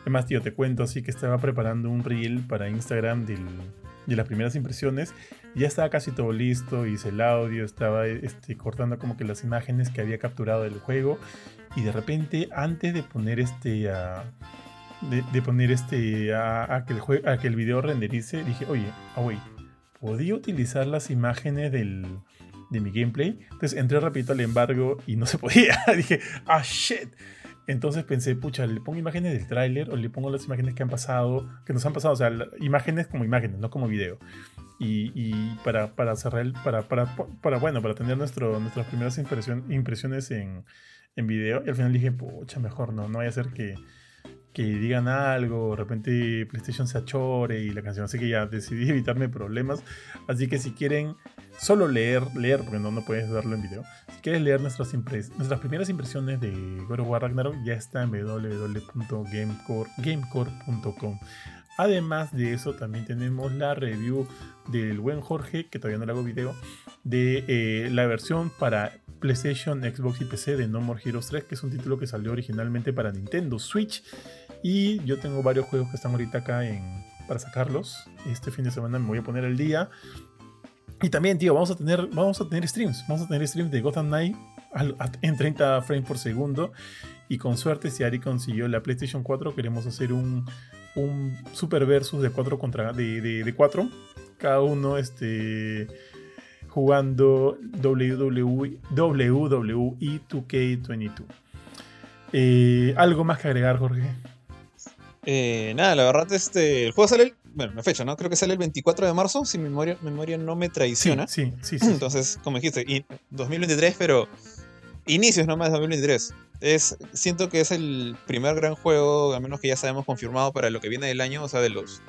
Además, tío, te cuento así que estaba preparando un reel para Instagram de las primeras impresiones. Ya estaba casi todo listo, hice el audio, estaba este, cortando como que las imágenes que había capturado del juego. Y de repente, antes de poner este a. de, poner este a, que el video renderice, dije, oye, oh, ¿podía utilizar las imágenes del, de mi gameplay? Entonces entré rapidito al embargo y no se podía. dije, ah, shit. Entonces pensé, pucha, le pongo imágenes del tráiler o le pongo las imágenes que han pasado, que nos han pasado, o sea, imágenes como imágenes, no como video. Y, para, para, cerrar, para, para, para, bueno, para tener nuestro, nuestras primeras impresiones en, en video. Y al final dije, pucha, mejor no, no vaya a ser que, que digan algo, de repente PlayStation se achore y la canción, así que ya decidí evitarme problemas. Así que si quieren solo leer, leer, porque no, no puedes verlo en video, si quieres leer nuestras, nuestras primeras impresiones de God of War Ragnarok, ya está en www.gamecore.com. Además de eso, también tenemos la review del buen Jorge, que todavía no le hago video, de eh, la versión para PlayStation, Xbox y PC de No More Heroes 3, que es un título que salió originalmente para Nintendo Switch y yo tengo varios juegos que están ahorita acá en, para sacarlos. Este fin de semana me voy a poner el día. Y también, tío, vamos a tener, vamos a tener streams. Vamos a tener streams de Gotham Knight en 30 frames por segundo. Y con suerte, si Ari consiguió la PlayStation 4, queremos hacer un, un super versus de 4 contra de, de, 4. Cada uno este, jugando WWE, WWE 2K22. Eh, ¿Algo más que agregar, Jorge? Eh, nada, la verdad, este, el juego sale, el, bueno, la fecha, ¿no? Creo que sale el 24 de marzo, si mi memoria, memoria no me traiciona. Sí, sí, sí. Entonces, como dijiste, 2023, pero inicios nomás de 2023. Es, siento que es el primer gran juego, al menos que ya sabemos confirmado para lo que viene del año, o sea, de los...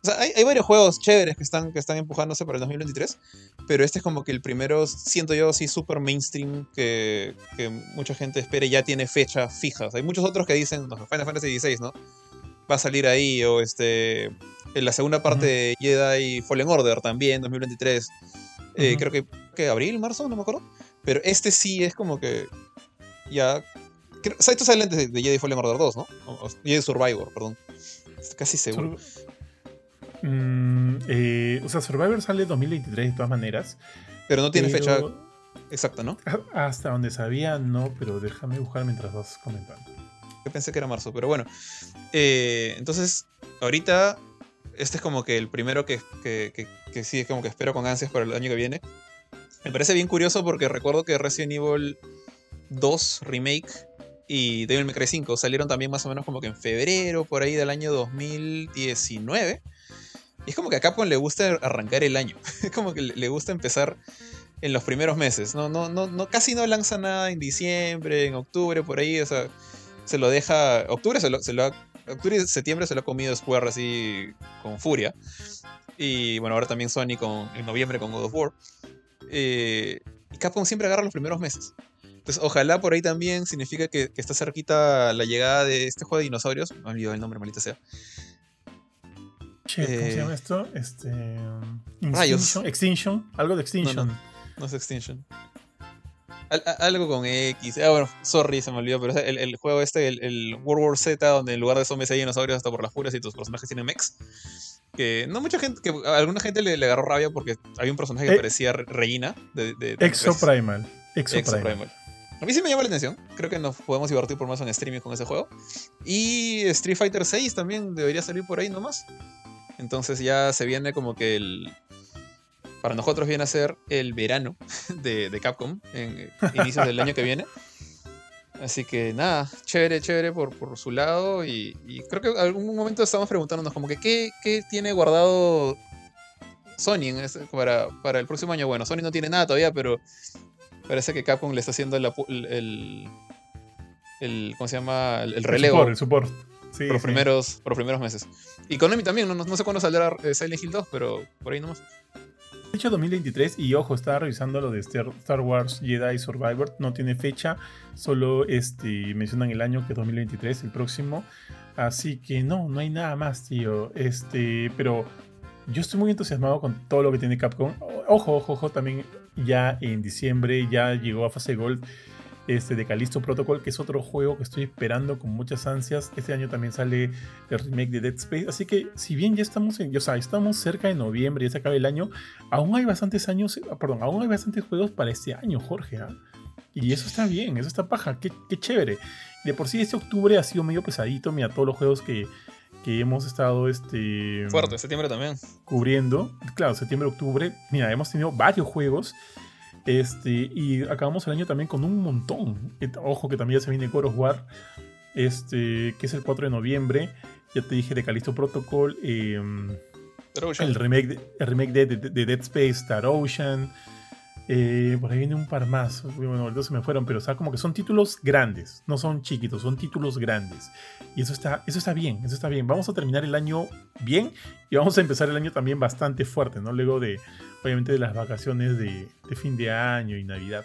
O sea, hay, hay varios juegos chéveres que están, que están empujándose para el 2023, pero este es como que el primero, siento yo, sí, súper mainstream, que, que, mucha gente espera y ya tiene fecha fija. hay muchos otros que dicen, no, Final Fantasy XVI, ¿no? Va a salir ahí, o este, en la segunda parte de Jedi Fallen Order también, 2023. Eh, creo que, que abril, marzo, no me acuerdo. Pero este sí es como que ya... o sea, esto sale antes de, Jedi Fallen Order 2, ¿no? O, Jedi Survivor, perdón. casi seguro. Mm, eh, o sea, Survivor sale 2023 de todas maneras. Pero no tiene fecha exacta, ¿no? Hasta donde sabía, no, pero déjame buscar mientras vas comentando pensé que era marzo, pero bueno. Eh, entonces, ahorita, este es como que el primero que, que, que, sí es como que espero con ansias para el año que viene. Me parece bien curioso porque recuerdo que Resident Evil 2 Remake y Devil May Cry 5 salieron también más o menos como que en febrero, por ahí del año 2019. Y es como que a Capcom le gusta arrancar el año. Es como que le gusta empezar en los primeros meses. No, no, no, no, casi no lanza nada en diciembre, en octubre, por ahí. O sea, se lo deja. Octubre se lo, se lo octubre y septiembre se lo ha comido Square así con furia. Y bueno, ahora también Sony con, en noviembre con God of War. Eh, y Capcom siempre agarra los primeros meses. Entonces, ojalá por ahí también significa que, está cerquita la llegada de este juego de dinosaurios. Me olvidado el nombre, maldita sea. Che, ¿cómo se eh, llama esto? Este. Extinction, Extinction. Algo de Extinction. No, no, no es Extinction algo con X. Ah, bueno, sorry, se me olvidó, pero el, el juego este, el, World War Z, donde en lugar de zombies hay dinosaurios hasta por las furas y tus personajes tienen mechs. Que no mucha gente, que a alguna gente le, agarró rabia porque había un personaje que eh, parecía Reina. De, de, Exo Primal. Exo, Primal. A mí sí me llama la atención. Creo que nos podemos divertir por más en streaming con ese juego. Y Street Fighter 6 también debería salir por ahí nomás. Entonces ya se viene como que el, para nosotros viene a ser el verano de, Capcom, en eh, inicios del año que viene. Así que nada, chévere, chévere por, por su lado. Y, creo que en algún momento estamos preguntándonos como que qué, qué tiene guardado Sony para, para, el próximo año. Bueno, Sony no tiene nada todavía, pero parece que Capcom le está haciendo el, el, ¿cómo se llama? El, relevo. El support, por, los primeros, por los primeros meses. Y Konami también, no, no sé cuándo saldrá eh, Silent Hill 2, pero por ahí nomás. Fecha 2023 y ojo, estaba revisando lo de Star Wars Jedi Survivor, no tiene fecha, solo este, mencionan el año que es 2023, el próximo. Así que no, no hay nada más, tío. Este, pero yo estoy muy entusiasmado con todo lo que tiene Capcom. Ojo, ojo, ojo, también ya en diciembre ya llegó a fase Gold este, de Callisto Protocol, que es otro juego que estoy esperando con muchas ansias. Este año también sale el remake de Dead Space. Así que, si bien ya estamos en, o sea, estamos cerca de noviembre, ya se acaba el año, aún hay bastantes años, perdón, aún hay bastantes juegos para este año, Jorge. ¿ah? Y eso está bien, eso está paja, qué, qué chévere. De por sí, este octubre ha sido medio pesadito, mira, todos los juegos que, que hemos estado este fuerte septiembre también cubriendo claro septiembre octubre mira hemos tenido varios juegos este, y acabamos el año también con un montón. Ojo que también ya se viene God of War, este, que es el 4 de noviembre. Ya te dije de Callisto Protocol. Em, el remake, de, el remake de, Dead Space, Star Ocean. Eh, por ahí viene un par más. Bueno, dos se me fueron, pero o sea, como que son títulos grandes, no son chiquitos, son títulos grandes. Y eso está, eso está bien, eso está bien. Vamos a terminar el año bien y vamos a empezar el año también bastante fuerte, ¿no? Luego de, obviamente de las vacaciones de, fin de año y Navidad.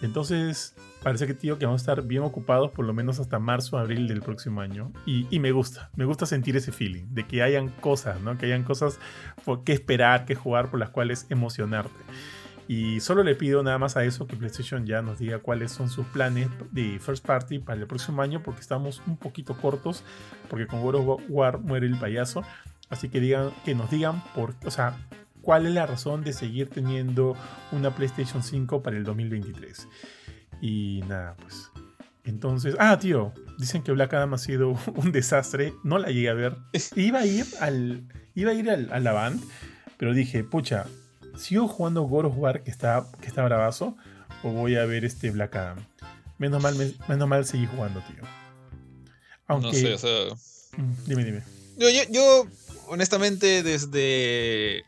Entonces, parece que tío que vamos a estar bien ocupados por lo menos hasta marzo, abril del próximo año. Y, me gusta, me gusta sentir ese feeling de que hayan cosas, ¿no? Que hayan cosas por que esperar, que jugar, por las cuales emocionarte. Y solo le pido nada más a eso que PlayStation ya nos diga cuáles son sus planes de first party para el próximo año, porque estamos un poquito cortos, porque con God of War muere el payaso. Así que digan, que nos digan por, o sea, cuál es la razón de seguir teniendo una PlayStation 5 para el 2023. Y nada, pues. Entonces, ah, tío, dicen que Black Adam ha sido un desastre. No la llegué a ver. Iba a ir al, iba a ir al, a la band, pero dije, pucha, ¿sigo jugando God of War que está, que está bravazo? ¿O voy a ver este Black Adam? Menos mal, menos mal seguí jugando, tío. Aunque, no sé, o sea. Mm, dime, dime. yo, yo honestamente, desde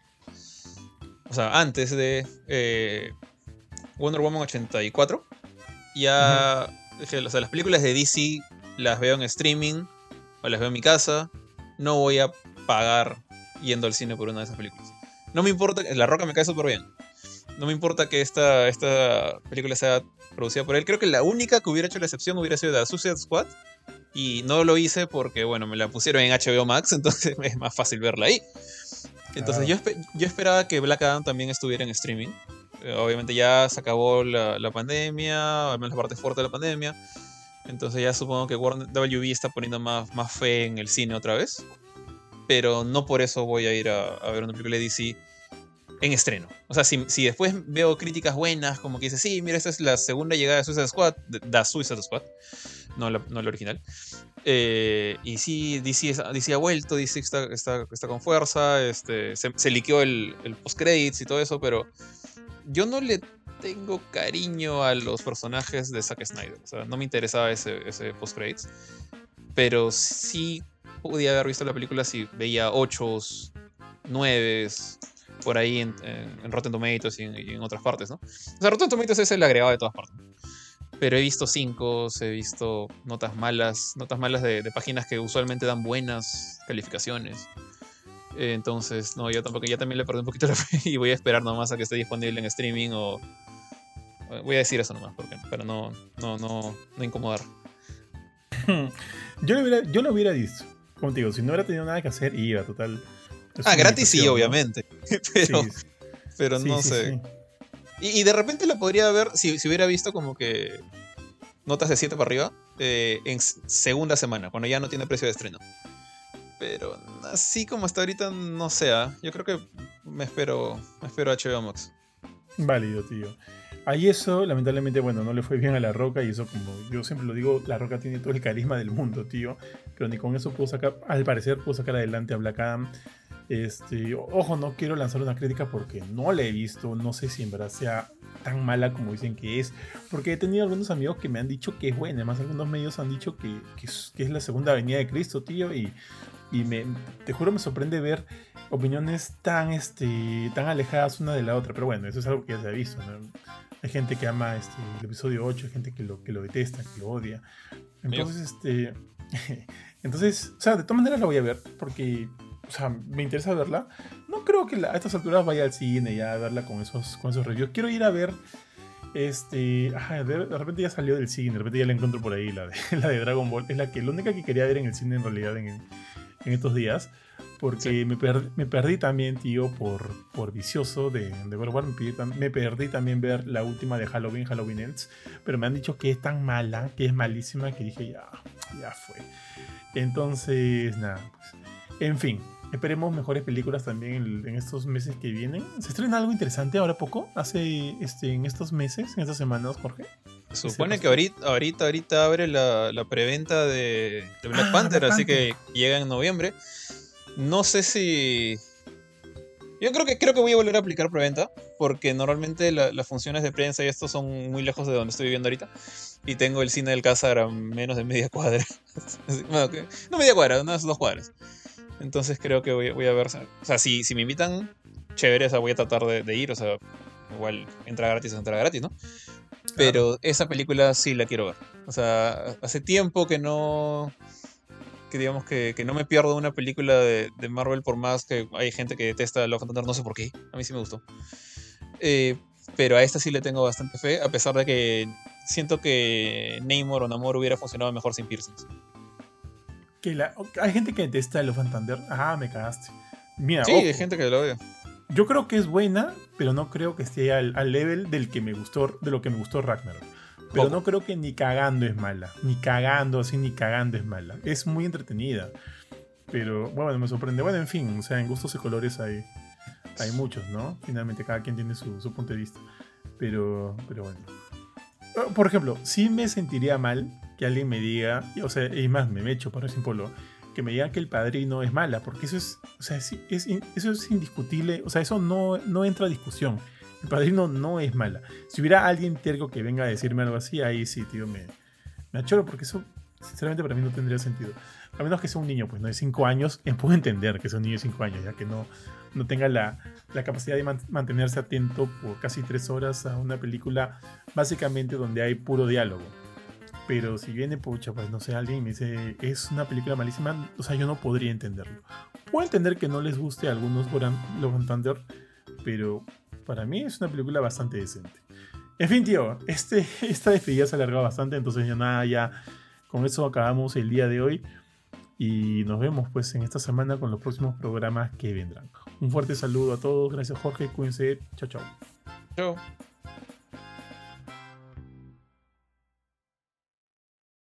o sea, antes de eh, Wonder Woman 84, ya, o sea, las películas de DC las veo en streaming o las veo en mi casa, no voy a pagar yendo al cine por una de esas películas. No me importa, La Roca me cae súper bien. No me importa que esta, esta película sea producida por él. Creo que la única que hubiera hecho la excepción hubiera sido The Suicide Squad. Y no lo hice porque, bueno, me la pusieron en HBO Max, entonces es más fácil verla ahí. Entonces yo, yo esperaba que Black Adam también estuviera en streaming. Eh, obviamente ya se acabó la, la, pandemia, al menos la parte fuerte de la pandemia. Entonces ya supongo que WB está poniendo más, más fe en el cine otra vez. Pero no por eso voy a ir a, ver una película de DC en estreno. O sea, si, si, después veo críticas buenas, como que dice, sí, mira, esta es la segunda llegada de Suicide Squad, de, Suicide Squad, no la, no la original. Eh, y sí, DC, DC, ha vuelto, DC está, está, está con fuerza, este, se, se liqueó el, el post-credits y todo eso, pero yo no le tengo cariño a los personajes de Zack Snyder. O sea, no me interesaba ese, ese post-credits. Pero sí podía haber visto la película si veía 8, 9 por ahí en, en, Rotten Tomatoes y en, otras partes, ¿no? O sea, Rotten Tomatoes es el agregado de todas partes pero he visto cinco, he visto notas malas, notas malas de, páginas que usualmente dan buenas calificaciones. entonces, no, yo tampoco, ya también le perdí un poquito la fe y voy a esperar nomás a que esté disponible en streaming o... Voy a decir eso nomás, porque, para no, no, no, no incomodar. yo, lo hubiera, yo lo hubiera visto. Como te digo, si no hubiera tenido nada que hacer, iba, total. Ah, gratis sí, obviamente. pero, pero no sé. Y, de repente la podría ver, si, si, hubiera visto como que notas de 7 para arriba, eh, en segunda semana, cuando ya no tiene precio de estreno. Pero así como hasta ahorita, no sea. ¿ah? Yo creo que me espero, me espero a HBO Max. Válido, tío. Ahí eso, lamentablemente, bueno, no le fue bien a La Roca y eso, como yo siempre lo digo, La Roca tiene todo el carisma del mundo, tío. Pero ni con eso pudo sacar, al parecer, pudo sacar adelante a Black Adam. Este, ojo, no quiero lanzar una crítica porque no la he visto, no sé si en verdad sea tan mala como dicen que es, porque he tenido algunos amigos que me han dicho que es buena, además algunos medios han dicho que, es, la segunda venida de Cristo, tío, y, me, te juro me sorprende ver opiniones tan, este, tan alejadas una de la otra, pero bueno, eso es algo que ya se ha visto, Hay gente que ama este, el episodio 8, hay gente que lo, que lo detesta, que lo odia. Entonces, este... Entonces, o sea, de todas maneras la voy a ver, porque o sea, me interesa verla. No creo que a estas alturas vaya al cine ya a verla con esos, con esos reviews. Quiero ir a ver. Este. de, repente ya salió del cine, de repente ya la encuentro por ahí, la de, la de Dragon Ball. Es la que la única que quería ver en el cine en realidad en, en estos días. Porque me, me, perdí también, tío, por, por vicioso de, de God War. Me, perdí también ver la última de Halloween, Halloween Ends. Pero me han dicho que es tan mala, que es malísima, que dije, ya, ya fue. Entonces, nada, pues. En fin, esperemos mejores películas también en, estos meses que vienen. ¿Se estrena algo interesante ahora poco? Hace este, en estos meses, en estas semanas, Jorge. Supone que ahorita, ahorita, ahorita abre la, la preventa de, Black ah, Panther, así que llega en noviembre. No sé si. Yo creo que creo que voy a volver a aplicar preventa, porque normalmente las funciones de prensa y esto son muy lejos de donde estoy viviendo ahorita. Y tengo el cine del Cázar a menos de media cuadra. no media cuadra, unas dos cuadras. Entonces creo que voy, a ver. O sea, si, si me invitan, chévere, o sea, voy a tratar de, ir. O sea, igual entra gratis o entra gratis, ¿no? Pero esa película sí la quiero ver. O sea, hace tiempo que no. Que digamos que, no me pierdo una película de, Marvel, por más que hay gente que detesta Love and Thunder, no sé por qué. A mí sí me gustó. Eh, pero a esta sí le tengo bastante fe, a pesar de que siento que Namor o Namor hubiera funcionado mejor sin piercings que la, hay gente que detesta Love and Thunder. Ah, me cagaste. Mira, sí, hay gente que lo odia. Yo creo que es buena, pero no creo que esté al, level del que me gustó, de lo que me gustó Ragnarok. Pero no creo que ni cagando es mala. Ni cagando, así ni cagando es mala. Es muy entretenida. Pero bueno, me sorprende. Bueno, en fin, o sea, en gustos y colores hay, hay muchos, ¿no? Finalmente cada quien tiene su, su punto de vista. Pero, pero bueno. Por ejemplo, sí me sentiría mal que alguien me diga, o sea, y más, me echo para polo, que me diga que el padrino es mala, porque eso es, o sea, es, eso es indiscutible, o sea, eso no, no entra a discusión. El padrino no es mala. Si hubiera alguien terco que venga a decirme algo así, ahí sí, tío, me, me achoro, porque eso, sinceramente, para mí no tendría sentido. A menos que sea un niño, pues no de 5 años, puedo entender que sea un niño de 5 años, ya que no, no tenga la, la capacidad de mantenerse atento por casi 3 horas a una película, básicamente donde hay puro diálogo. Pero si viene, pucha, pues no sé, alguien me dice, es una película malísima, o sea, yo no podría entenderlo. Puedo entender que no les guste a algunos Love Thunder, pero para mí es una película bastante decente. En fin, tío, este, esta despedida se alargado bastante, entonces ya nada, ya con eso acabamos el día de hoy. Y nos vemos pues en esta semana con los próximos programas que vendrán. Un fuerte saludo a todos, gracias Jorge, cuídense, chao chao. Chao.